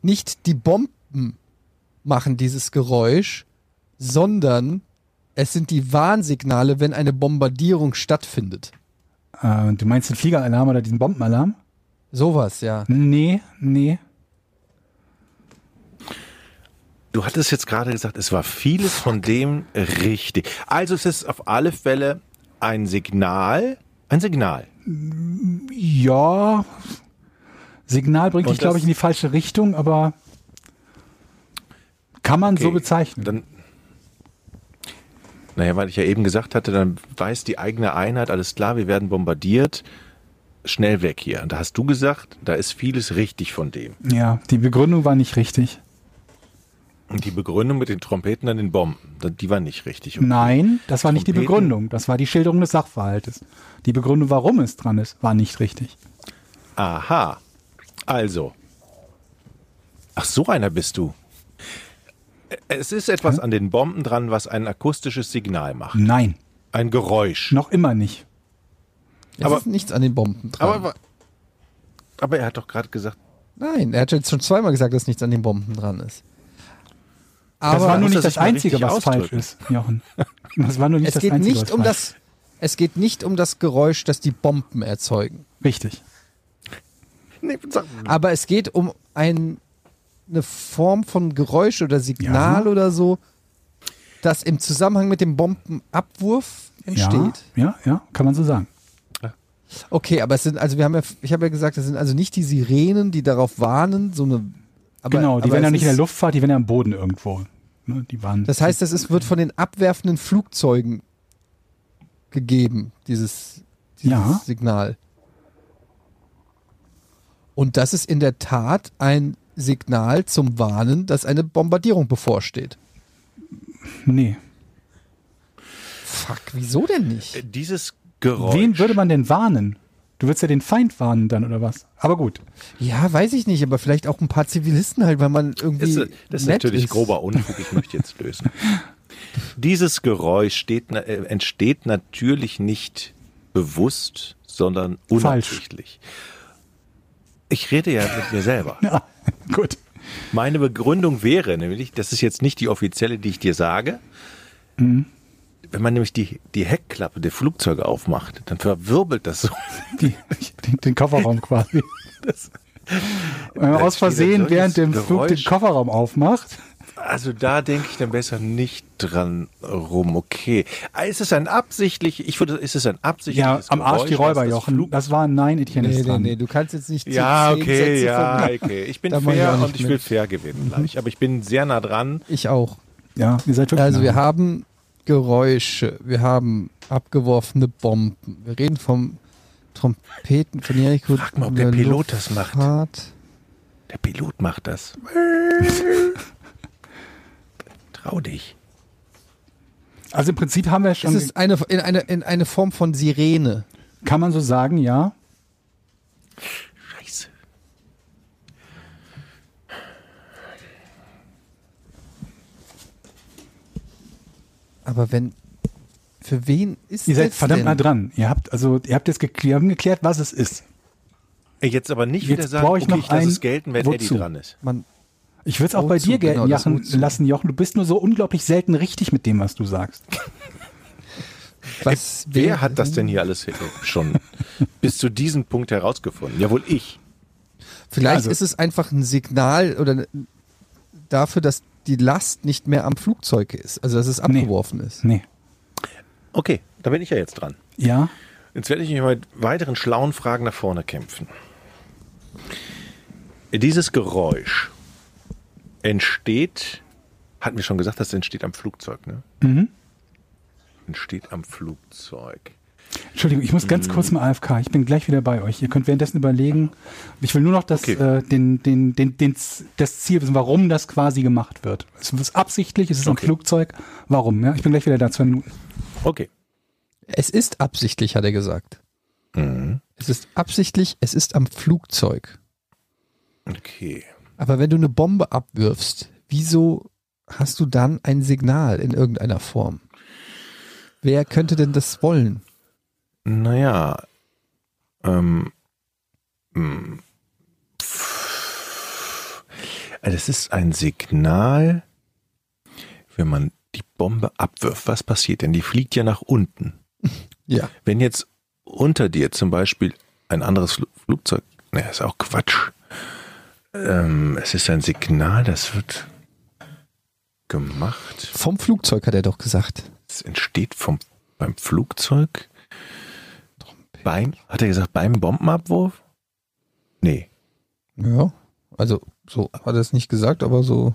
Nicht die Bomben machen dieses Geräusch, sondern es sind die Warnsignale, wenn eine Bombardierung stattfindet. Äh, du meinst den Fliegeralarm oder diesen Bombenalarm? Sowas, ja. Nee, nee. Du hattest jetzt gerade gesagt, es war vieles von dem richtig. Also es ist auf alle Fälle ein Signal, ein Signal. Ja. Signal bringt Und dich, glaube ich, in die falsche Richtung, aber kann man so Okay, bezeichnen. Dann, naja, weil ich ja eben gesagt hatte, dann weiß die eigene Einheit, alles klar, wir werden bombardiert, schnell weg hier. Und da hast du gesagt, da ist vieles richtig von dem. ja, die Begründung war nicht richtig. Und die Begründung mit den Trompeten an den Bomben, die war nicht richtig. Okay. Nein, das war nicht die Trompeten- Begründung. Das war die Schilderung des Sachverhaltes. Die Begründung, warum es dran ist, war nicht richtig. Aha. Also. Ach, so einer bist du. Es ist etwas an den Bomben dran, was ein akustisches Signal macht. Nein, Ein Geräusch. noch immer nicht. Es Aber- ist nichts an den Bomben dran. Aber, aber er hat doch gerade gesagt, Nein, er hat jetzt schon zweimal gesagt, dass nichts an den Bomben dran ist. Aber das war nur nicht das Einzige, was falsch ausdrücken. ist, Jochen. Das war nur nicht es das geht Einzige, nicht was um falsch das, es geht nicht um das Geräusch, das die Bomben erzeugen. Richtig. nee, Aber es geht um ein, eine Form von Geräusch oder Signal Ja. oder so, das im Zusammenhang mit dem Bombenabwurf entsteht. Ja, ja, ja, kann man so sagen. Okay, aber es sind, also wir haben ja, ich habe ja gesagt, es sind also nicht die Sirenen, die darauf warnen, so eine. Aber, genau, die aber werden ja nicht in der Luftfahrt, die werden ja am Boden irgendwo. Ne, die waren. Das heißt, das ist, wird von den abwerfenden Flugzeugen gegeben, dieses, dieses Ja. Signal. Und das ist in der Tat ein Signal zum Warnen, dass eine Bombardierung bevorsteht. nee. Fuck, wieso denn nicht? dieses Geräusch. Wen würde man denn warnen? Du würdest ja den Feind warnen dann, oder was? Aber gut. Ja, weiß ich nicht, aber vielleicht auch ein paar Zivilisten halt, weil man irgendwie. Das, das ist nett natürlich ist. grober Unfug, ich möchte jetzt lösen. Dieses Geräusch steht, äh, entsteht natürlich nicht bewusst, sondern Falsch. unabsichtlich. Ich rede ja mit mir selber. Ja, gut. Meine Begründung wäre nämlich, das ist jetzt nicht die offizielle, die ich dir sage. Mhm. Wenn man nämlich die, die Heckklappe der Flugzeuge aufmacht, dann verwirbelt das so. Die, den, den Kofferraum quasi. Das, Wenn man aus Versehen während dem Flug den Geräusch. Kofferraum aufmacht. also da denke ich dann besser nicht dran rum. Okay. Ah, Ist es ein absichtlich, ich würde, ist es ein Ja, absichtliches am Arsch die Geräusch, Räuber, das Jochen. Flug- Das war ein Nein, Etienne Nee, ist nee, dran. nee, du kannst jetzt nicht Ja, zehn okay, Sätze ja, von- okay. Ich bin ich fair auch und ich will mit. fair gewinnen gleich. Aber ich bin sehr nah dran. Ich auch. Ja, ihr seid wirklich Also nah. wir haben Geräusche, wir haben abgeworfene Bomben, wir reden vom Trompeten von Jericho. Frag mal, ob der Pilot das macht. Der Pilot macht das. Trau dich. Also im Prinzip haben wir Es schon, ist eine, in, eine, in eine Form von Sirene. kann man so sagen, ja. Scheiße. Aber wenn, für wen ist Ihr seid verdammt denn? nah dran. Ihr habt also, ihr habt jetzt geklärt, geklärt, was es ist. Jetzt aber nicht Jetzt wieder sagen, brauche ich okay, noch ich lasse ein es gelten, wenn Wozu? Eddie dran ist. Man, Ich würde es auch bei dir gelten Genau, lassen, Jochen. Du bist nur so unglaublich selten richtig mit dem, was du sagst. was Wer wäre- hat das denn hier alles schon bis zu diesem Punkt herausgefunden? Ja, wohl ich. Vielleicht Also- ist es einfach ein Signal oder dafür, dass die Last nicht mehr am Flugzeug ist, also dass es Nee. abgeworfen ist. Nee. Okay, da bin ich ja jetzt dran. Ja? Jetzt werde ich mich mit weiteren schlauen Fragen nach vorne kämpfen. Dieses Geräusch entsteht, hatten wir schon gesagt, das entsteht am Flugzeug, ne? Mhm. Entsteht am Flugzeug. Entschuldigung, ich muss ganz kurz mal AFK. Ich bin gleich wieder bei euch. Ihr könnt währenddessen überlegen. Ich will nur noch das, Okay. äh, den, den, den, den, das Ziel wissen, warum das quasi gemacht wird. Ist es absichtlich? Ist es am Okay. Flugzeug? Warum? Ja, ich bin gleich wieder da. Zwei Minuten. Okay. Es ist absichtlich, hat er gesagt. Mhm. Es ist absichtlich, es ist am Flugzeug. Okay. Aber wenn du eine Bombe abwirfst, wieso hast du dann ein Signal in irgendeiner Form? Wer könnte denn das wollen? Naja, ähm, pff, also es ist ein Signal, wenn man die Bombe abwirft. Was passiert denn? Die fliegt ja nach unten. Ja. Wenn jetzt unter dir zum Beispiel ein anderes Fl Flugzeug, ne, ist auch Quatsch. Ähm, es ist ein Signal, das wird gemacht. Vom Flugzeug hat er doch gesagt. Es entsteht vom, beim Flugzeug. Beim, hat er gesagt, beim Bombenabwurf? Nee, Ja. Also, so hat er es nicht gesagt, aber so.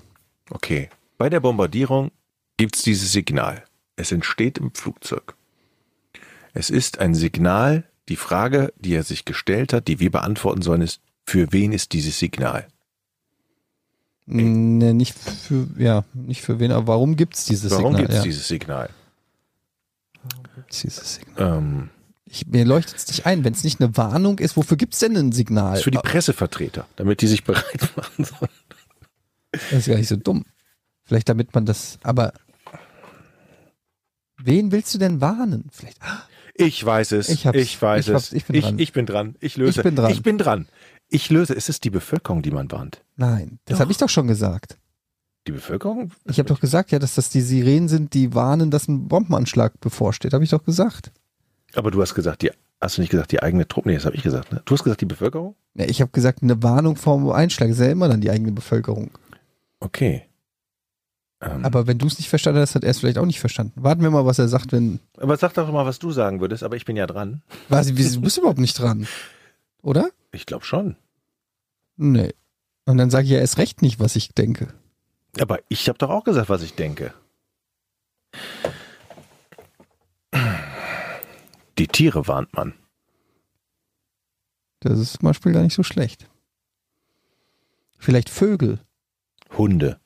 okay. Bei der Bombardierung gibt es dieses Signal. Es entsteht im Flugzeug. Es ist ein Signal, die Frage, die er sich gestellt hat, die wir beantworten sollen, ist, für wen ist dieses Signal? Ne, nicht für, ja, nicht für wen, aber warum gibt's dieses Warum Signal? gibt es ja. dieses Signal? Gibt's dieses Signal? Ähm, Ich, mir leuchtet es nicht ein, wenn es nicht eine Warnung ist, wofür gibt's denn ein Signal? ist für die Pressevertreter, damit die sich bereit machen sollen. Das ist gar nicht so dumm. Vielleicht damit man das, aber wen willst du denn warnen? Vielleicht, ah, Ich weiß es. Ich Ich, weiß Ich es. Ich bin ich, dran. ich bin dran. Ich löse. Ich bin dran. Ich bin dran. Ich löse. Es ist die Bevölkerung, die man warnt. nein, das habe ich doch schon gesagt. Die Bevölkerung? Ich habe doch gesagt, ja, dass das die Sirenen sind, die warnen, dass ein Bombenanschlag bevorsteht. Habe ich doch gesagt. Aber du hast gesagt, die, hast du nicht gesagt, die eigene Truppe? Nee, das habe ich gesagt. Ne? Du hast gesagt, die Bevölkerung? Ja, ich habe gesagt, eine Warnung vor Einschlag ist ja immer dann die eigene Bevölkerung. Okay. Ähm, aber, wenn du es nicht verstanden hast, hat er es vielleicht auch nicht verstanden. Warten wir mal, was er sagt, wenn. aber sag doch mal, was du sagen würdest, aber ich bin ja dran. Was, du bist überhaupt nicht dran. Oder? Ich glaube schon. Nee. Und dann sage ich ja erst recht nicht, was ich denke. Aber ich habe doch auch gesagt, was ich denke. Die Tiere warnt man. Das ist zum Beispiel gar nicht so schlecht. Vielleicht Vögel, Hunde.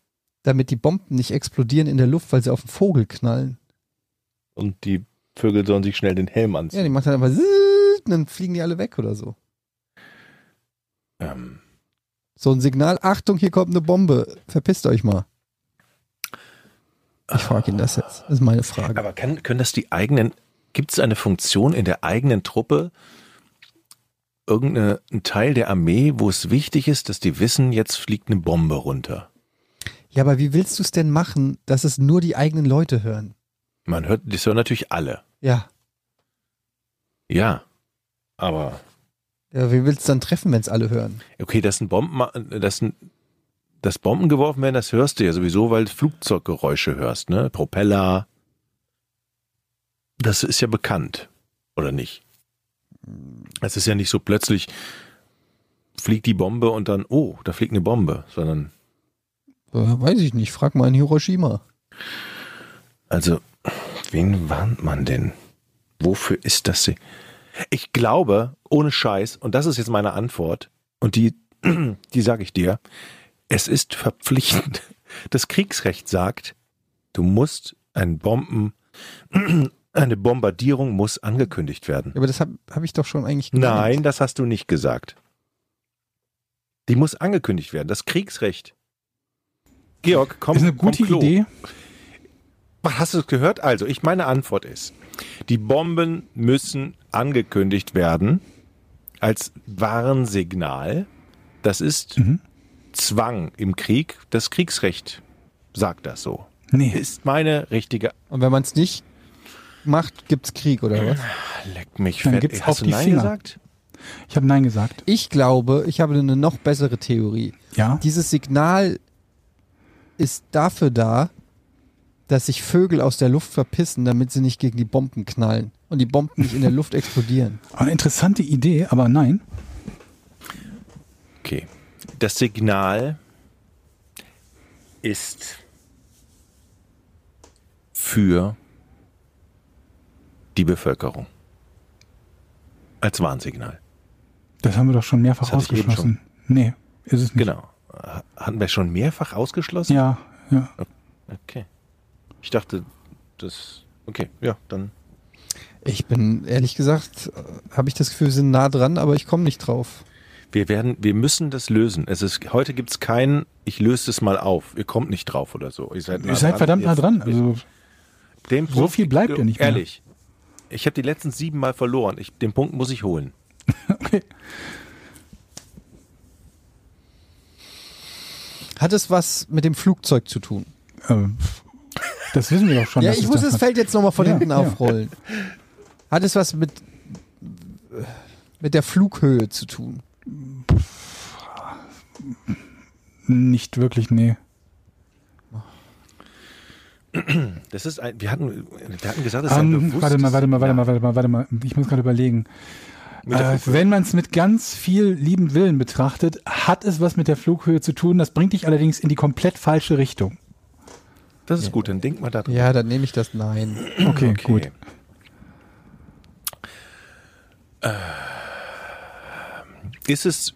damit die Bomben nicht explodieren in der Luft, weil sie auf den Vogel knallen. Und die Vögel sollen sich schnell den Helm Ja, anziehen. die machen dann einfach und dann fliegen die alle weg oder so. Ähm, So ein Signal, Achtung, hier kommt eine Bombe, verpisst euch mal. Ich frage ihn das jetzt. Das ist meine Frage. Aber kann, können das die eigenen, gibt es eine Funktion in der eigenen Truppe, irgendein Teil der Armee, wo es wichtig ist, dass die wissen, jetzt fliegt eine Bombe runter? Ja, aber wie willst du es denn machen, dass es nur die eigenen Leute hören? Man hört, das hören natürlich alle. Ja. Ja. Aber, Ja, wie willst du dann treffen, wenn es alle hören? okay, dass ein Bomben, dass ein, dass Bomben geworfen werden, das hörst du ja sowieso, weil du Flugzeuggeräusche hörst, ne? Propeller. Das ist ja bekannt. Oder nicht? Es ist ja nicht so plötzlich fliegt die Bombe und dann, oh, da fliegt eine Bombe, sondern Äh, weiß ich nicht, frag mal in Hiroshima. Also, wen warnt man denn? Wofür ist das? sie- Ich glaube, ohne Scheiß, und das ist jetzt meine Antwort, und die, die sage ich dir, es ist verpflichtend. Das Kriegsrecht sagt, du musst ein Bomben, eine Bombardierung muss angekündigt werden. Aber das habe hab ich doch schon eigentlich gemeint. Nein, das hast du nicht gesagt. Die muss angekündigt werden. Das Kriegsrecht. Georg, komm. ist eine gute. Idee. Hast du es gehört? Also, ich meine Antwort ist, die Bomben müssen angekündigt werden als Warnsignal. Das ist Mhm. Zwang im Krieg. Das Kriegsrecht sagt das so. Nee. Ist meine richtige. Und wenn man es nicht macht, gibt's Krieg oder was? Leck mich Dann fett. gibt's Hast auf du die Nein Finger. gesagt? Ich habe Nein gesagt. Ich glaube, ich habe eine noch bessere Theorie. Ja. Dieses Signal ist dafür da, dass sich Vögel aus der Luft verpissen, damit sie nicht gegen die Bomben knallen und die Bomben nicht in der Luft explodieren. Eine interessante Idee, aber nein. Okay. Das Signal ist für die Bevölkerung. Als Warnsignal. Das haben wir doch schon mehrfach ausgeschlossen. Nee, ist es nicht. Genau. Hatten wir schon mehrfach ausgeschlossen? Ja, ja. Okay. Ich dachte, das. Okay, ja, dann. Ich bin, ehrlich gesagt, habe ich das Gefühl, wir sind nah dran, aber ich komme nicht drauf. Wir werden, wir müssen das lösen. Es ist, heute gibt's keinen, ich löse es mal auf. Ihr kommt nicht drauf oder so. Ihr seid, nah Ihr seid dran. verdammt nah dran. Also, so viel bleibt ja nicht mehr. Ehrlich. Ich habe die letzten sieben Mal verloren. Ich, den Punkt muss ich holen. okay. Hat es was mit dem Flugzeug zu tun? Ähm, das wissen wir doch schon. ja, ich muss das. Feld jetzt nochmal von Ja, hinten ja. aufrollen. Hat es was mit, mit der Flughöhe zu tun? Nicht wirklich, nee. Das ist ein, wir hatten, wir hatten gesagt, das ist ein Ähm, bewusstes warte mal, warte mal, warte Ja, mal, warte mal, warte mal. Ich muss gerade überlegen. Äh, wenn man es mit ganz viel lieben Willen betrachtet, hat es was mit der Flughöhe zu tun. Das bringt dich allerdings in die komplett falsche Richtung. Das ist gut, dann denk mal da dran. Ja, dann nehme ich das Nein. Okay, gut. Äh, ist es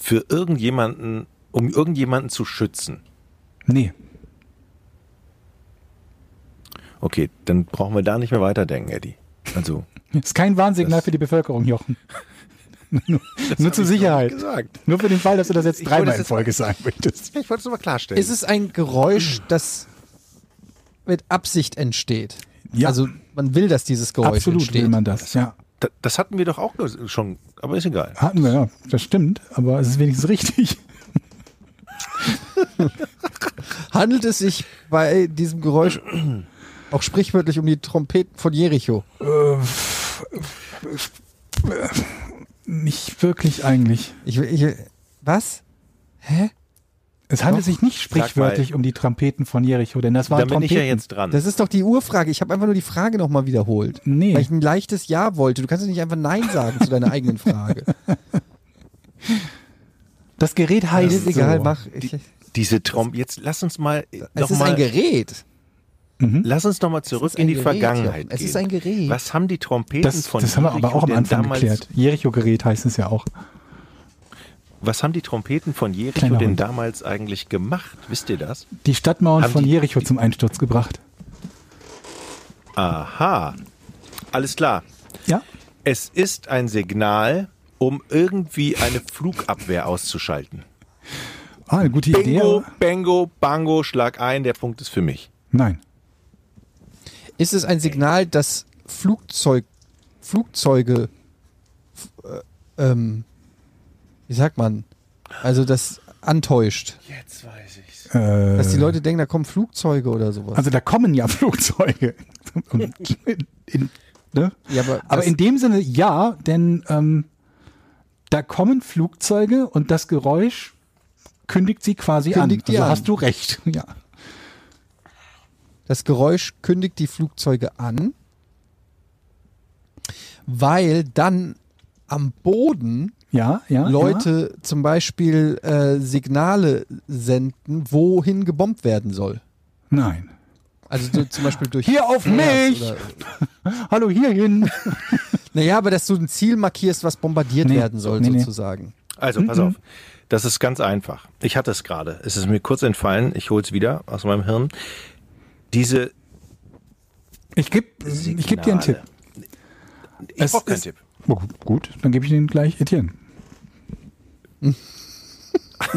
für irgendjemanden, um irgendjemanden zu schützen? Nee. Okay, dann brauchen wir da nicht mehr weiterdenken, Eddie. Also, Ist kein Warnsignal Das- für die Bevölkerung, Jochen. nur nur zur Sicherheit. Nur für den Fall, dass du das jetzt Ich dreimal in Folge sagen möchtest. ich wollte es nochmal klarstellen. Ist es ein Geräusch, das mit Absicht entsteht? Ja. Also man will, dass dieses Geräusch Absolut entsteht. will man das, ja. Da- das hatten wir doch auch schon, aber ist egal. Hatten wir, ja. Das stimmt, aber es ist wenigstens richtig. Handelt es sich bei diesem Geräusch auch sprichwörtlich um die Trompeten von Jericho? Nicht wirklich eigentlich. Ich, ich, was? Hä? Es handelt Doch. sich nicht sprichwörtlich um die Trompeten von Jericho, denn das waren Da bin ich Trompeten. ja jetzt dran. Das ist doch die Urfrage. Ich habe einfach nur die Frage nochmal wiederholt. Nee. Weil ich ein leichtes Ja wollte. Du kannst doch nicht einfach Nein sagen zu deiner eigenen Frage. Das Gerät heißt ist egal, so. mach. Ich, Diese Trom, jetzt lass uns mal, es noch ist mal ein Gerät. Lass uns noch mal zurück in die Gerät, Vergangenheit Jochen. Es gehen. ist ein Gerät. Was haben die Trompeten Das, von das haben wir aber Jericho auch am denn Anfang damals, geklärt. Jericho-Gerät heißt es ja auch. Was haben die Trompeten von Jericho Kleiner denn Hund. damals eigentlich gemacht? Wisst ihr das? Die Stadtmauern Haben von die- Jericho zum Einsturz gebracht. Aha. Alles klar. Ja. Es ist ein Signal, um irgendwie eine Flugabwehr auszuschalten. Ah, eine gute Idee. Bingo, Bango, Bango, Schlag ein, der Punkt ist für mich. Nein. Ist es ein Signal, dass Flugzeug, Flugzeuge, äh, ähm, wie sagt man, also das antäuscht? Jetzt weiß ich's. Äh, Dass die Leute denken, da kommen Flugzeuge oder sowas. also da kommen ja Flugzeuge. Und in, in, ne? ja, aber Aber in dem Sinne ja, denn ähm, da kommen Flugzeuge und das Geräusch kündigt sie quasi Kündigt an. die Also an. hast du recht. Ja. Das Geräusch kündigt die Flugzeuge an, weil dann am Boden Ja, ja. Leute zum Beispiel äh, Signale senden, wohin gebombt werden soll. Ja. Nein. Also so, zum Beispiel durch Hier auf mich! Oder, Hallo hierhin. naja, aber dass du ein Ziel markierst, was bombardiert Nee, werden soll, nee, nee. sozusagen. Also, pass auf. Das ist ganz einfach. Ich hatte es gerade. Es ist mir kurz entfallen. Ich hole es wieder aus meinem Hirn. Diese Ich gebe ich geb dir einen Tipp. Ich Es brauche keinen ist- Tipp. Oh, gut, dann gebe ich den gleich Etienne.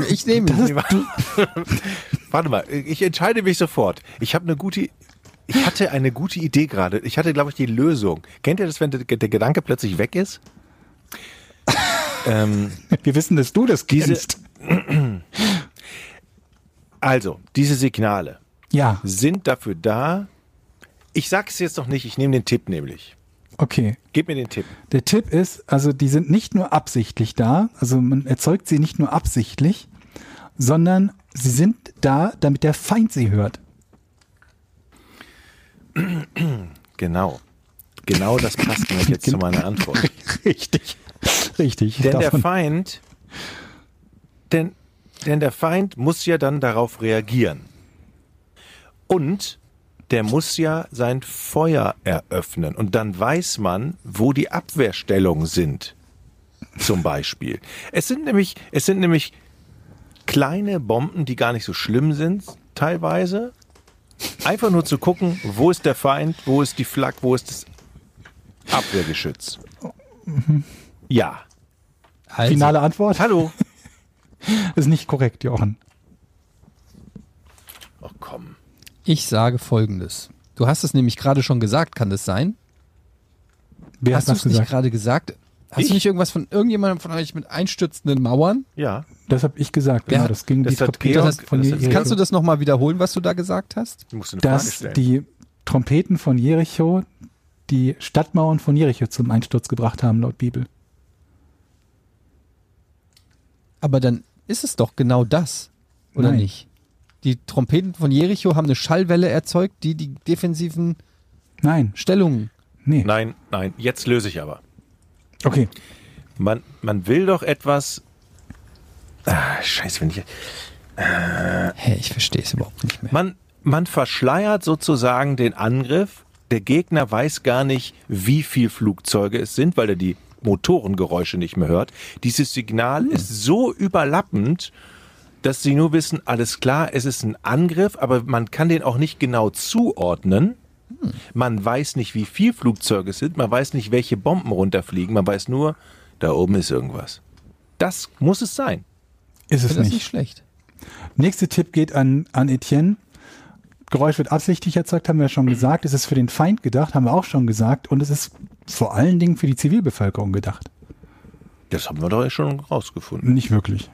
Ich nehme Nee, warte, warte mal, ich entscheide mich sofort. Ich habe eine gute, ich hatte eine gute Idee gerade. Ich hatte, glaube ich, die Lösung. Kennt ihr das, wenn der, der Gedanke plötzlich weg ist? ähm, Wir wissen, dass du das Diese- kennst. also, diese Signale Ja, sind dafür da. Ich sage es jetzt noch nicht. Ich nehme den Tipp nämlich. okay. Gib mir den Tipp. Der Tipp ist, also die sind nicht nur absichtlich da, also man erzeugt sie nicht nur absichtlich, sondern sie sind da, damit der Feind sie hört. Genau. Genau das passt nämlich jetzt zu meiner Antwort. Richtig. Richtig. Denn der Davon- Feind, denn, denn der Feind muss ja dann darauf reagieren. Und der muss ja sein Feuer eröffnen. Und dann weiß man, wo die Abwehrstellungen sind. Zum Beispiel. Es sind nämlich, es sind nämlich kleine Bomben, die gar nicht so schlimm sind, teilweise. Einfach nur zu gucken, wo ist der Feind, wo ist die Flak, wo ist das Abwehrgeschütz. Ja. Also, Finale Antwort? Hallo. ist nicht korrekt, Jochen. Oh komm. Ich sage folgendes. Du hast es nämlich gerade schon gesagt, kann das sein? Wer hast hat du das es nicht gerade gesagt? Hast Ich? du nicht irgendwas von irgendjemandem von euch mit einstürzenden Mauern? Ja. Das habe ich gesagt. Wer Genau, das ging das die hat Trompete Georg- das von das Jericho. Kannst du das nochmal wiederholen, was du da gesagt hast? Du musst eine Frage dass stellen. die Trompeten von Jericho die Stadtmauern von Jericho zum Einsturz gebracht haben, laut Bibel. Aber dann ist es doch genau das, oder Nein. nicht? Die Trompeten von Jericho haben eine Schallwelle erzeugt, die die defensiven Nein, Stellungen. nee. Nein, nein, jetzt löse ich aber. Okay, Man, man will doch etwas. Ah, scheiße, wenn ich. Hä, ich verstehe es überhaupt nicht mehr. Man, man verschleiert sozusagen den Angriff. Der Gegner weiß gar nicht, wie viel Flugzeuge es sind, weil er die Motorengeräusche nicht mehr hört. Dieses Signal ist so überlappend, dass sie nur wissen, alles klar, es ist ein Angriff, aber man kann den auch nicht genau zuordnen. Man weiß nicht, wie viel Flugzeuge es sind, man weiß nicht, welche Bomben runterfliegen, man weiß nur, da oben ist irgendwas. Das muss es sein. ist es das nicht. nicht schlecht. Nächster Tipp geht an, an Etienne. Geräusch wird absichtlich erzeugt, haben wir ja schon gesagt. Es ist für den Feind gedacht, haben wir auch schon gesagt. Und es ist vor allen Dingen für die Zivilbevölkerung gedacht. Das haben wir doch schon rausgefunden. Nicht wirklich.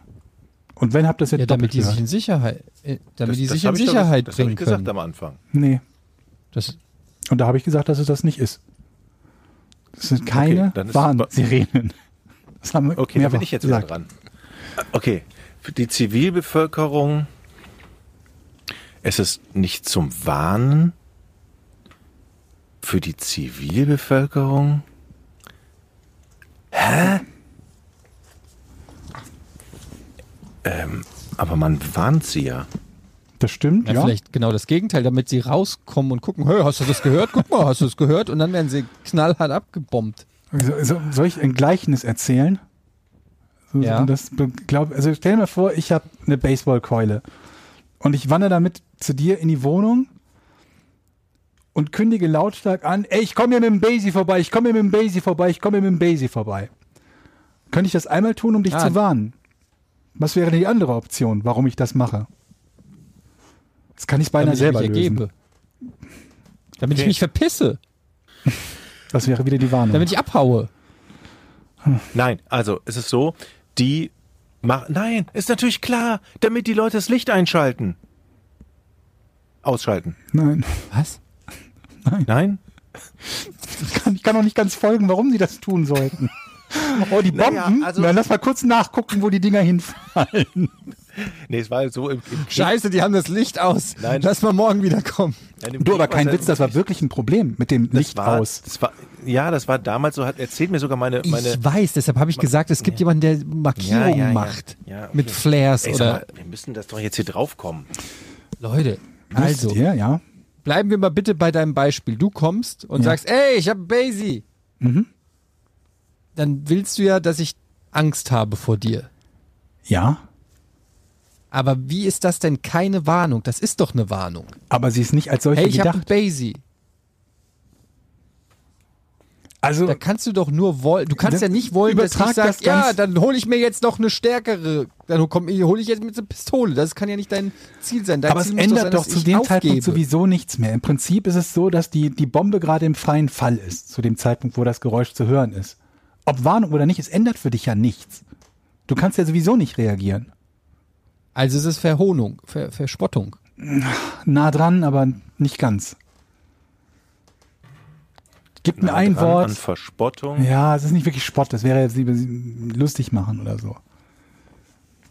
Und wenn habt ihr das jetzt Ja, damit die sich in Sicherheit, äh, damit Das- die das sich in hab ich doch Sicherheit ges- das hab bringen ich gesagt können. am Anfang. Nee. Das, Und da habe ich gesagt, dass es das nicht ist. Es sind keine ist- Warnsirenen. Das haben wir Okay, da bin ich jetzt wieder gesagt. dran. Okay, für die Zivilbevölkerung, es ist nicht zum Warnen. Für die Zivilbevölkerung? Hä? Ähm, aber man warnt sie ja. Das stimmt, ja, ja. vielleicht genau das Gegenteil, damit sie rauskommen und gucken, hey, hast du das gehört? Guck mal, hast du das gehört? Und dann werden sie knallhart abgebombt. So, so, soll ich ein Gleichnis erzählen? So, Ja. Das glaub, also stell dir mal vor, ich habe eine Baseballkeule und ich wandere damit zu dir in die Wohnung und kündige lautstark an, ey, ich komme hier mit dem Basie vorbei, ich komme hier mit dem Basie vorbei, ich komme hier mit dem Basie vorbei. Könnte ich das einmal tun, um dich Ah. zu warnen? Was wäre die andere Option, warum ich das mache? Das kann ich beinahe damit selber ich mich lösen. Damit ich Okay. mich verpisse, Das wäre wieder die Warnung. damit ich abhaue. Nein, also es ist so, die machen. Nein, ist natürlich klar, damit die Leute das Licht einschalten. Ausschalten. Nein, Was? Nein? ich kann, ich kann auch nicht ganz folgen, warum sie das tun sollten. Oh, die Bomben. Naja, also- Na, lass mal kurz nachgucken, wo die Dinger hinfallen. Nee, es war so im, im Scheiße, die haben das Licht aus. Nein. Lass mal morgen wieder kommen. Nein, Du, aber kein Witz, das war wirklich ein Problem mit dem Licht war, aus. Das war, ja, das war damals so, hat erzählt mir sogar meine. meine ich weiß, deshalb habe ich gesagt, es gibt jemanden, der Markierungen Ja, ja, ja. macht. Ja, okay. Mit Flares Ey, oder. mal, wir müssen das doch jetzt hier draufkommen. Leute, also, ihr, ja. bleiben wir mal bitte bei deinem Beispiel. Du kommst und Ja. sagst, ey, ich habe Basie. Mhm. Dann willst du ja, dass ich Angst habe vor dir. Ja, Aber wie ist das denn keine Warnung? Das ist doch eine Warnung. aber sie ist nicht als solche Hey, ich gedacht. Basie. Also, Da kannst du doch nur wollen. Du kannst ja nicht wollen, dass ich sage, ja, dann hole ich mir jetzt noch eine stärkere. Dann hole ich jetzt mit einer Pistole. Das kann ja nicht dein Ziel sein. Dein aber es Ziel muss ändert sein, doch zu dem aufgebe. Zeitpunkt sowieso nichts mehr. Im Prinzip ist es so, dass die, die Bombe gerade im freien Fall ist, zu dem Zeitpunkt, wo das Geräusch zu hören ist. Ob Warnung oder nicht, es ändert für dich ja nichts. Du kannst ja sowieso nicht reagieren. Also es ist Verhohnung, Ver Verspottung. Nah dran, aber nicht ganz. Gib mir Nah ein dran Wort. An Verspottung. Ja, es ist nicht wirklich Spott, das wäre jetzt lieber lustig machen oder so.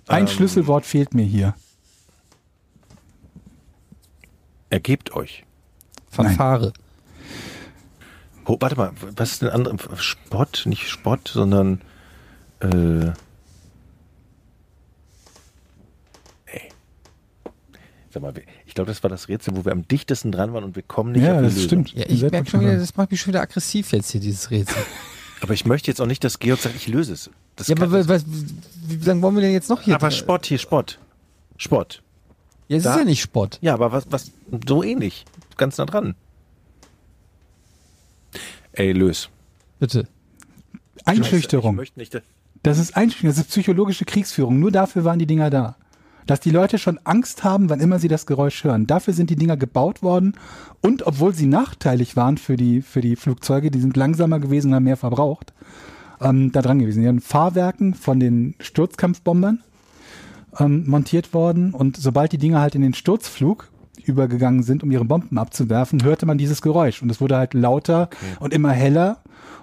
Ein Ähm. Schlüsselwort fehlt mir hier. Ergebt euch. Verfahre. Oh, warte mal, was ist denn andere? Spott, nicht Spott, sondern äh, ey. Sag mal, ich glaube, das war das Rätsel, wo wir am dichtesten dran waren und wir kommen nicht Ja, auf die das Lösung. stimmt. Ja, ich merke schon wieder, das macht mich schon wieder aggressiv jetzt hier, dieses Rätsel. Aber ich möchte jetzt auch nicht, dass Georg sagt, ich löse es. Das ja, aber was, wie lange wollen wir denn jetzt noch hier? aber Spott hier, Spott. Spott. Ja, es da- ist ja nicht Spott. Ja, aber was, was, so ähnlich. Ganz nah dran. Ey, löse. Bitte. Einschüchterung. Ich möchte nicht, Das ist Einschüchterung, das ist psychologische Kriegsführung. Nur dafür waren die Dinger da. Dass die Leute schon Angst haben, wann immer sie das Geräusch hören. Dafür sind die Dinger gebaut worden. Und obwohl sie nachteilig waren für die, für die Flugzeuge, die sind langsamer gewesen und haben mehr verbraucht, ähm, da dran gewesen. Die haben Fahrwerken von den Sturzkampfbombern ähm, montiert worden. Und sobald die Dinger halt in den Sturzflug übergegangen sind, um ihre Bomben abzuwerfen, hörte man dieses Geräusch. Und es wurde halt lauter und immer heller.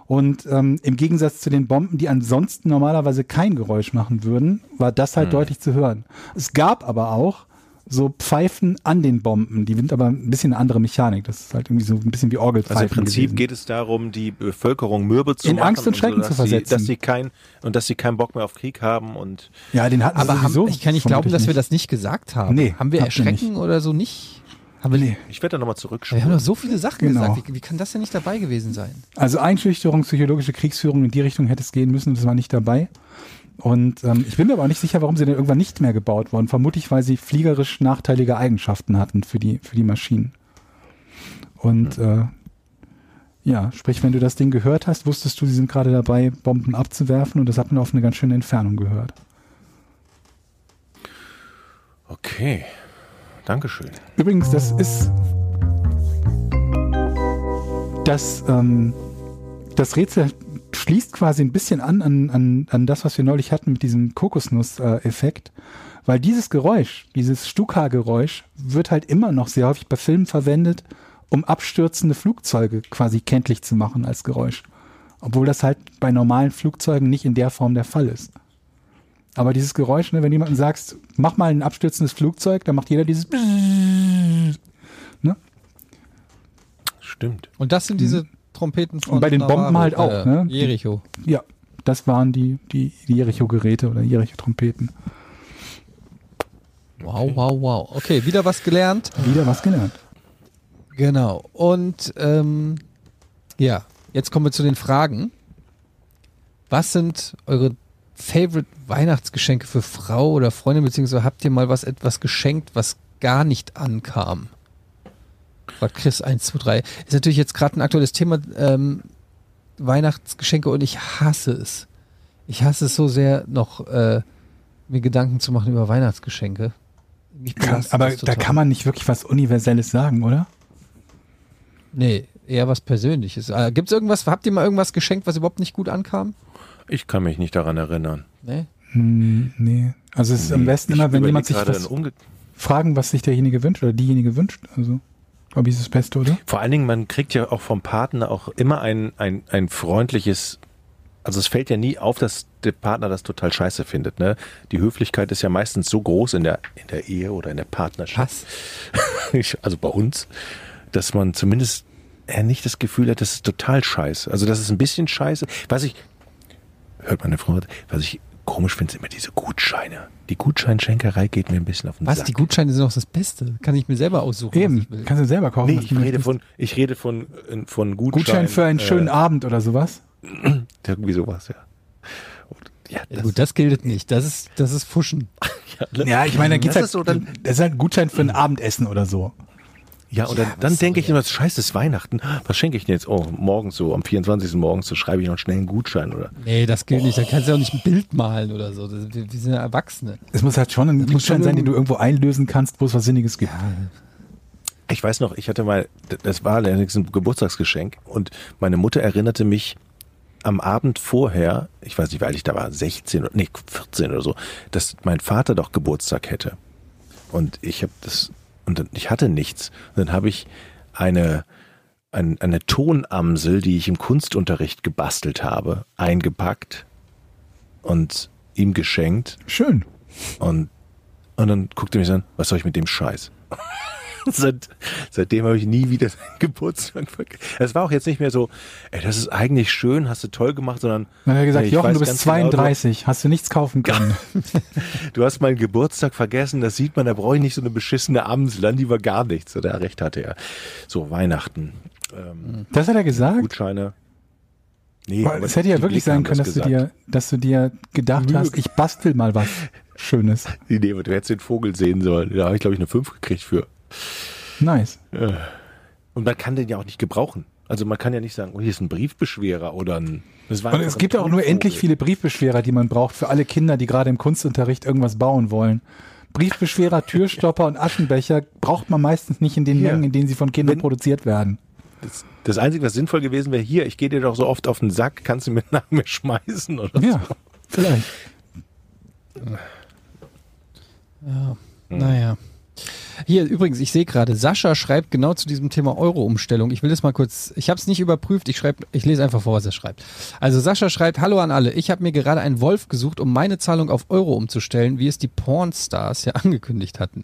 Und ähm, im Gegensatz zu den Bomben, die ansonsten normalerweise kein Geräusch machen würden, war das halt deutlich zu hören. Es gab aber auch so Pfeifen an den Bomben, die sind aber ein bisschen eine andere Mechanik. Das ist halt irgendwie so ein bisschen wie Orgelpfeifen. Also im Prinzip gewesen. geht es darum, die Bevölkerung mürbe zu In machen. Angst und Schrecken dass zu sie, versetzen. dass sie kein, und dass sie keinen Bock mehr auf Krieg haben und Ja, den hatten Aber sie haben, sowieso. ich kann nicht glauben, dass wir nicht. das nicht gesagt haben. Nee, haben wir Erschrecken oder so nicht? Haben wir, Nee. ich werde da nochmal wir zurückschauen. haben doch so viele Sachen Genau. gesagt. Wie, wie kann das denn nicht dabei gewesen sein? Also Einschüchterung, psychologische Kriegsführung, in die Richtung hätte es gehen müssen und das war nicht dabei. Und ähm, ich bin mir aber auch nicht sicher, warum sie denn irgendwann nicht mehr gebaut wurden. Vermutlich, weil sie fliegerisch nachteilige Eigenschaften hatten für die, für die Maschinen. Und äh, ja, sprich, wenn du das Ding gehört hast, wusstest du, sie sind gerade dabei, Bomben abzuwerfen und das hat man auf eine ganz schöne Entfernung gehört. Okay. Dankeschön. Übrigens, das ist das, ähm, das Rätsel schließt quasi ein bisschen an, an, an, an das, was wir neulich hatten mit diesem Kokosnuss-Effekt. Weil dieses Geräusch, dieses Stuka-Geräusch, wird halt immer noch sehr häufig bei Filmen verwendet, um abstürzende Flugzeuge quasi kenntlich zu machen als Geräusch. Obwohl das halt bei normalen Flugzeugen nicht in der Form der Fall ist. Aber dieses Geräusch, ne, wenn jemandem sagst, mach mal ein abstürzendes Flugzeug, dann macht jeder dieses ne? Stimmt. Und das sind diese Trompeten von. Und bei den Bomben Navarro, halt auch, äh, ne? Jericho. Ja, das waren die, die, die Jericho-Geräte oder Jericho-Trompeten. Wow, wow, wow. Okay, wieder was gelernt. Wieder was gelernt. Genau. Und ähm, ja, jetzt kommen wir zu den Fragen. Was sind eure Favorite Weihnachtsgeschenke für Frau oder Freundin, beziehungsweise habt ihr mal was etwas geschenkt, was gar nicht ankam? Fragt Chris 1, 2, 3. Ist natürlich jetzt gerade ein aktuelles Thema, ähm, Weihnachtsgeschenke und ich hasse es. Ich hasse es so sehr, noch äh, mir Gedanken zu machen über Weihnachtsgeschenke. Mich belastet Aber da kann man nicht wirklich was Universelles sagen, oder? Nee, eher was Persönliches. Äh, Gibt es irgendwas, habt ihr mal irgendwas geschenkt, was überhaupt nicht gut ankam? Ich kann mich nicht daran erinnern. Nee? Hm, nee. Also es ist am Nee, besten ich immer, wenn jemand sich was fragen, was sich derjenige wünscht oder diejenige wünscht. Also, glaube ich, ist das Beste, oder? Vor allen Dingen, man kriegt ja auch vom Partner auch immer ein, ein, ein freundliches, also es fällt ja nie auf, dass der Partner das total scheiße findet. Ne? Die Höflichkeit ist ja meistens so groß in der, in der Ehe oder in der Partnerschaft, Was? Also bei uns, dass man zumindest eher nicht das Gefühl hat, das ist total scheiße. Also das ist ein bisschen scheiße. Was ich, hört meine Frau, was ich komisch finde, sind immer diese Gutscheine. Die Gutscheinschenkerei geht mir ein bisschen auf den Was? Sack. Die Gutscheine sind doch das Beste. Kann ich mir selber aussuchen. was Eben, ich will. kannst du selber kaufen. Nee, was ich rede möchtest. von, ich rede von, äh, von Gutschein. Gutschein für einen äh, schönen Abend oder sowas. Irgendwie sowas, ja. Ja, Ja, gut, das gilt nicht. Das ist, das ist Fuschen. ja, Ja, ich meine, da geht's das halt, ist so, dann, das ist halt ein Gutschein für ein Abendessen oder so. Ja, und dann, Ja, dann was denke ich immer, scheiße, es ist Weihnachten. Was schenke ich denn jetzt? Oh, morgens so, am 24. morgens, so schreibe ich noch schnell einen Gutschein, oder? Nee, das gilt nicht. Da kannst du auch nicht ein Bild malen oder so. Das, wir, wir sind ja Erwachsene. Es muss halt schon ein muss Gutschein schon sein, den du irgendwo einlösen kannst, wo es was Sinniges gibt. Ich weiß noch, ich hatte mal, das war allerdings ein Geburtstagsgeschenk und meine Mutter erinnerte mich am Abend vorher, ich weiß nicht, wie alt ich da war, 16 oder nee, 14 oder so, dass mein Vater doch Geburtstag hätte. Und ich habe das, und dann- ich hatte nichts. Und dann habe ich eine, ein, eine Tonamsel, die ich im Kunstunterricht gebastelt habe, eingepackt und ihm geschenkt. Schön. Und, und dann guckte er mich an, was soll ich mit dem Scheiß? Seit, seitdem habe ich nie wieder seinen Geburtstag vergessen. Es war auch jetzt nicht mehr so, ey, das ist eigentlich schön, hast du toll gemacht, sondern Dann hat gesagt, ich Jochen, du bist ganz genau, 32, hast du nichts kaufen können. du, du hast meinen Geburtstag vergessen, das sieht man, da brauche ich nicht so eine beschissene Amsel, die war gar nichts. Oder recht hatte er. So, Weihnachten, ähm, Das hat er gesagt? Gutscheine. Nee, Boah, Es hätte ja wirklich sein können, dass das du, gesagt. dir, dass du dir gedacht Nö. hast, ich bastel mal was Schönes. Nee, nee, du hättest den Vogel sehen sollen. Da habe ich, glaube ich, eine 5 gekriegt für. Nice. Und man kann den ja auch nicht gebrauchen. Also man kann ja nicht sagen, oh, hier ist ein Briefbeschwerer oder ein. Das war Und es gibt ja auch nur endlich viele Briefbeschwerer, die man braucht für alle Kinder, die gerade im Kunstunterricht irgendwas bauen wollen. Briefbeschwerer, Türstopper und Aschenbecher braucht man meistens nicht in den Ja. Mengen, in denen sie von Kindern Wenn- produziert werden. Das, das Einzige, was sinnvoll gewesen wäre, hier, ich gehe dir doch so oft auf den Sack, kannst du mir nach mir schmeißen oder Ja, so. vielleicht. Ja, naja. Hier übrigens, ich sehe gerade, Sascha schreibt genau zu diesem Thema Euro-Umstellung. Ich will das mal kurz, ich habe es nicht überprüft, ich schreibe, ich lese einfach vor, was er schreibt. Also Sascha schreibt, hallo an alle, ich habe mir gerade einen Wolf gesucht, um meine Zahlung auf Euro umzustellen, wie es die Pornstars ja angekündigt hatten.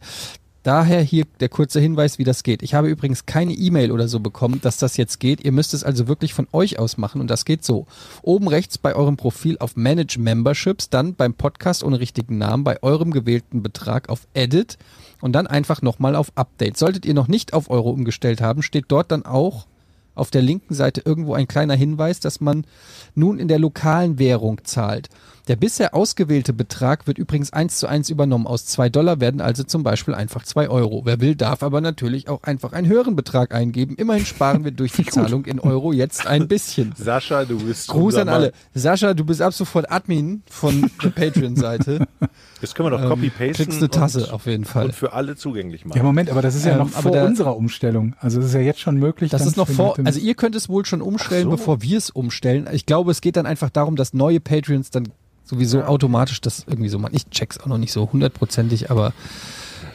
Daher hier der kurze Hinweis, wie das geht. Ich habe übrigens keine E-Mail oder so bekommen, dass das jetzt geht. Ihr müsst es also wirklich von euch aus machen und das geht so. Oben rechts bei eurem Profil auf Manage Memberships, dann beim Podcast ohne richtigen Namen, bei eurem gewählten Betrag auf Edit und dann einfach nochmal auf Update. Solltet ihr noch nicht auf Euro umgestellt haben, steht dort dann auch auf der linken Seite irgendwo ein kleiner Hinweis, dass man nun in der lokalen Währung zahlt. Der bisher ausgewählte Betrag wird übrigens eins zu eins übernommen. Aus zwei Dollar werden also zum Beispiel einfach zwei Euro. Wer will, darf aber natürlich auch einfach einen höheren Betrag eingeben. Immerhin sparen wir durch die Zahlung in Euro jetzt ein bisschen. Sascha, du bist. Gruß an alle. Sascha, du bist ab sofort Admin von der Patreon-Seite. Das können wir doch Ähm, copy-pasten. kriegst eine Tasse und, auf jeden Fall. Und für alle zugänglich machen. Ja, Moment, aber das ist ja Ähm, noch vor der- unserer Umstellung. Also es ist ja jetzt schon möglich. Das ist noch vor, also ihr könnt es wohl schon umstellen, so. bevor wir es umstellen. Ich glaube, es geht dann einfach darum, dass neue Patreons dann sowieso automatisch das irgendwie so machen. Ich check's auch noch nicht so hundertprozentig, aber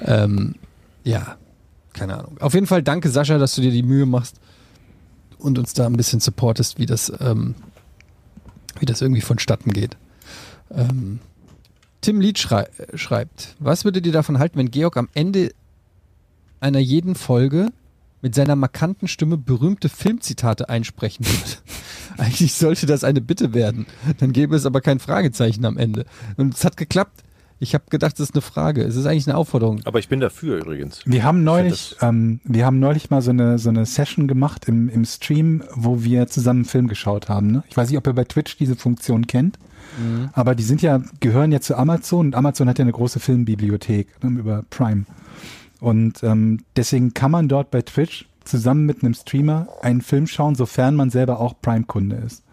ähm, ja, keine Ahnung. Auf jeden Fall danke Sascha, dass du dir die Mühe machst und uns da ein bisschen supportest, wie das, ähm, wie das irgendwie vonstatten geht. Ähm, Tim Lied schrei schreibt, was würdet ihr davon halten, wenn Georg am Ende einer jeden Folge mit seiner markanten Stimme berühmte Filmzitate einsprechen würde. Eigentlich sollte das eine Bitte werden. Dann gäbe es aber kein Fragezeichen am Ende. Und es hat geklappt. Ich habe gedacht, das ist eine Frage. Es ist eigentlich eine Aufforderung. Aber ich bin dafür übrigens. Wir haben neulich, ähm, wir haben neulich mal so eine, so eine Session gemacht im, im Stream, wo wir zusammen einen Film geschaut haben. Ne? Ich weiß nicht, ob ihr bei Twitch diese Funktion kennt, aber die sind ja, gehören ja zu Amazon und Amazon hat ja eine große Filmbibliothek ne, über Prime. Und ähm, deswegen kann man dort bei Twitch zusammen mit einem Streamer einen Film schauen, sofern man selber auch Prime-Kunde ist.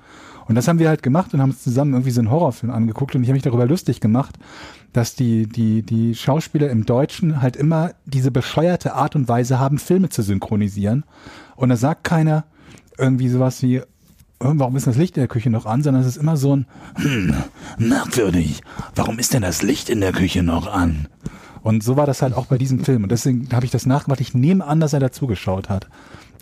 Und das haben wir halt gemacht und haben uns zusammen irgendwie so einen Horrorfilm angeguckt und ich habe mich darüber lustig gemacht, dass die, die, die Schauspieler im Deutschen halt immer diese bescheuerte Art und Weise haben, Filme zu synchronisieren. Und da sagt keiner irgendwie sowas wie, "Äh, warum ist das Licht in der Küche noch an, sondern es ist immer so ein, hm, merkwürdig, warum ist denn das Licht in der Küche noch an? Und so war das halt auch bei diesem Film. Und deswegen habe ich das nachgemacht. Ich nehme an, dass er dazugeschaut hat.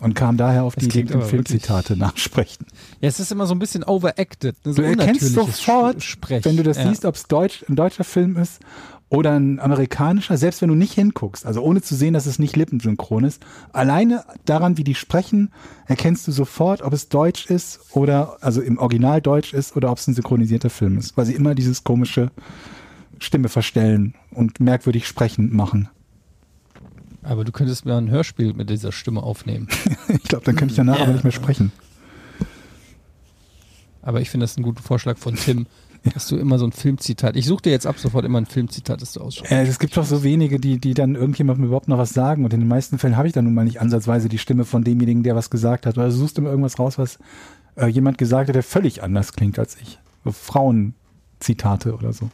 Und kam daher auf Das die Idee, Filmzitate nachsprechen. Ja, es ist immer so ein bisschen overacted. Ne? So Du erkennst sofort, Sprech. wenn du das ja. siehst, ob es Deutsch, ein deutscher Film ist oder ein amerikanischer, selbst wenn du nicht hinguckst, also ohne zu sehen, dass es nicht lippensynchron ist, alleine daran, wie die sprechen, erkennst du sofort, ob es Deutsch ist oder, also im Original Deutsch ist oder ob es ein synchronisierter Film ist, weil sie immer dieses komische Stimme verstellen und merkwürdig sprechen machen. Aber du könntest mir ein Hörspiel mit dieser Stimme aufnehmen. Ich glaube, dann könnte ich danach Ja. aber nicht mehr sprechen. Aber ich finde das einen guten Vorschlag von Tim, dass du immer so ein Filmzitat. Ich suche dir jetzt ab sofort immer ein Filmzitat, das du ausschaust. Äh, es gibt doch so wenige, die, die dann irgendjemandem überhaupt noch was sagen. Und in den meisten Fällen habe ich dann nun mal nicht ansatzweise die Stimme von demjenigen, der was gesagt hat. Oder du suchst immer irgendwas raus, was äh, jemand gesagt hat, der völlig anders klingt als ich. So Frauenzitate oder so.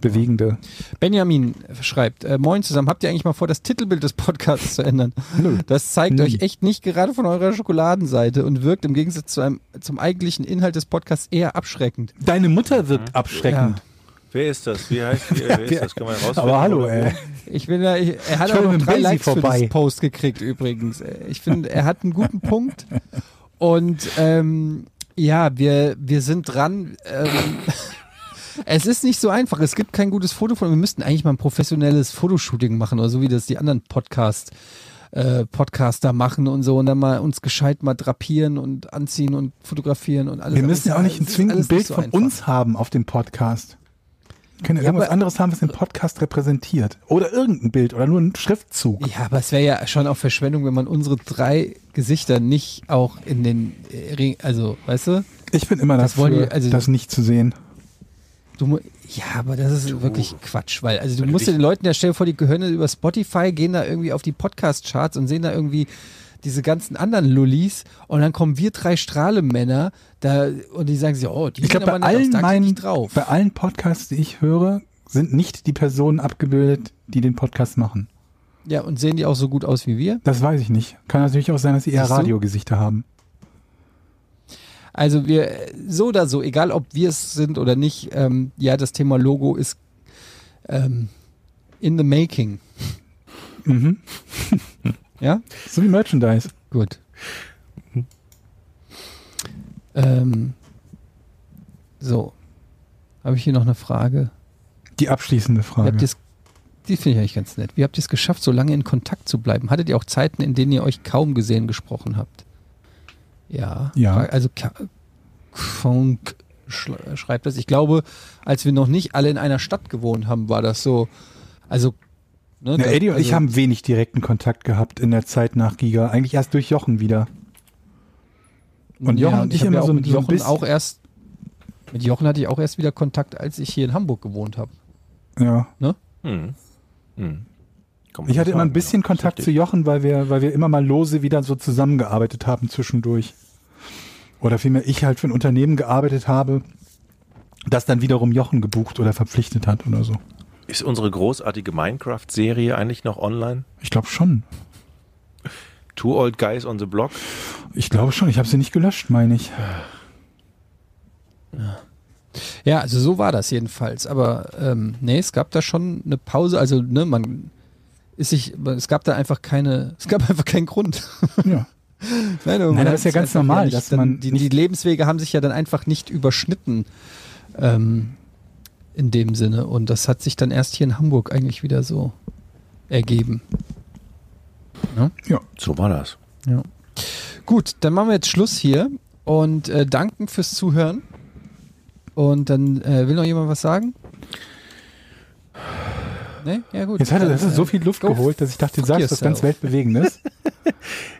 Bewegende. Benjamin schreibt, äh, moin zusammen, habt ihr eigentlich mal vor, das Titelbild des Podcasts zu ändern? Nö. Das zeigt Nie. euch echt nicht gerade von eurer Schokoladenseite und wirkt im Gegensatz zu einem, zum eigentlichen Inhalt des Podcasts eher abschreckend. Deine Mutter wirkt abschreckend. Wer ist das? Wie heißt wie, wer ist das? Kann man herausfinden? Aber hallo, ey. Ich bin ich, er hat auch noch drei Basie Likes für vorbei. das Post gekriegt übrigens. Ich finde, er hat einen guten Punkt und ähm, ja, wir, wir sind dran. Ähm, es ist nicht so einfach. Es gibt kein gutes Foto von. Wir müssten eigentlich mal ein professionelles Fotoshooting machen oder so wie das die anderen Podcast äh, Podcaster machen und so und dann mal uns gescheit mal drapieren und anziehen und fotografieren und alles. Wir müssen ja auch nicht ein es ist zwingend alles Bild so von einfach. uns haben auf dem Podcast. Wir können ja Ja, irgendwas aber- anderes haben, was den Podcast repräsentiert. Oder irgendein Bild oder nur ein Schriftzug. Ja, aber es wäre ja schon auch Verschwendung, wenn man unsere drei Gesichter nicht auch in den äh, Ring, also, weißt du? Ich bin immer Das dafür, wollen die- also- das nicht zu sehen. Du ja, aber das ist wirklich Quatsch, weil, also du Wenn du musst dich- den Leuten ja stell dir vor, die gehören über Spotify, gehen da irgendwie auf die Podcast-Charts und sehen da irgendwie diese ganzen anderen Lullis und dann kommen wir drei Strahlemänner da und die sagen sich, oh, die Ich glaube, sind bei aber aus, allen da klick meinen, drauf. bei allen Podcasts, die ich höre, sind nicht die Personen abgebildet, die den Podcast machen. Ja, und sehen die auch so gut aus wie wir? Das weiß ich nicht. Kann natürlich auch sein, dass sie eher du? Radiogesichter haben. Also wir, so oder so, egal ob wir es sind oder nicht, ähm, ja, das Thema Logo ist ähm, in the making. Mhm. Ja? So wie Merchandise. Gut. Ähm, so. Habe ich hier noch eine Frage? Die abschließende Frage. die finde ich eigentlich ganz nett. Wie habt ihr es geschafft, so lange in Kontakt zu bleiben? Hattet ihr auch Zeiten, in denen ihr euch kaum gesehen gesprochen habt? Ja. Ja. Also Funk schreibt das. Ich glaube, als wir noch nicht alle in einer Stadt gewohnt haben, war das so. Also. Ne, Na, da- Eddie und ich also- haben wenig direkten Kontakt gehabt in der Zeit nach Giga. Eigentlich erst durch Jochen wieder. und Jochen und ich hab immer ja auch so- mit so ein Jochen bisschen- auch erst. Mit Jochen hatte ich auch erst wieder Kontakt, als ich hier in Hamburg gewohnt habe. Ja. Hm. Hm. Ich hatte immer ein bisschen ja, Kontakt zu. Jochen, weil wir, weil wir immer mal lose wieder so zusammengearbeitet haben zwischendurch. Oder vielmehr ich halt für ein Unternehmen gearbeitet habe, das dann wiederum Jochen gebucht oder verpflichtet hat oder so. Ist unsere großartige Minecraft-Serie eigentlich noch online? Ich glaube schon. Two Old Guys on the Block? Ich glaube schon. Ich habe sie nicht gelöscht, meine ich. Ja, also so war das jedenfalls. Aber ähm, nee, es gab da schon eine Pause. Also ne, man ist sich, es gab da einfach keine, es gab einfach keinen Grund. Ja. Nein, Nein, das ist ja ganz normal, dass man die, die Lebenswege haben sich ja dann einfach nicht überschnitten ähm, in dem Sinne. Und das hat sich dann erst hier in Hamburg eigentlich wieder so ergeben. So war das. Ja. Gut, dann machen wir jetzt Schluss hier und äh, danken fürs Zuhören. Und dann äh, will noch jemand was sagen? Ne? Ja, gut. Jetzt hat er das ist äh, so viel Luft go geholt, dass ich dachte, du sagst was ganz. Weltbewegendes.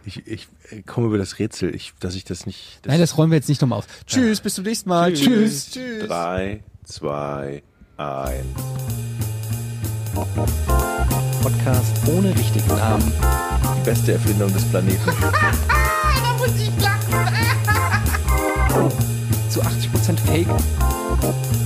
Ich, ich äh, komme über das Rätsel, ich, dass ich das nicht. Das Nein, das räumen wir jetzt nicht nochmal auf. Tschüss, bis zum nächsten Mal. Tschüss. Tschüss. Drei, zwei, ein. Podcast ohne richtigen Namen. Die beste Erfindung des Planeten. Da muss ich lachen. Zu 80% Fake.